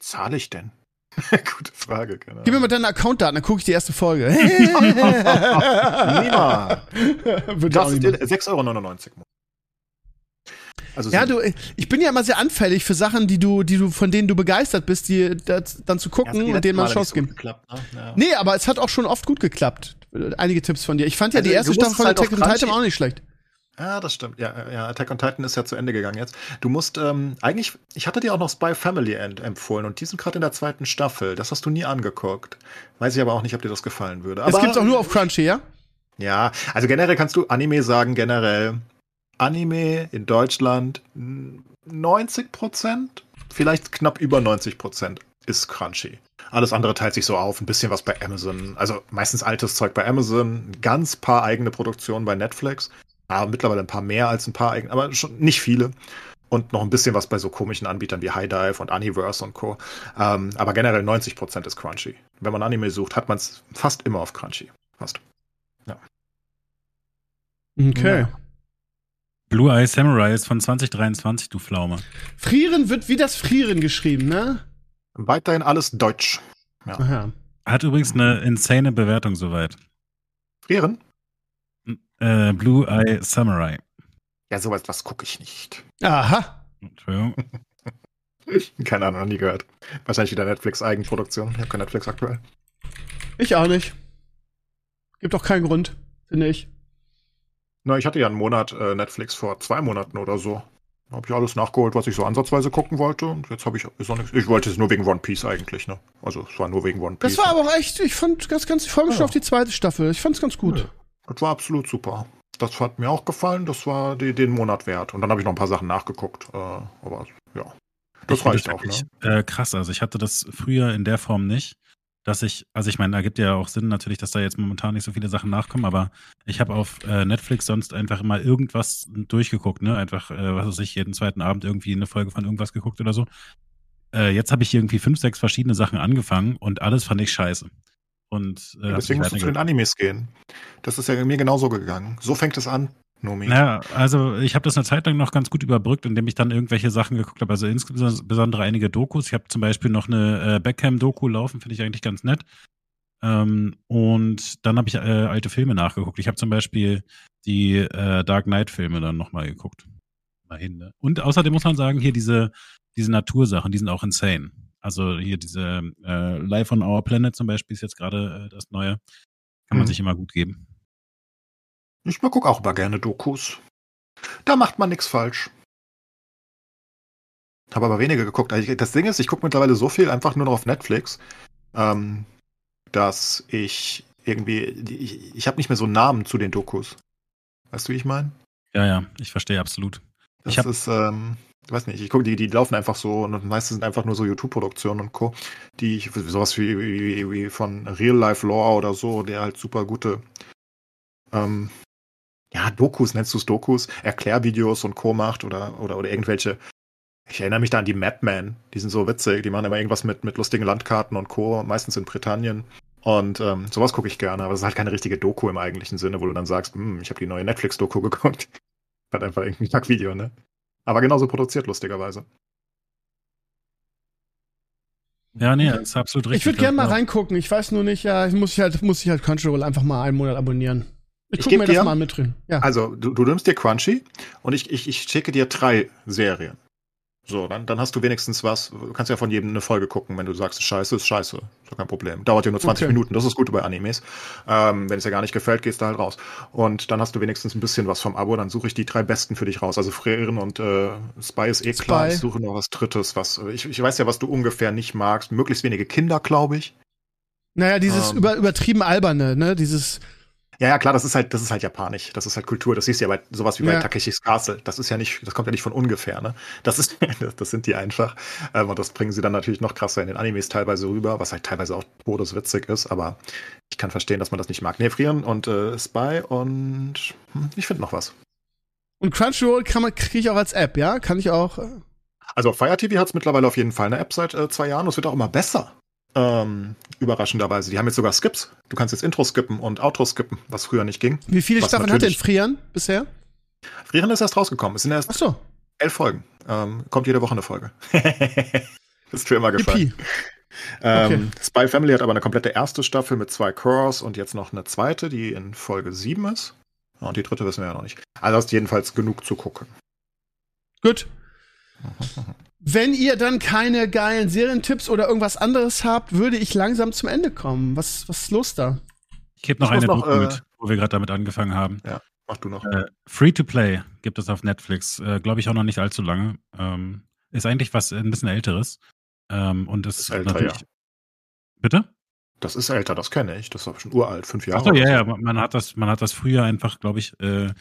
Zahle ich denn? (laughs) Gute Frage, keine Gib mir mal deine Accountdaten, dann gucke ich die erste Folge. Niemals. Das ist 6,99 Euro. Also ja, du, ich bin ja immer sehr anfällig für Sachen, die du, die du, von denen du begeistert bist, die das, dann zu gucken ja, und denen mal Chance geben. Geklappt, ne? ja. Nee, aber es hat auch schon oft gut geklappt. Einige Tipps von dir. Ich fand ja also, die erste Staffel von halt Attack on Titan auch nicht schlecht. Ja, das stimmt. Ja, ja, Attack on Titan ist ja zu Ende gegangen jetzt. Du musst, ähm, eigentlich, ich hatte dir auch noch Spy Family empfohlen und die sind gerade in der zweiten Staffel. Das hast du nie angeguckt. Weiß ich aber auch nicht, ob dir das gefallen würde. Aber, das gibt's auch nur auf Crunchy, ja? Ja, also generell kannst du Anime sagen, generell Anime in Deutschland 90 Prozent, vielleicht knapp über 90 Prozent ist Crunchy. Alles andere teilt sich so auf, ein bisschen was bei Amazon, also meistens altes Zeug bei Amazon, ganz paar eigene Produktionen bei Netflix, aber mittlerweile ein paar mehr als ein paar eigene, aber schon nicht viele. Und noch ein bisschen was bei so komischen Anbietern wie High Dive und Universe und Co. Ähm, aber generell 90% ist Crunchy. Wenn man Anime sucht, hat man es fast immer auf Crunchy. Fast. Ja. Okay. Ja. Blue Eye Samurai ist von 2023, du Pflaume. Frieren wird wie das Frieren geschrieben, ne? Weiterhin alles Deutsch. Ja. Aha. Hat übrigens eine insane Bewertung soweit. Frieren? Äh, Blue Eye Samurai. Ja, sowas, was gucke ich nicht. Aha. Entschuldigung. (laughs) Keine Ahnung, noch nie gehört. Wahrscheinlich wieder Netflix-Eigenproduktion. Ich habe kein Netflix aktuell. Ich auch nicht. Gibt auch keinen Grund, finde ich. Na, ich hatte ja einen Monat äh, Netflix vor zwei Monaten oder so. Habe ich alles nachgeholt, was ich so ansatzweise gucken wollte. Und jetzt habe ich ist nichts. Ich wollte es nur wegen One Piece eigentlich, ne? Also es war nur wegen One Piece. Das war aber auch echt, ich fand ganz, ganz, ich freue mich ja. schon auf die zweite Staffel. Ich fand es ganz gut. Ja. Das war absolut super. Das hat mir auch gefallen, das war die, den Monat wert. Und dann habe ich noch ein paar Sachen nachgeguckt. Äh, aber ja. Das ich reicht auch, ne? Äh, krass, also ich hatte das früher in der Form nicht dass ich, also ich meine, da gibt ja auch Sinn natürlich, dass da jetzt momentan nicht so viele Sachen nachkommen, aber ich habe auf äh, Netflix sonst einfach immer irgendwas durchgeguckt, ne? Einfach, äh, was weiß ich, jeden zweiten Abend irgendwie eine Folge von irgendwas geguckt oder so. Äh, jetzt habe ich irgendwie fünf, sechs verschiedene Sachen angefangen und alles fand ich scheiße. Und äh, deswegen musst du zu den Animes gehen. Das ist ja mir genauso gegangen. So fängt es an. Nomi. Ja, also ich habe das eine Zeit lang noch ganz gut überbrückt, indem ich dann irgendwelche Sachen geguckt habe. Also insbesondere einige Dokus. Ich habe zum Beispiel noch eine äh, Beckham-Doku laufen, finde ich eigentlich ganz nett. Ähm, und dann habe ich äh, alte Filme nachgeguckt. Ich habe zum Beispiel die äh, Dark Knight-Filme dann nochmal geguckt. Immerhin, ne? Und außerdem muss man sagen, hier diese, diese Natursachen, die sind auch insane. Also hier diese äh, Life on Our Planet zum Beispiel ist jetzt gerade äh, das neue. Kann man mhm. sich immer gut geben. Ich gucke auch immer gerne Dokus. Da macht man nichts falsch. Habe aber weniger geguckt. Also das Ding ist, ich gucke mittlerweile so viel einfach nur noch auf Netflix, ähm, dass ich irgendwie, ich, ich habe nicht mehr so einen Namen zu den Dokus. Weißt du, wie ich meine? Ja, ja, ich verstehe absolut. Das ich ist, ähm, ich weiß nicht, ich gucke, die, die laufen einfach so und meistens sind einfach nur so YouTube-Produktionen und Co., die ich, sowas wie, wie, wie von Real Life Law oder so, der halt super gute ähm, ja, Dokus, nennst du es Dokus, Erklärvideos und Co. macht oder, oder, oder irgendwelche. Ich erinnere mich da an die Madmen, die sind so witzig, die machen immer irgendwas mit, mit lustigen Landkarten und Co., meistens in Britannien. Und ähm, sowas gucke ich gerne, aber es ist halt keine richtige Doku im eigentlichen Sinne, wo du dann sagst, hm, ich habe die neue Netflix-Doku (laughs) geguckt. Hat einfach irgendwie ein Tag-Video, ne? Aber genauso produziert, lustigerweise. Ja, nee, das ist absolut richtig. Ich würde gerne mal reingucken. Ich weiß nur nicht, ja, ich muss ich halt, muss ich halt Crunchyroll einfach mal einen Monat abonnieren. Ich, Ich guck geb mir das dir- mal mit drin. Ja. Also, du, du nimmst dir Crunchy und ich, ich, ich schicke dir drei Serien. So, dann, dann hast du wenigstens was. Du kannst ja von jedem eine Folge gucken, wenn du sagst, scheiße, ist scheiße. Ist doch kein Problem. Dauert ja nur 20 Okay. Minuten, das ist gut bei Animes. Ähm, wenn es dir gar nicht gefällt, gehst du halt raus. Und dann hast du wenigstens ein bisschen was vom Abo, dann suche ich die drei besten für dich raus. Also Freren und äh, Spy ist eh klar. Spy. Ich suche noch was Drittes, was. Ich, ich weiß ja, was du ungefähr nicht magst. Möglichst wenige Kinder, glaube ich. naja, dieses ähm, über, übertrieben alberne, ne? Dieses, Ja, ja, klar, das ist halt, das ist halt japanisch. Das ist halt Kultur. Das siehst du ja bei sowas wie bei Ja. Takeshis Castle. Das ist ja nicht, das kommt ja nicht von ungefähr, ne? Das ist, (laughs) das, sind die einfach. Ähm, und das bringen sie dann natürlich noch krasser in den Animes teilweise rüber, was halt teilweise auch todeswitzig ist, aber ich kann verstehen, dass man das nicht mag. Nee, Frieren und äh, Spy und hm, ich finde noch was. und Crunchyroll kann man, kriege ich auch als App, ja? Kann ich auch. äh, Also Fire TV hat es mittlerweile auf jeden Fall eine App seit äh, zwei Jahren und es wird auch immer besser. Ähm, überraschenderweise. Die haben jetzt sogar Skips. Du kannst jetzt Intro skippen und Outro skippen, was früher nicht ging. Wie viele Staffeln hat denn Frieren bisher? Frieren ist erst rausgekommen. Es sind erst Ach so, Elf Folgen. Ähm, kommt jede Woche eine Folge. (laughs) ist für immer gefallen. Ähm, Spy Family hat aber eine komplette erste Staffel mit zwei Cores und jetzt noch eine zweite, die in Folge 7 ist. Und die dritte wissen wir ja noch nicht. Also hast jedenfalls genug zu gucken. Gut. (laughs) Wenn ihr dann keine geilen Serientipps oder irgendwas anderes habt, würde ich langsam zum Ende kommen. Was, was ist los da? Ich gebe noch Ich eine noch, äh, mit, wo wir gerade damit angefangen haben. Mach du noch. Äh, Free to Play gibt es auf Netflix, äh, glaube ich auch noch nicht allzu lange. Ähm, ist eigentlich was ein bisschen älteres. Ähm, und ist, Ist älter, natürlich. ja. Bitte? Das ist älter, das kenne ich. Das ist schon uralt, fünf Jahre. Achso, ja, ja, man hat das, man hat das früher einfach, glaube ich, äh,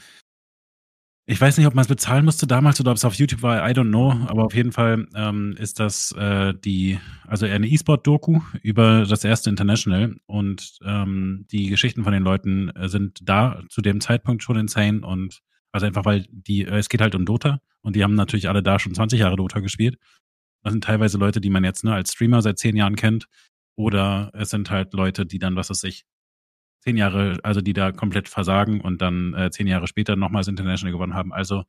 ich weiß nicht, ob man es bezahlen musste damals oder ob es auf YouTube war, I don't know, aber auf jeden Fall ähm, ist das äh, die, also eine E-Sport-Doku über das erste International. Und ähm, die Geschichten von den Leuten äh, sind da zu dem Zeitpunkt schon insane. Und also einfach, weil die, äh, es geht halt um Dota. Und die haben natürlich alle da schon 20 Jahre Dota gespielt. Das sind teilweise Leute, die man jetzt ne, als Streamer seit 10 Jahren kennt. Oder es sind halt Leute, die dann, was weiß ich, zehn Jahre, also die da komplett versagen und dann äh, zehn Jahre später nochmals International gewonnen haben. Also,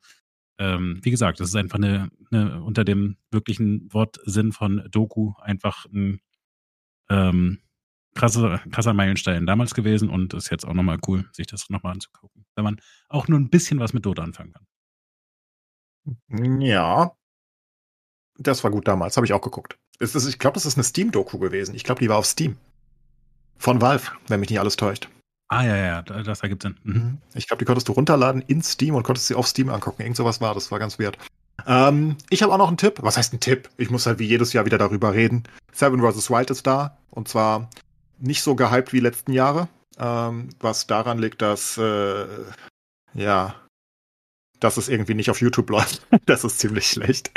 ähm, wie gesagt, das ist einfach eine, eine unter dem wirklichen Wortsinn von Doku einfach ein ähm, krasser, krasser Meilenstein damals gewesen und ist jetzt auch nochmal cool, sich das nochmal anzugucken. Wenn man auch nur ein bisschen was mit Dota anfangen kann. Ja. Das war gut damals, habe ich auch geguckt. Ist ich glaube, das ist eine Steam-Doku gewesen. Ich glaube, die war auf Steam. Von Valve, wenn mich nicht alles täuscht. Ah, ja, ja, da- das ergibt Sinn. Mhm. Ich glaube, die konntest du runterladen in Steam und konntest sie auf Steam angucken. Irgend sowas war, das war ganz weird. Ähm, ich habe auch noch einen Tipp. Was heißt ein Tipp? Ich muss halt wie jedes Jahr wieder darüber reden. Seven vs. Wild ist da. Und zwar nicht so gehypt wie letzten Jahre. Ähm, was daran liegt, dass, äh, ja, dass es irgendwie nicht auf YouTube läuft. (laughs) das ist ziemlich schlecht.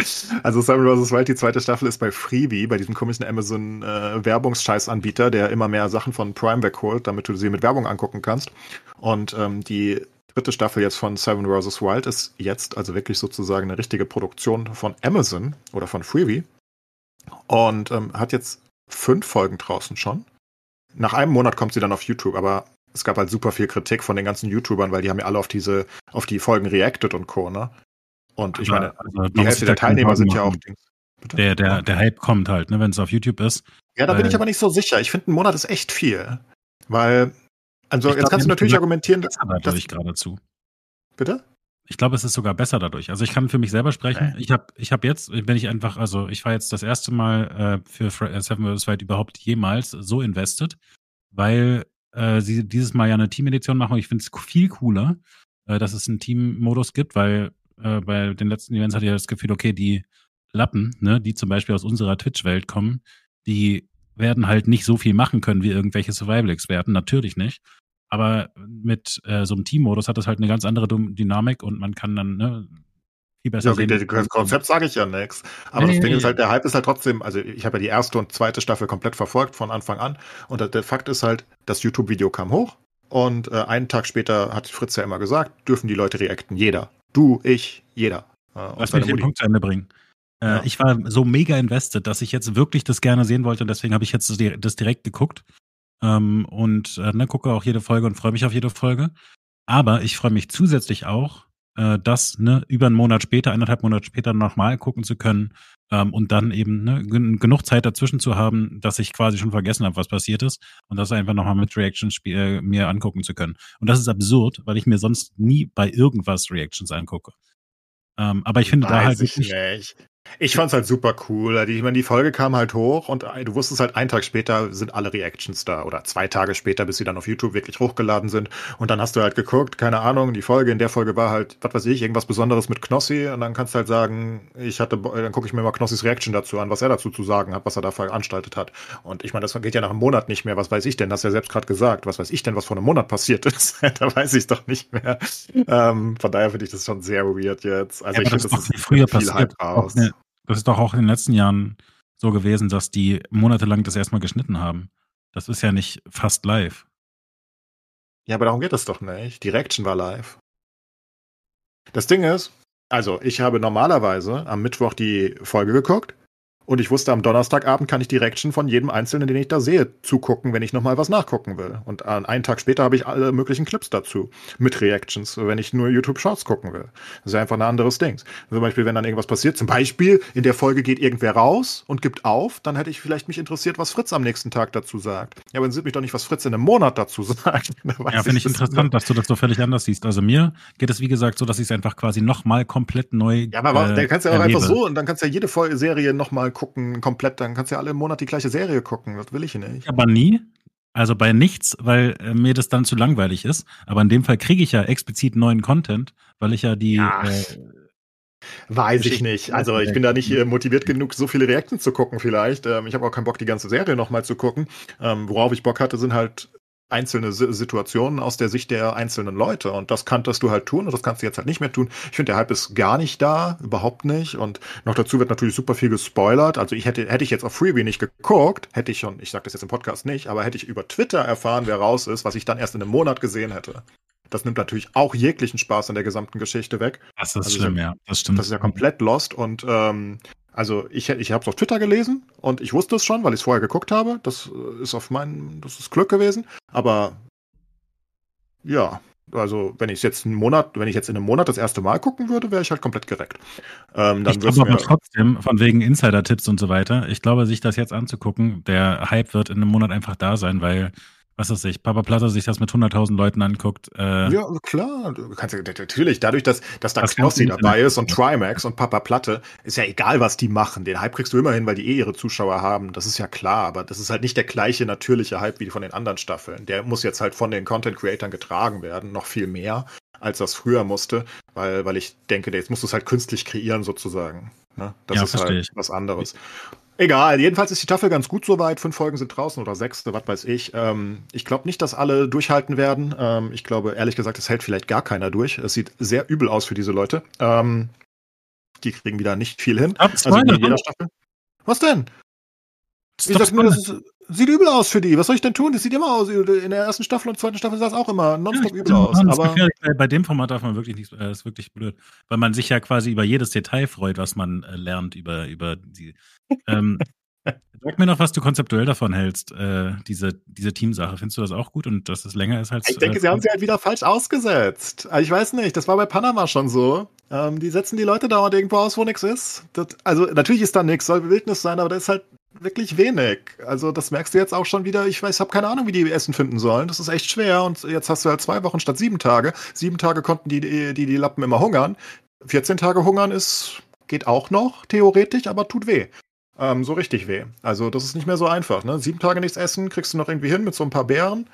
Also Seven vs. Wild, die zweite Staffel ist bei Freebie, bei diesem komischen Amazon äh, Werbungsscheißanbieter, der immer mehr Sachen von Prime wegholt, damit du sie mit Werbung angucken kannst. Und ähm, die dritte Staffel jetzt von Seven vs. Wild ist jetzt also wirklich sozusagen eine richtige Produktion von Amazon oder von Freebie. Und ähm, hat jetzt fünf Folgen draußen schon. Nach einem Monat kommt sie dann auf YouTube, aber es gab halt super viel Kritik von den ganzen YouTubern, weil die haben ja alle auf diese, auf die Folgen reacted und Co. Ne? Und ich meine, Also, die Hälfte der Teilnehmer sind ja auch. Dings. Der, der, der Hype kommt halt, ne, wenn es auf YouTube ist. Ja, da bin ich aber nicht so sicher. Ich finde, ein Monat ist echt viel. Weil, also Ich jetzt glaub, kannst du natürlich argumentieren, dass, dadurch geradezu. bitte? Ich glaube, es ist sogar besser dadurch. Also ich kann für mich selber sprechen. Nee. Ich habe ich hab jetzt, wenn ich einfach, also ich war jetzt das erste Mal äh, für äh, Seven vs. Wild überhaupt jemals so invested, weil äh, sie dieses Mal ja eine Team-Edition machen. Ich finde es viel cooler, äh, dass es einen Team-Modus gibt, weil äh, bei den letzten Events hatte ich das Gefühl, okay, die Lappen, ne, die zum Beispiel aus unserer Twitch-Welt kommen, die werden halt nicht so viel machen können wie irgendwelche Survival-Experten, natürlich nicht. Aber mit äh, so einem Team-Modus hat das halt eine ganz andere Dynamik und man kann dann ne, viel besser Ja, okay, sehen. das Konzept sage ich ja nichts. Aber Nee, das Ding nee, ist halt, der Hype ist halt trotzdem, also ich habe ja die erste und zweite Staffel komplett verfolgt von Anfang an. Und der, Fakt ist halt, das YouTube-Video kam hoch und äh, einen Tag später hat Fritz ja immer gesagt, dürfen die Leute reacten. Jeder. Du, ich, jeder. Äh, Lass mich den. Punkt zu Ende bringen. Äh, Ja. Ich war so mega invested, dass ich jetzt wirklich das gerne sehen wollte und deswegen habe ich jetzt das direkt geguckt ähm, und äh, ne, gucke auch jede Folge und freue mich auf jede Folge. Aber ich freue mich zusätzlich auch äh, das ne, über einen Monat später, eineinhalb Monate später nochmal gucken zu können ähm, und dann eben ne, gen genug Zeit dazwischen zu haben, dass ich quasi schon vergessen habe, was passiert ist und das einfach nochmal mit Reactions äh, mir angucken zu können. Und das ist absurd, weil ich mir sonst nie bei irgendwas Reactions angucke. Ähm, aber ich finde Weiß da halt ich nicht. Ich fand's halt super cool. Die- Ich meine, die Folge kam halt hoch und äh, du wusstest halt, einen Tag später sind alle Reactions da oder zwei Tage später, bis sie dann auf YouTube wirklich hochgeladen sind. Und dann hast du halt geguckt, keine Ahnung, die Folge, in der Folge war halt, was weiß ich, irgendwas Besonderes mit Knossi und dann kannst du halt sagen, ich hatte, dann gucke ich mir mal Knossis Reaction dazu an, was er dazu zu sagen hat, was er da veranstaltet hat. Und ich meine, das geht ja nach einem Monat nicht mehr. Was weiß ich denn? Das hast du ja selbst gerade gesagt. Was weiß ich denn, was vor einem Monat passiert ist? (laughs) da weiß ich doch nicht mehr. Ähm, von daher finde ich das schon sehr weird jetzt. Also Ja, ich finde, das das ist früher viel passiert. Hype Auch raus. Das ist doch auch in den letzten Jahren so gewesen, dass die monatelang das erstmal geschnitten haben. Das ist ja nicht fast live. Ja, aber darum geht es doch nicht. Die Reaction war live. Das Ding ist, also ich habe normalerweise am Mittwoch die Folge geguckt und ich wusste, am Donnerstagabend kann ich die Reaction von jedem Einzelnen, den ich da sehe, zugucken, wenn ich nochmal was nachgucken will. Und an einen Tag später habe ich alle möglichen Clips dazu mit Reactions, wenn ich nur YouTube Shorts gucken will. Das ist einfach ein anderes Ding. Zum Beispiel, wenn dann irgendwas passiert, zum Beispiel in der Folge geht irgendwer raus und gibt auf, dann hätte ich vielleicht mich interessiert, was Fritz am nächsten Tag dazu sagt. Ja, aber interessiert mich doch nicht, was Fritz in einem Monat dazu (laughs) sagt. Da Ja, finde ich interessant, dass du das so völlig anders siehst. Also mir geht es, wie gesagt, so, dass ich es einfach quasi nochmal komplett neu. Ja, aber äh, dann kannst du ja auch erlebe. einfach so und dann kannst du ja jede Folge Serie nochmal gucken, komplett. Dann kannst du ja alle im Monat die gleiche Serie gucken. Das will ich nicht. Aber nie. Also bei nichts, weil äh, mir das dann zu langweilig ist. Aber in dem Fall kriege ich ja explizit neuen Content, weil ich ja die. Ja. Äh, Weiß ich nicht. Also ich bin da nicht äh, motiviert genug, so viele Reactions zu gucken vielleicht. Ähm, ich habe auch keinen Bock, die ganze Serie nochmal zu gucken. Ähm, worauf ich Bock hatte, sind halt einzelne Si- Situationen aus der Sicht der einzelnen Leute. Und das kanntest du halt tun und das kannst du jetzt halt nicht mehr tun. Ich finde, der Hype ist gar nicht da, überhaupt nicht. Und noch dazu wird natürlich super viel gespoilert. Also ich hätte, hätte ich jetzt auf Freebie nicht geguckt, hätte ich schon, ich sage das jetzt im Podcast nicht, aber hätte ich über Twitter erfahren, wer raus ist, was ich dann erst in einem Monat gesehen hätte. Das nimmt natürlich auch jeglichen Spaß an der gesamten Geschichte weg. das ist Also schlimm, ja. Das stimmt. Das ist ja komplett lost und ähm, also ich, ich habe es auf Twitter gelesen und ich wusste es schon, weil ich es vorher geguckt habe. Das äh, ist auf meinen, das ist Glück gewesen. Aber ja, also wenn ich jetzt einen Monat, wenn ich jetzt in einem Monat das erste Mal gucken würde, wäre ich halt komplett gereckt. Ähm, dann ich glaube aber trotzdem, von wegen Insider-Tipps und so weiter, ich glaube, sich das jetzt anzugucken, der Hype wird in einem Monat einfach da sein, weil, was weiß ich, Papa Platte sich das mit 100.000 Leuten anguckt. Äh, ja, klar. Du kannst natürlich, dadurch, dass, dass da Das Knossi dabei ist und Trimax und Papa Platte, ist ja egal, was die machen. Den Hype kriegst du immerhin, weil die eh ihre Zuschauer haben. Das ist ja klar, aber das ist halt nicht der gleiche natürliche Hype wie von den anderen Staffeln. Der muss jetzt halt von den Content-Creatern getragen werden, noch viel mehr, als das früher musste, weil, weil ich denke, jetzt musst du es halt künstlich kreieren, sozusagen. Ne? Das Ja, ist halt was anderes. Egal, jedenfalls ist die Staffel ganz gut soweit. Fünf Folgen sind draußen oder sechs, was weiß ich. Ähm, ich glaube nicht, dass alle durchhalten werden. Ähm, ich glaube, ehrlich gesagt, es hält vielleicht gar keiner durch. Es sieht sehr übel aus für diese Leute. Ähm, die kriegen wieder nicht viel hin. Stop, Also in jeder Staffel. Was denn? Ich sag nur, das ist, sieht übel aus für die. Was soll ich denn tun? Das sieht immer aus. In der ersten Staffel und zweiten Staffel sah es auch immer nonstop Ja, übel aus. Aber bei dem Format darf man wirklich nicht, äh, ist wirklich blöd, weil man sich ja quasi über jedes Detail freut, was man äh, lernt über über die. Ähm, (laughs) sag mir noch, was du konzeptuell davon hältst, äh, diese diese Teamsache. Findest du das auch gut und dass es länger ist als? Ich denke, äh, sie haben sie halt wieder falsch ausgesetzt. Also ich weiß nicht, das war bei Panama schon so. Ähm, die setzen die Leute dauernd irgendwo aus, wo nichts ist. Das, also natürlich ist da nichts, soll Wildnis sein, aber da ist halt wirklich wenig. Also das merkst du jetzt auch schon wieder. Ich weiß, ich habe keine Ahnung, wie die Essen finden sollen. Das ist echt schwer. Und jetzt hast du halt zwei Wochen statt sieben Tage. Sieben Tage konnten die die, die, die Lappen immer hungern. 14 Tage hungern ist geht auch noch theoretisch, aber tut weh. Ähm, so richtig weh. Also das ist nicht mehr so einfach. Ne? Sieben Tage nichts essen, kriegst du noch irgendwie hin mit so ein paar Beeren.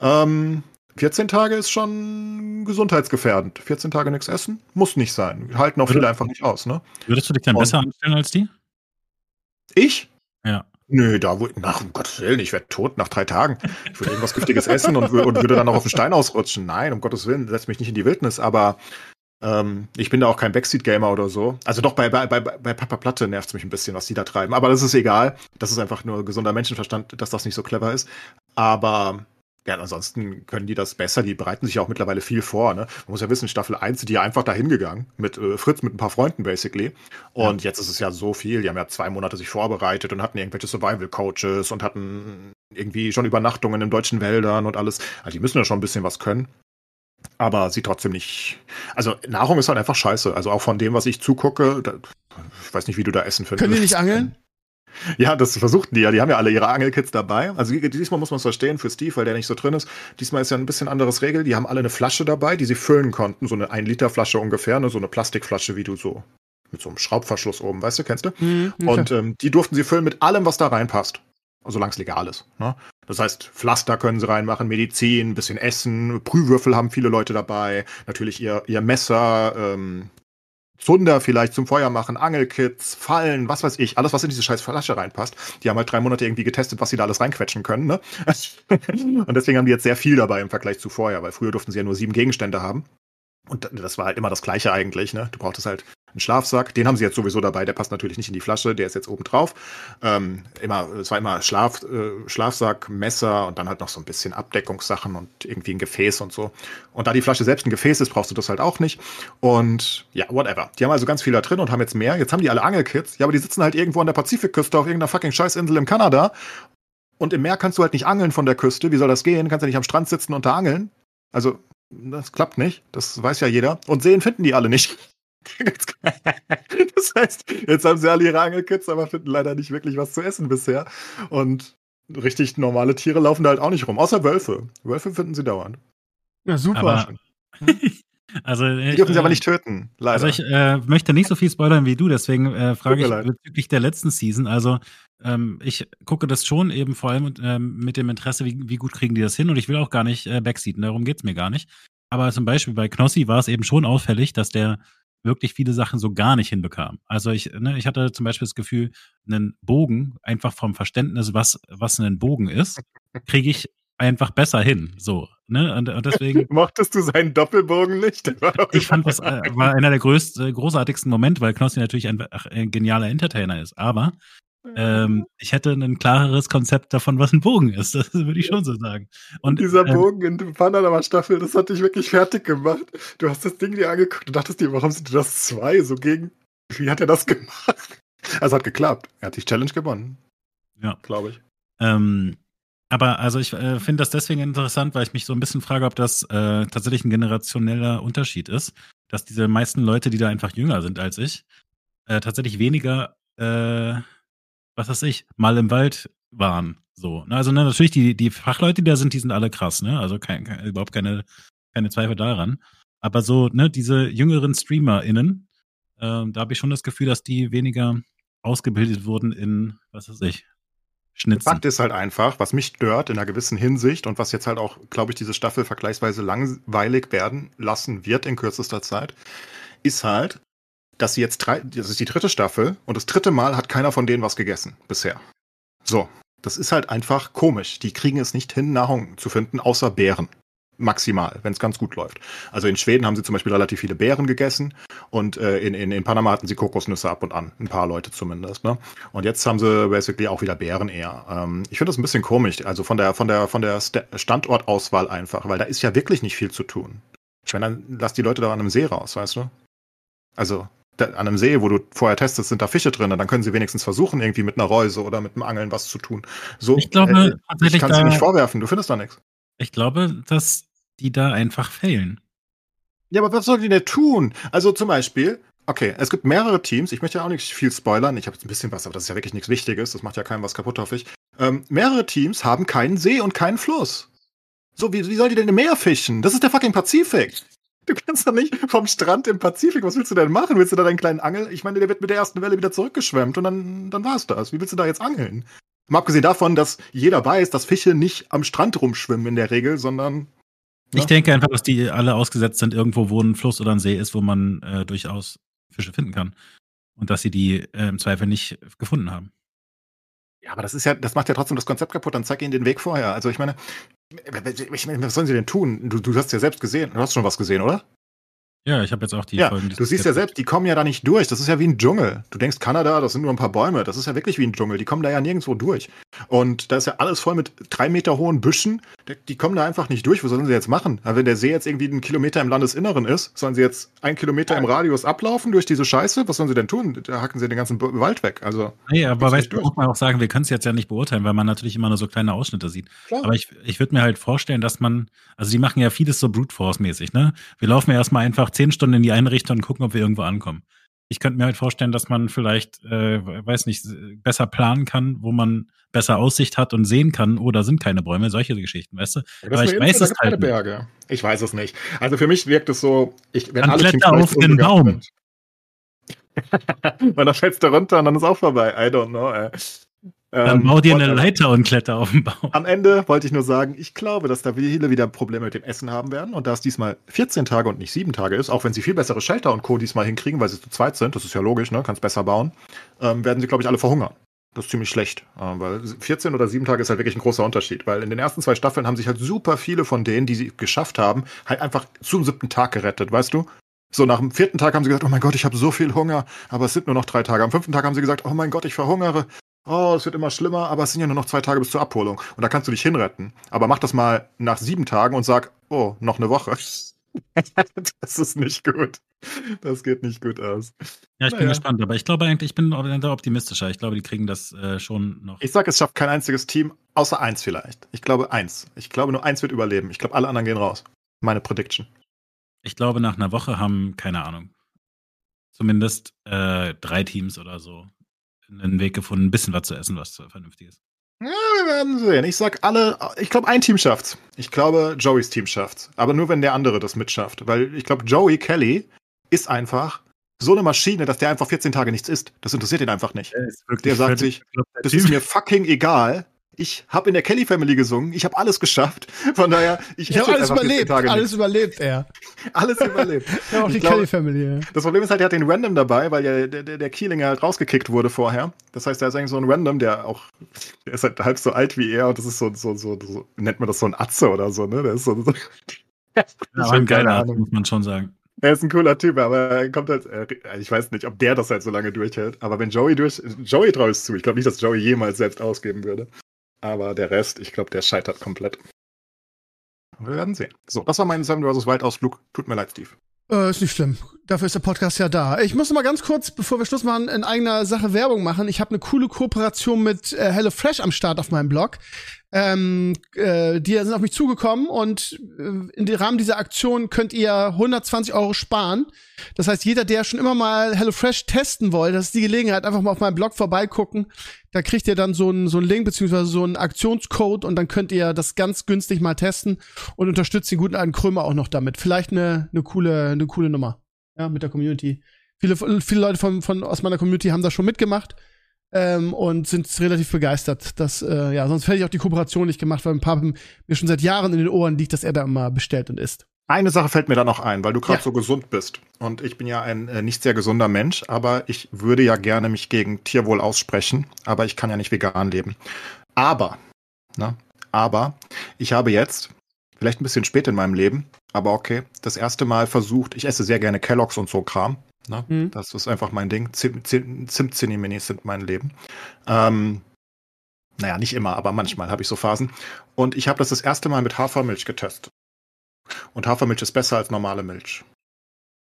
Ähm, 14 Tage ist schon gesundheitsgefährdend. 14 Tage nichts essen muss nicht sein. Halten auch viele einfach nicht aus. Ne? Würdest du dich dann Und- besser anstellen als die? Ich? Ja. Nö, da wo, nach um Gottes Willen, ich werde tot nach drei Tagen. Ich würde irgendwas Giftiges essen und, und würde dann noch auf den Stein ausrutschen. Nein, um Gottes Willen, setz mich nicht in die Wildnis, aber ähm, ich bin da auch kein Backseat-Gamer oder so. Also doch, bei, bei, bei, bei Papa Platte nervt es mich ein bisschen, was die da treiben. Aber das ist egal. Das ist einfach nur gesunder Menschenverstand, dass das nicht so clever ist. Aber ja, ansonsten können die das besser. Die bereiten sich auch mittlerweile viel vor. Ne? Man muss ja wissen, Staffel 1 sind die einfach dahin gegangen. Mit äh, Fritz, mit ein paar Freunden basically. Und jetzt ist es ja so viel. Die haben ja zwei Monate sich vorbereitet und hatten irgendwelche Survival-Coaches und hatten irgendwie schon Übernachtungen in deutschen Wäldern und alles. Also die müssen ja schon ein bisschen was können. Aber sie trotzdem nicht. Also Nahrung ist halt einfach scheiße. Also auch von dem, was ich zugucke, da, ich weiß nicht, wie du da Essen findest. Können die nicht angeln? Ja, das versuchten die ja. Die haben ja alle ihre Angelkits dabei. Also diesmal muss man es verstehen für Steve, weil der nicht so drin ist. Diesmal ist ja ein bisschen anderes Regel. Die haben alle eine Flasche dabei, die sie füllen konnten. So eine 1 Liter Flasche ungefähr, ne? so eine Plastikflasche, wie du so mit so einem Schraubverschluss oben, weißt du, kennst du? Mhm, okay. Und ähm, die durften sie füllen mit allem, was da reinpasst. Solange es legal ist. Ne? Das heißt, Pflaster können sie reinmachen, Medizin, ein bisschen Essen, Prühwürfel haben viele Leute dabei, natürlich ihr, ihr Messer, ähm, Zunder vielleicht zum Feuer machen, Angelkits, Fallen, was weiß ich, alles, was in diese scheiß Flasche reinpasst. Die haben halt drei Monate irgendwie getestet, was sie da alles reinquetschen können. Ne? (laughs) Und deswegen haben die jetzt sehr viel dabei im Vergleich zu vorher, weil früher durften sie ja nur sieben Gegenstände haben. Und das war halt immer das Gleiche eigentlich. Ne? Du brauchtest halt einen Schlafsack. Den haben sie jetzt sowieso dabei. Der passt natürlich nicht in die Flasche. Der ist jetzt oben drauf. Ähm, immer, es war immer Schlaf, äh, Schlafsack, Messer und dann halt noch so ein bisschen Abdeckungssachen und irgendwie ein Gefäß und so. Und da die Flasche selbst ein Gefäß ist, brauchst du das halt auch nicht. Und ja, whatever. Die haben also ganz viel da drin und haben jetzt mehr. Jetzt haben die alle Angelkits. Ja, aber die sitzen halt irgendwo an der Pazifikküste auf irgendeiner fucking Scheißinsel im Kanada. Und im Meer kannst du halt nicht angeln von der Küste. Wie soll das gehen? Kannst ja nicht am Strand sitzen und da angeln. Also, das klappt nicht. Das weiß ja jeder. Und Seen finden die alle nicht. (laughs) das heißt, jetzt haben sie alle ihre Angelkits, aber finden leider nicht wirklich was zu essen bisher. Und richtig normale Tiere laufen da halt auch nicht rum, außer Wölfe. Wölfe finden sie dauernd. Ja, super. Aber, (laughs) also, die dürfen sie aber nicht töten, leider. Also ich äh, möchte nicht so viel spoilern wie du, deswegen äh, frage ich bezüglich der letzten Season. Also ähm, ich gucke das schon eben vor allem ähm, mit dem Interesse, wie, wie, gut kriegen die das hin und ich will auch gar nicht äh, backseaten, darum geht es mir gar nicht. Aber zum Beispiel bei Knossi war es eben schon auffällig, dass der wirklich viele Sachen so gar nicht hinbekam. Also ich, ne, ich hatte zum Beispiel das Gefühl, einen Bogen, einfach vom Verständnis, was, was ein Bogen ist, kriege ich einfach besser hin. So, ne? Und, und deswegen. (laughs) Mochtest du seinen Doppelbogen nicht? (laughs) ich fand, das äh, (laughs) war einer der größt, großartigsten Momente, weil Knossi natürlich ein, ein genialer Entertainer ist. Aber ähm, ich hätte ein klareres Konzept davon, was ein Bogen ist. Das würde ich schon so sagen. Und dieser ähm, Bogen in der Panama Staffel, das hat dich wirklich fertig gemacht. Du hast das Ding dir angeguckt und dachtest dir, warum sind das zwei so gegen? Wie hat er das gemacht? Also hat geklappt. Er hat die Challenge gewonnen. Ja, glaube ich. Ähm, aber also ich äh, finde das deswegen interessant, weil ich mich so ein bisschen frage, ob das äh, tatsächlich ein generationeller Unterschied ist, dass diese meisten Leute, die da einfach jünger sind als ich, äh, tatsächlich weniger äh, was weiß ich, mal im Wald waren. So, ne? Also ne, natürlich, die, die Fachleute, die da sind, die sind alle krass, ne? Also kein, kein, überhaupt keine, keine Zweifel daran. Aber so, ne, diese jüngeren StreamerInnen, ähm, da habe ich schon das Gefühl, dass die weniger ausgebildet wurden in, was weiß ich, Schnitzen. Fakt ist halt einfach, was mich stört in einer gewissen Hinsicht und was jetzt halt auch, glaube ich, diese Staffel vergleichsweise langweilig werden lassen wird in kürzester Zeit, ist halt, dass sie jetzt drei, das ist die dritte Staffel und das dritte Mal hat keiner von denen was gegessen bisher. So, das ist halt einfach komisch. Die kriegen es nicht hin, Nahrung zu finden, außer Beeren. Maximal, wenn es ganz gut läuft. Also in Schweden haben sie zum Beispiel relativ viele Beeren gegessen und äh, in, in, in Panama hatten sie Kokosnüsse ab und an. Ein paar Leute zumindest. Ne? Und jetzt haben sie basically auch wieder Beeren eher. Ähm, ich finde das ein bisschen komisch, also von der, von der, von der Standortauswahl einfach, weil da ist ja wirklich nicht viel zu tun. Ich meine, dann lass die Leute da an einem See raus, weißt du? Also, an einem See, wo du vorher testest, sind da Fische drin, dann können sie wenigstens versuchen, irgendwie mit einer Reuse oder mit dem Angeln was zu tun. So, ich glaube, äh, ich kann sie nicht vorwerfen, du findest da nichts. Ich glaube, dass die da einfach fehlen. Ja, aber was sollen die denn tun? Also zum Beispiel, okay, es gibt mehrere Teams, ich möchte ja auch nicht viel spoilern, ich habe jetzt ein bisschen was, aber das ist ja wirklich nichts Wichtiges, das macht ja keinem was kaputt, hoffe ich. Ähm, mehrere Teams haben keinen See und keinen Fluss. So, wie, wie soll die denn im Meer fischen? Das ist der fucking Pazifik. Du kannst doch nicht vom Strand im Pazifik, was willst du denn machen? Willst du da deinen kleinen Angel? Ich meine, der wird mit der ersten Welle wieder zurückgeschwemmt und dann, dann war's das. Wie willst du da jetzt angeln? Mal abgesehen davon, dass jeder weiß, dass Fische nicht am Strand rumschwimmen in der Regel, sondern. Ne? Ich denke einfach, dass die alle ausgesetzt sind, irgendwo, wo ein Fluss oder ein See ist, wo man äh, durchaus Fische finden kann. Und dass sie die äh, im Zweifel nicht gefunden haben. Ja, aber das ist ja, das macht ja trotzdem das Konzept kaputt, dann zeig ihnen den Weg vorher. Also ich meine, ich meine, was sollen sie denn tun? Du, du hast ja selbst gesehen, du hast schon was gesehen, oder? Ja, ich habe jetzt auch die ja, Folgen. Du siehst ja selbst, die kommen ja da nicht durch. Das ist ja wie ein Dschungel. Du denkst, Kanada, das sind nur ein paar Bäume. Das ist ja wirklich wie ein Dschungel. Die kommen da ja nirgendwo durch. Und da ist ja alles voll mit drei Meter hohen Büschen. Die kommen da einfach nicht durch. Was sollen sie jetzt machen? Aber wenn der See jetzt irgendwie einen Kilometer im Landesinneren ist, sollen sie jetzt einen Kilometer im Radius ablaufen durch diese Scheiße? Was sollen sie denn tun? Da hacken sie den ganzen Wald weg. Also. Nee, aber weißt du, muss man auch sagen, wir können es jetzt ja nicht beurteilen, weil man natürlich immer nur so kleine Ausschnitte sieht. Klar. Aber ich, ich würde mir halt vorstellen, dass man, also die machen ja vieles so Brute Force-mäßig, ne? Wir laufen ja erstmal einfach zehn Stunden in die eine Richtung und gucken, ob wir irgendwo ankommen. Ich könnte mir halt vorstellen, dass man vielleicht, äh, weiß nicht, besser planen kann, wo man besser Aussicht hat und sehen kann, oh, da sind keine Bäume, solche Geschichten, weißt du? Aber ich weiß es halt Berge. Ich weiß es nicht. Also für mich wirkt es so, ich wenn alle Teams auf den Baum. und (laughs) dann fällst du runter und dann ist auch vorbei. I don't know. Ey. Dann ähm, bau dir eine Leiter und kletter auf den Baum. Am Ende wollte ich nur sagen, ich glaube, dass da viele wieder Probleme mit dem Essen haben werden und da es diesmal 14 Tage und nicht 7 Tage ist, auch wenn sie viel bessere Shelter und Co. diesmal hinkriegen, weil sie zu zweit sind, das ist ja logisch, ne, kannst besser bauen, ähm, werden sie, glaube ich, alle verhungern. Das ist ziemlich schlecht, äh, weil 14 oder 7 Tage ist halt wirklich ein großer Unterschied, weil in den ersten zwei Staffeln haben sich halt super viele von denen, die sie geschafft haben, halt einfach zum siebten Tag gerettet, weißt du? So, nach dem vierten Tag haben sie gesagt, oh mein Gott, ich habe so viel Hunger, aber es sind nur noch drei Tage. Am fünften Tag haben sie gesagt, oh mein Gott, ich verhungere oh, es wird immer schlimmer, aber es sind ja nur noch zwei Tage bis zur Abholung. Und da kannst du dich hinretten. Aber mach das mal nach sieben Tagen und sag, oh, noch eine Woche. (laughs) das ist nicht gut. Das geht nicht gut aus. Ja, ich naja. bin gespannt, aber ich glaube eigentlich, ich bin da optimistischer. Ich glaube, die kriegen das äh, schon noch. Ich sag, es schafft kein einziges Team, außer eins vielleicht. Ich glaube eins. Ich glaube, nur eins wird überleben. Ich glaube, alle anderen gehen raus. Meine Prediction. Ich glaube, nach einer Woche haben, keine Ahnung, zumindest äh, drei Teams oder so einen Weg gefunden, ein bisschen was zu essen, was vernünftig ist. Ja, wir werden sehen. Ich sag alle, ich glaube, ein Team schafft's. Ich glaube, Joeys Team schafft's. Aber nur, wenn der andere das mitschafft. Weil ich glaube, Joey Kelly ist einfach so eine Maschine, dass der einfach 14 Tage nichts isst. Das interessiert ihn einfach nicht. Der, der sagt sich, das ist mir fucking egal. Ich habe in der Kelly Family gesungen. Ich habe alles geschafft. Von daher, ich, ich habe (laughs) alles überlebt. Alles überlebt, er. alles überlebt. ja, auch die glaube, Kelly Family. Ja. Das Problem ist halt, er hat den Random dabei, weil ja der, der, der Keelinger halt rausgekickt wurde vorher. Das heißt, er ist eigentlich so ein Random, der auch, der ist halt halb so alt wie er und das ist so, so, so, so nennt man das so ein Atze oder so, ne? Der ist so. so (laughs) ja, aber ein geiler Atze, muss man schon sagen. Er ist ein cooler Typ, aber er kommt halt, ich weiß nicht, ob der das halt so lange durchhält, aber wenn Joey durch, Joey traue es zu. Ich glaube nicht, dass Joey jemals selbst ausgeben würde. Aber der Rest, ich glaube, der scheitert komplett. Wir werden sehen. So, das war mein Seven vs. Wild Ausflug. Tut mir leid, Steve. Äh, ist nicht schlimm. Dafür ist der Podcast ja da. Ich muss mal ganz kurz, bevor wir Schluss machen, in eigener Sache Werbung machen. Ich habe eine coole Kooperation mit äh, HelloFresh am Start auf meinem Blog. Ähm, äh, die sind auf mich zugekommen und äh, in dem Rahmen dieser Aktion könnt ihr 120 Euro sparen. Das heißt, jeder, der schon immer mal HelloFresh testen wollte, das ist die Gelegenheit, einfach mal auf meinem Blog vorbeigucken. Da kriegt ihr dann so einen so einen Link beziehungsweise so einen Aktionscode und dann könnt ihr das ganz günstig mal testen und unterstützt den guten alten Krömer auch noch damit. Vielleicht eine, eine coole, eine coole Nummer. Ja, mit der Community. Viele, viele Leute von, von aus meiner Community haben das schon mitgemacht ähm, und sind relativ begeistert. Dass, äh, ja, sonst hätte ich auch die Kooperation nicht gemacht, weil ein paar mir schon seit Jahren in den Ohren liegt, dass er da immer bestellt und isst. Eine Sache fällt mir da noch ein, weil du gerade ja. so gesund bist. Und ich bin ja ein äh, nicht sehr gesunder Mensch, aber ich würde ja gerne mich gegen Tierwohl aussprechen, aber ich kann ja nicht vegan leben. Aber, ne, aber ich habe jetzt, vielleicht ein bisschen spät in meinem Leben, aber okay, das erste Mal versucht, ich esse sehr gerne Kelloggs und so Kram. Ne? Mhm. Das ist einfach mein Ding. Zimt-Zinni-Minis sind mein Leben. Ähm, naja, nicht immer, aber manchmal habe ich so Phasen. Und ich habe das das erste Mal mit Hafermilch getestet. Und Hafermilch ist besser als normale Milch.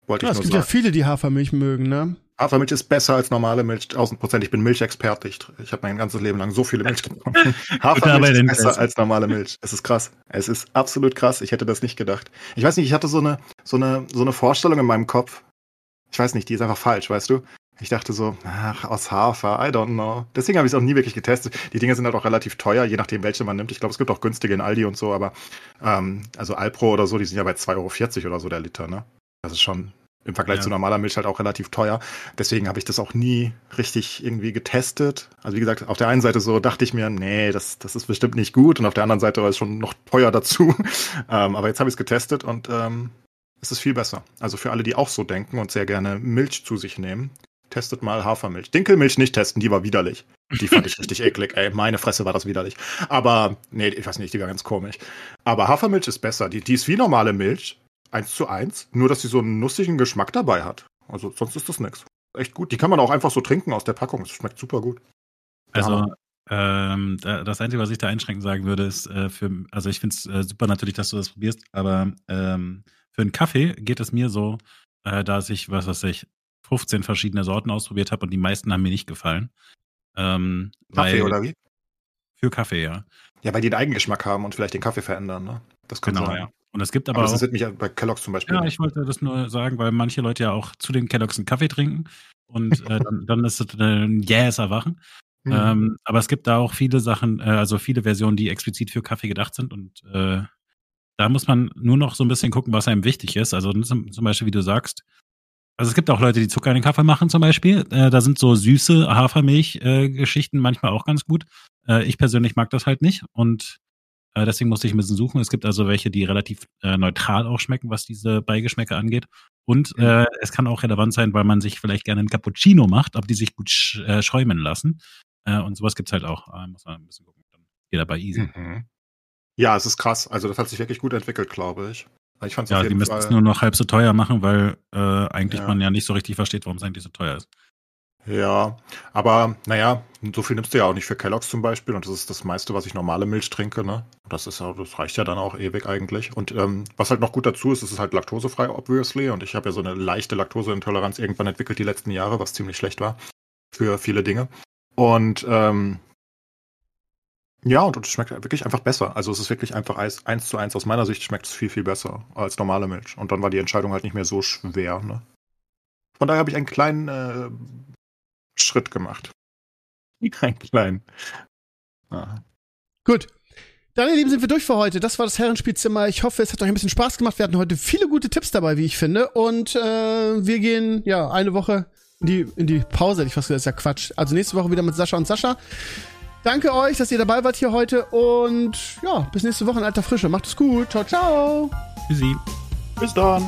Wollte ja, ich nur sagen. Es gibt ja viele, die Hafermilch mögen, ne? Hafermilch ist besser als normale Milch, 1000 Prozent. Ich bin Milchexperte. Ich, ich habe mein ganzes Leben lang so viele Milch getrunken. (laughs) Hafermilch ist besser als normale Milch. Es ist krass. Es ist absolut krass. Ich hätte das nicht gedacht. Ich weiß nicht, ich hatte so eine, so eine, so eine Vorstellung in meinem Kopf, ich weiß nicht, die ist einfach falsch, weißt du? Ich dachte so, ach, aus Hafer, I don't know. Deswegen habe ich es auch nie wirklich getestet. Die Dinge sind halt auch relativ teuer, je nachdem, welche man nimmt. Ich glaube, es gibt auch günstige in Aldi und so, aber ähm, also Alpro oder so, die sind ja bei 2,40 Euro oder so der Liter, ne? Das ist schon im Vergleich ja. zu normaler Milch halt auch relativ teuer. Deswegen habe ich das auch nie richtig irgendwie getestet. Also wie gesagt, auf der einen Seite so dachte ich mir, nee, das, das ist bestimmt nicht gut. Und auf der anderen Seite war es schon noch teuer dazu. (laughs) ähm, aber jetzt habe ich es getestet und ähm, es ist viel besser. Also für alle, die auch so denken und sehr gerne Milch zu sich nehmen, testet mal Hafermilch. Dinkelmilch nicht testen, die war widerlich. Die fand ich (laughs) richtig eklig. Ey, meine Fresse war das widerlich. Aber, nee, ich weiß nicht, die war ganz komisch. Aber Hafermilch ist besser. Die, die ist wie normale Milch, eins zu eins, nur dass sie so einen nussigen Geschmack dabei hat. Also sonst ist das nichts. Echt gut. Die kann man auch einfach so trinken aus der Packung. Es schmeckt super gut. Also ähm, das Einzige, was ich da einschränken sagen würde, ist äh, für, also ich finde es äh, super natürlich, dass du das probierst, aber ähm, für einen Kaffee geht es mir so, äh, dass ich, was weiß ich, 15 verschiedene Sorten ausprobiert habe und die meisten haben mir nicht gefallen. Ähm, Kaffee weil, oder wie? Für Kaffee, ja. Ja, weil die einen Eigengeschmack haben und vielleicht den Kaffee verändern, ne? Das kann Genau, sein. ja. Und es gibt Aber, aber, das auch, interessiert mich ja bei Kellogg's zum Beispiel. ja, ich wollte das nur sagen, weil manche Leute ja auch zu den Kelloggs einen Kaffee trinken und äh, dann, dann ist es ein jähes Erwachen. Mhm. Ähm, aber es gibt da auch viele Sachen, äh, also viele Versionen, die explizit für Kaffee gedacht sind und äh, da muss man nur noch so ein bisschen gucken, was einem wichtig ist. Also zum, zum Beispiel, wie du sagst, also es gibt auch Leute, die Zucker in den Kaffee machen zum Beispiel. Äh, da sind so süße Hafermilch-Geschichten manchmal auch ganz gut. Äh, ich persönlich mag das halt nicht und äh, deswegen musste ich ein bisschen suchen. Es gibt also welche, die relativ äh, neutral auch schmecken, was diese Beigeschmäcke angeht. Und Mhm. äh, es kann auch relevant sein, weil man sich vielleicht gerne einen Cappuccino macht, ob die sich gut sch äh, schäumen lassen. Äh, und sowas gibt's halt auch. Äh, muss man ein bisschen gucken. Dann geht dabei easy. Mhm. Ja, es ist krass. Also das hat sich wirklich gut entwickelt, glaube ich. Ich fand es Ja, die müssen es nur noch halb so teuer machen, weil äh, eigentlich Ja. man ja nicht so richtig versteht, warum es eigentlich so teuer ist. Ja, aber naja, so viel nimmst du ja auch nicht für Kellogg's zum Beispiel und das ist das meiste, was ich normale Milch trinke, ne? Das ist ja, das reicht ja dann auch ewig eigentlich. Und ähm, was halt noch gut dazu ist, es ist halt laktosefrei, obviously. Und ich habe ja so eine leichte Laktoseintoleranz irgendwann entwickelt die letzten Jahre, was ziemlich schlecht war für viele Dinge. Und ähm, ja, und, es schmeckt wirklich einfach besser. Also es ist wirklich einfach eins, eins zu eins. Aus meiner Sicht schmeckt es viel, viel besser als normale Milch. Und dann war die Entscheidung halt nicht mehr so schwer, ne? Von daher habe ich einen kleinen äh, Schritt gemacht. (laughs) Einen kleinen. Ah. Gut. Dann, ihr Lieben, sind wir durch für heute. Das war das Herrenspielzimmer. Ich hoffe, es hat euch ein bisschen Spaß gemacht. Wir hatten heute viele gute Tipps dabei, wie ich finde. Und äh, wir gehen, ja, eine Woche in die, in die Pause, ich fast das ist ja Quatsch. Also nächste Woche wieder mit Sascha und Sascha. Danke euch, dass ihr dabei wart hier heute. Und ja, bis nächste Woche in alter Frische. Macht es gut. Ciao, ciao. Tschüssi. Bis dann.